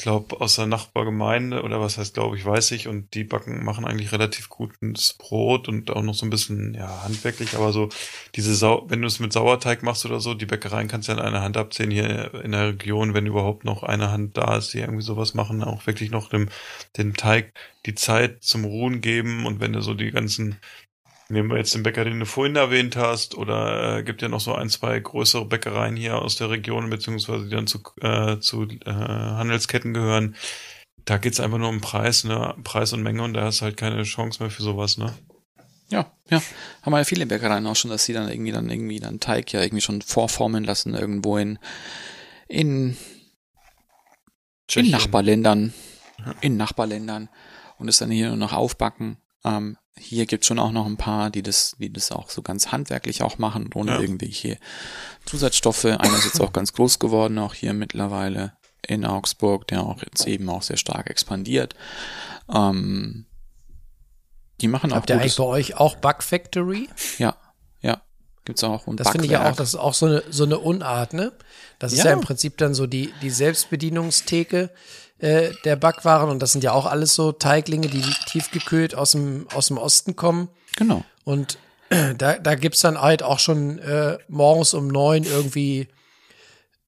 Speaker 2: glaube, aus der Nachbargemeinde oder was heißt, glaube ich, weiß ich, und die backen, machen eigentlich relativ gutes Brot und auch noch so ein bisschen, ja, handwerklich, aber so diese Sau, wenn du es mit Sauerteig machst oder so, die Bäckereien kannst du ja in einer Hand abzählen hier in der Region, wenn überhaupt noch eine Hand da ist, die irgendwie sowas machen, auch wirklich noch dem, den Teig die Zeit zum Ruhen geben. Und wenn du so die ganzen Nehmen wir jetzt den Bäcker, den du vorhin erwähnt hast, oder äh, gibt ja noch so ein, zwei größere Bäckereien hier aus der Region, beziehungsweise die dann zu, äh, zu äh, Handelsketten gehören. Da geht's einfach nur um Preis, ne? Preis und Menge und da hast du halt keine Chance mehr für sowas, ne?
Speaker 1: Ja, ja. Haben ja viele Bäckereien auch schon, dass sie dann irgendwie dann irgendwie dann Teig ja irgendwie schon vorformen lassen irgendwo in in, in Nachbarländern. In Nachbarländern und es dann hier nur noch aufbacken. Ähm, hier gibt schon auch noch ein paar, die das, die das auch so ganz handwerklich auch machen, ohne ja. irgendwelche Zusatzstoffe. Einer ist jetzt auch ganz groß geworden, auch hier mittlerweile in Augsburg, der auch jetzt eben auch sehr stark expandiert. Ähm, Die machen auch
Speaker 3: Habt ihr eigentlich bei euch auch Bug Factory?
Speaker 1: Ja, ja. Gibt's auch. Und
Speaker 3: Das finde ich ja auch, das ist auch so eine, so eine Unart, ne? Das ist
Speaker 1: Ja.
Speaker 3: ja, im Prinzip dann so die, die Selbstbedienungstheke äh, der Backwaren und das sind ja auch alles so Teiglinge, die tiefgekühlt aus dem, aus dem Osten kommen.
Speaker 1: Genau.
Speaker 3: Und (clears throat) da, da gibt's dann halt auch schon äh, morgens um neun irgendwie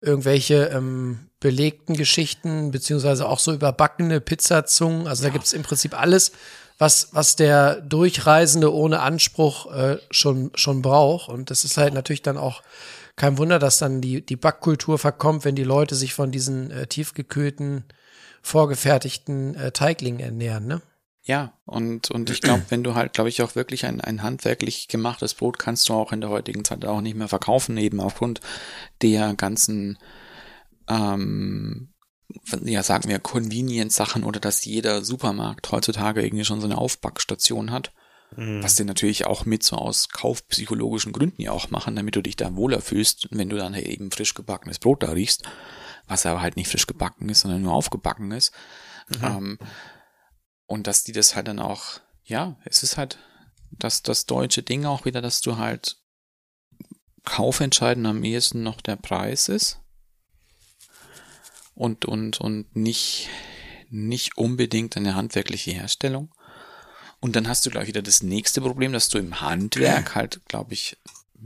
Speaker 3: irgendwelche ähm, belegten Geschichten, beziehungsweise auch so überbackene Pizzazungen. Also da gibt's im Prinzip alles, was, was der Durchreisende ohne Anspruch äh, schon, schon braucht. Und das ist halt natürlich dann auch kein Wunder, dass dann die, die Backkultur verkommt, wenn die Leute sich von diesen äh, tiefgekühlten, vorgefertigten äh, Teiglingen ernähren, ne?
Speaker 1: Ja, und, und ich glaube, wenn du halt, glaube ich, auch wirklich ein, ein handwerklich gemachtes Brot kannst du auch in der heutigen Zeit auch nicht mehr verkaufen, eben aufgrund der ganzen, ähm, ja, sagen wir, Convenience-Sachen oder dass jeder Supermarkt heutzutage irgendwie schon so eine Aufbackstation hat. Was die natürlich auch mit so aus kaufpsychologischen Gründen ja auch machen, damit du dich da wohler fühlst, wenn du dann eben frisch gebackenes Brot da riechst, was aber halt nicht frisch gebacken ist, sondern nur aufgebacken ist. Ähm, und dass die das halt dann auch, ja, es ist halt das, das deutsche Ding auch wieder, dass du halt kaufentscheidend am ehesten noch der Preis ist. Und, und, und nicht, nicht unbedingt eine handwerkliche Herstellung. Und dann hast du gleich wieder das nächste Problem, dass du im Handwerk (clears throat) halt, glaube ich,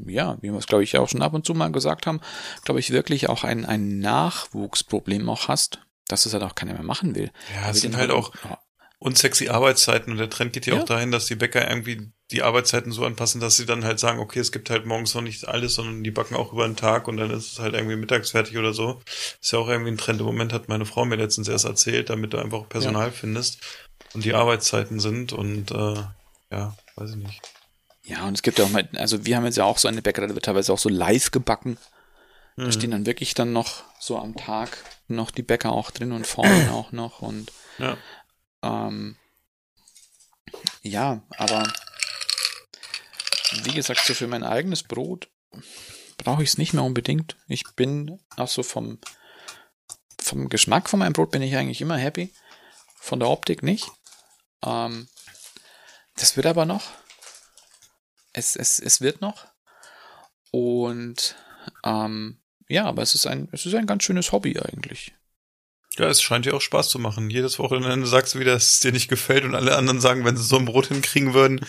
Speaker 1: ja, wie wir es, glaube ich, auch schon ab und zu mal gesagt haben, glaube ich, wirklich auch ein, ein Nachwuchsproblem auch hast, dass es halt auch keiner mehr machen will.
Speaker 2: Ja, es sind
Speaker 1: dann
Speaker 2: halt auch unsexy Arbeitszeiten und der Trend geht ja,
Speaker 1: Ja.
Speaker 2: auch dahin, dass die Bäcker irgendwie die Arbeitszeiten so anpassen, dass sie dann halt sagen, okay, es gibt halt morgens noch nicht alles, sondern die backen auch über den Tag und dann ist es halt irgendwie mittags fertig oder so. Ist ja auch irgendwie ein Trend. Im Moment hat meine Frau mir letztens erst erzählt, damit du einfach Personal findest und die Arbeitszeiten sind und äh, ja, weiß ich nicht.
Speaker 1: Ja, und es gibt ja auch mal, also wir haben jetzt ja auch so eine Bäckerei, da wird teilweise auch so live gebacken. Da stehen dann wirklich dann noch so am Tag noch die Bäcker auch drin und vorne (clears throat) auch noch und
Speaker 2: Ja.
Speaker 1: ähm, ja, aber wie gesagt, so für mein eigenes Brot brauche ich es nicht mehr unbedingt. Ich bin auch so vom, vom Geschmack von meinem Brot bin ich eigentlich immer happy. Von der Optik nicht. Ähm, das wird aber noch. Es, es, es wird noch. Und ähm, ja, aber es ist ein, es ist ein ganz schönes Hobby eigentlich.
Speaker 2: Ja, es scheint dir auch Spaß zu machen. Jedes Wochenende sagst du wieder, dass es dir nicht gefällt und alle anderen sagen, wenn sie so ein Brot hinkriegen würden,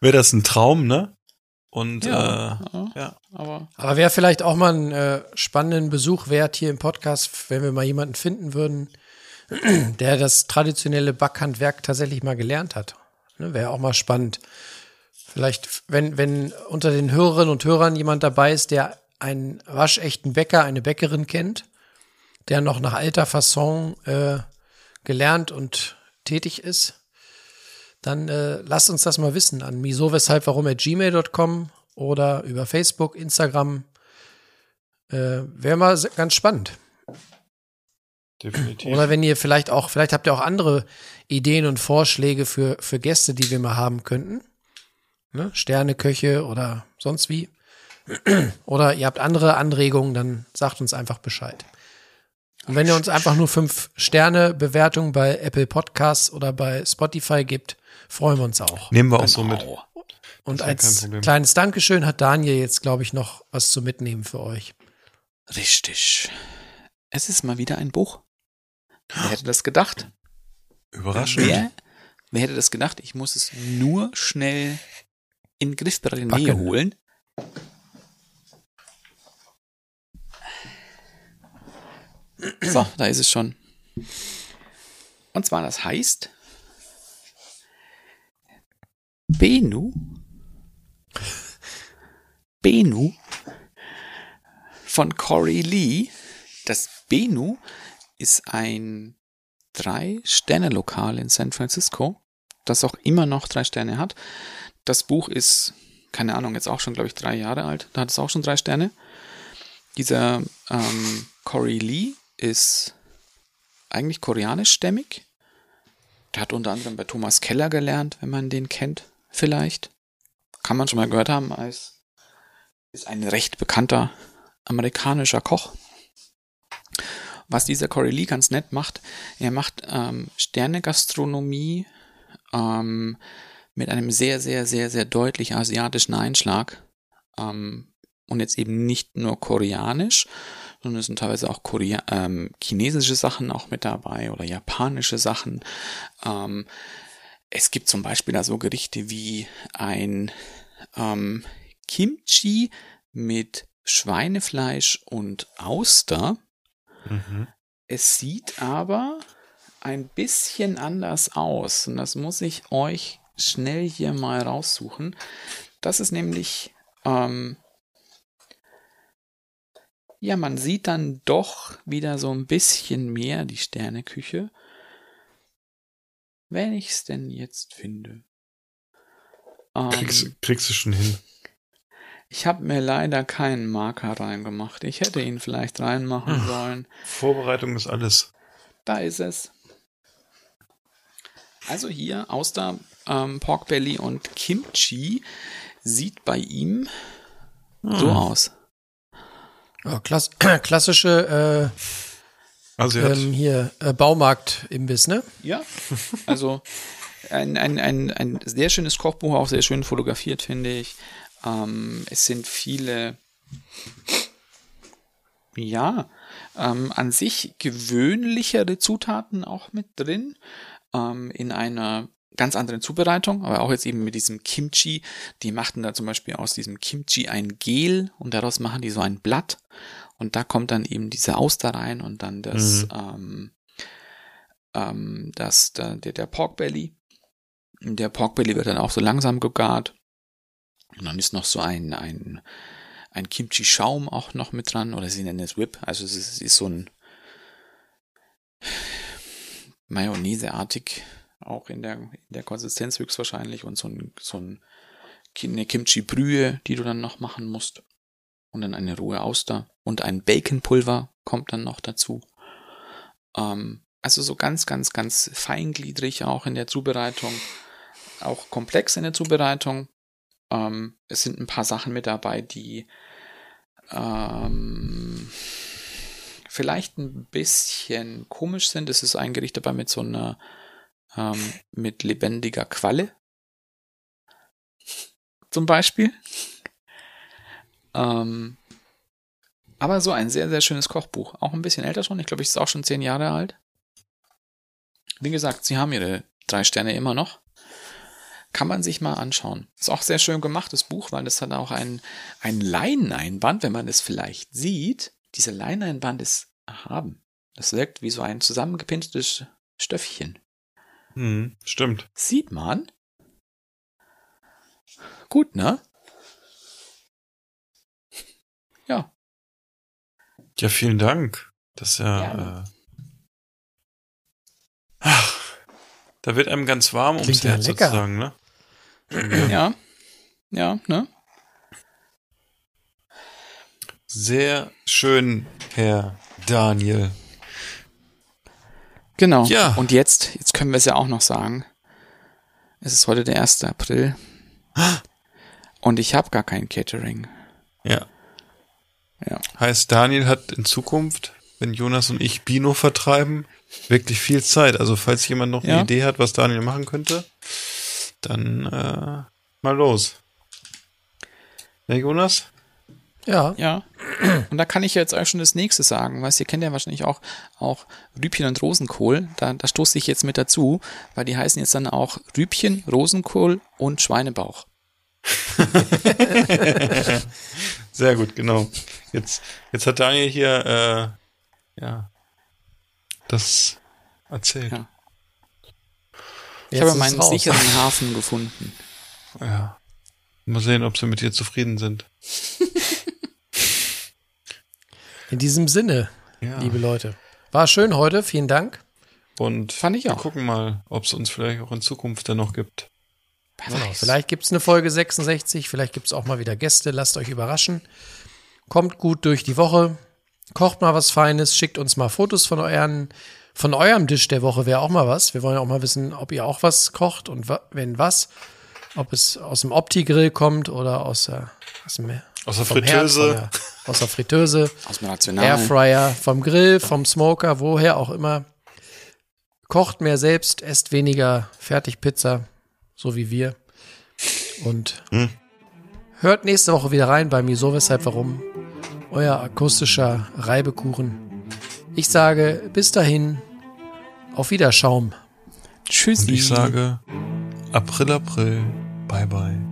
Speaker 2: wäre das ein Traum, ne? Und
Speaker 1: Ja,
Speaker 2: äh, ja.
Speaker 1: aber
Speaker 3: Aber wäre vielleicht auch mal ein äh, spannenden Besuch wert hier im Podcast, wenn wir mal jemanden finden würden, (clears throat) der das traditionelle Backhandwerk tatsächlich mal gelernt hat. Ne, wäre auch mal spannend. Vielleicht, wenn, wenn unter den Hörerinnen und Hörern jemand dabei ist, der einen waschechten Bäcker, eine Bäckerin kennt, der noch nach alter Fasson äh, gelernt und tätig ist, dann äh, lasst uns das mal wissen an miso weshalb warum at gmail.com oder über Facebook, Instagram. Äh, Wäre mal ganz spannend.
Speaker 2: definitiv.
Speaker 3: Oder wenn ihr vielleicht auch, vielleicht habt ihr auch andere Ideen und Vorschläge für, für Gäste, die wir mal haben könnten. Ne? Sterneköche oder sonst wie. oder ihr habt andere Anregungen, dann sagt uns einfach Bescheid. Und wenn ihr uns einfach nur fünf Sterne Bewertung bei Apple Podcasts oder bei Spotify gibt, freuen wir uns auch.
Speaker 2: Nehmen wir auch so mit.
Speaker 1: Genau.
Speaker 3: Und als kleines Dankeschön hat Daniel jetzt, glaube ich, noch was zu mitnehmen für euch.
Speaker 1: Richtig. Es ist mal wieder ein Buch. Wer hätte das gedacht?
Speaker 2: Überraschend.
Speaker 1: Wer, wer hätte das gedacht? Ich muss es nur schnell in griffbare Nähe holen. So, da ist es schon. Und zwar, das heißt Benu. Benu von Corey Lee. Das Benu ist ein Drei-Sterne-Lokal in San Francisco, das auch immer noch drei Sterne hat. Das Buch ist, keine Ahnung, jetzt auch schon, glaube ich, drei Jahre alt. Da hat es auch schon drei Sterne. Dieser ähm, Corey Lee ist eigentlich koreanischstämmig. Der hat unter anderem bei Thomas Keller gelernt, wenn man den kennt, vielleicht. Kann man schon mal gehört haben, als ist ein recht bekannter amerikanischer Koch. Was dieser Corey Lee ganz nett macht, er macht ähm, Sternegastronomie, ähm, mit einem sehr, sehr, sehr, sehr deutlich asiatischen Einschlag. Ähm, und jetzt eben nicht nur koreanisch, sondern es sind teilweise auch Korea ähm, chinesische Sachen auch mit dabei oder japanische Sachen. Ähm, es gibt zum Beispiel da so Gerichte wie ein ähm, Kimchi mit Schweinefleisch und Auster.
Speaker 2: Mhm.
Speaker 1: Es sieht aber ein bisschen anders aus und das muss ich euch schnell hier mal raussuchen. Das ist nämlich, ähm, ja, man sieht dann doch wieder so ein bisschen mehr die Sterneküche. Wenn ich es denn jetzt finde. Ähm,
Speaker 2: Kriegst, kriegst du schon hin.
Speaker 1: ich habe mir leider keinen Marker reingemacht. Ich hätte ihn vielleicht reinmachen
Speaker 2: Hm.
Speaker 1: sollen.
Speaker 2: Vorbereitung ist alles.
Speaker 1: Da ist es. Also hier Auster, ähm, Pork Belly und Kimchi sieht bei ihm so
Speaker 2: Hm.
Speaker 1: aus.
Speaker 3: Ja, klass (clears throat) klassische
Speaker 2: Also
Speaker 3: äh,
Speaker 2: hat,
Speaker 3: ähm, hier äh, Baumarkt-Imbiss, ne?
Speaker 1: Ja, also ein, ein, ein, ein sehr schönes Kochbuch, auch sehr schön fotografiert, finde ich. Ähm, es sind viele, ja, ähm, an sich gewöhnlichere Zutaten auch mit drin, ähm, in einer ganz anderen Zubereitung, aber auch jetzt eben mit diesem Kimchi. Die machten da zum Beispiel aus diesem Kimchi ein Gel und daraus machen die so ein Blatt und da kommt dann eben diese Auster rein und dann das,
Speaker 2: Mhm.
Speaker 1: ähm, ähm, das, der, der der Pork Belly. Der Pork Belly wird dann auch so langsam gegart. Und dann ist noch so ein, ein, ein Kimchi-Schaum auch noch mit dran, oder sie nennen es Whip. Also es ist, es ist so ein Mayonnaise-artig, auch in der, in der Konsistenz höchstwahrscheinlich und so ein, so ein eine Kimchi-Brühe, die du dann noch machen musst. Und dann eine rohe Auster und ein Baconpulver kommt dann noch dazu. Ähm, also so ganz, ganz, ganz feingliedrig auch in der Zubereitung, auch komplex in der Zubereitung. Ähm, es sind ein paar Sachen mit dabei, die ähm, vielleicht ein bisschen komisch sind. Es ist ein Gericht dabei mit so einer ähm, mit lebendiger Qualle. Zum Beispiel. Ähm, aber so ein sehr, sehr schönes Kochbuch. Auch ein bisschen älter schon. Ich glaube, ich ist auch schon zehn Jahre alt. Wie gesagt, sie haben ihre drei Sterne immer noch. Kann man sich mal anschauen. Ist auch sehr schön gemachtes Buch, weil das hat auch ein, ein Leineneinband, wenn man es vielleicht sieht. Dieser Leineneinband ist erhaben. Das wirkt wie so ein zusammengepinseltes Stöffchen.
Speaker 2: Hm, stimmt.
Speaker 1: Sieht man? Gut, ne? Ja.
Speaker 2: Ja, vielen Dank. Das ist ja. Äh, ach, da wird einem ganz warm ums
Speaker 3: Klingt ja
Speaker 2: Herz
Speaker 3: lecker.
Speaker 2: sozusagen, ne?
Speaker 1: Ja. Ja, ne?
Speaker 2: Sehr schön, Herr Daniel.
Speaker 1: Genau.
Speaker 2: Ja.
Speaker 1: Und jetzt, jetzt können wir es ja auch noch sagen. Es ist heute der 1. April. Und ich habe gar kein Catering.
Speaker 2: Ja.
Speaker 1: Ja.
Speaker 2: Heißt, Daniel hat in Zukunft, wenn Jonas und ich Bino vertreiben, wirklich viel Zeit. Also falls jemand noch
Speaker 1: Ja.
Speaker 2: eine Idee hat, was Daniel machen könnte, dann äh, mal los. Ja, Jonas?
Speaker 3: Ja.
Speaker 1: Ja. Und da kann ich jetzt euch schon das nächste sagen, weißt ihr kennt ja wahrscheinlich auch, auch Rübchen und Rosenkohl. Da, da stoße ich jetzt mit dazu, weil die heißen jetzt dann auch Rübchen, Rosenkohl und Schweinebauch. (laughs)
Speaker 2: Sehr gut, genau. Jetzt, jetzt hat Daniel hier äh, ja das erzählt.
Speaker 1: Ja.
Speaker 3: Jetzt
Speaker 1: Ich habe meinen
Speaker 3: raus.
Speaker 1: sicheren Hafen gefunden.
Speaker 2: Ja. Mal sehen, ob sie mit dir zufrieden sind. (laughs)
Speaker 3: In diesem Sinne,
Speaker 2: Ja.
Speaker 3: liebe Leute. War schön heute, vielen Dank.
Speaker 2: Und
Speaker 1: Fand ich
Speaker 2: wir
Speaker 1: auch.
Speaker 2: gucken mal, ob es uns vielleicht auch in Zukunft dann noch gibt.
Speaker 1: Wer
Speaker 3: Genau, vielleicht gibt es eine Folge 66, vielleicht gibt es auch mal wieder Gäste, lasst euch überraschen. Kommt gut durch die Woche, kocht mal was Feines, schickt uns mal Fotos von euren, von eurem Tisch der Woche wäre auch mal was. Wir wollen ja auch mal wissen, ob ihr auch was kocht und wa wenn was. Ob es aus dem Opti-Grill kommt oder aus der, aus dem,
Speaker 2: Aus der
Speaker 3: Herd,
Speaker 2: Fritteuse.
Speaker 3: der, aus der Fritteuse, (laughs)
Speaker 1: Aus dem Rational.
Speaker 3: Airfryer, vom Grill, vom Smoker, woher auch immer. Kocht mehr selbst, esst weniger Fertigpizza, so wie wir. Und hört nächste Woche wieder rein bei Wieso, Weshalb, Warum. Euer akustischer Reibekuchen. Ich sage bis dahin, auf Wiederschaum.
Speaker 1: Tschüssi.
Speaker 2: Und ich sage April, April, bye bye.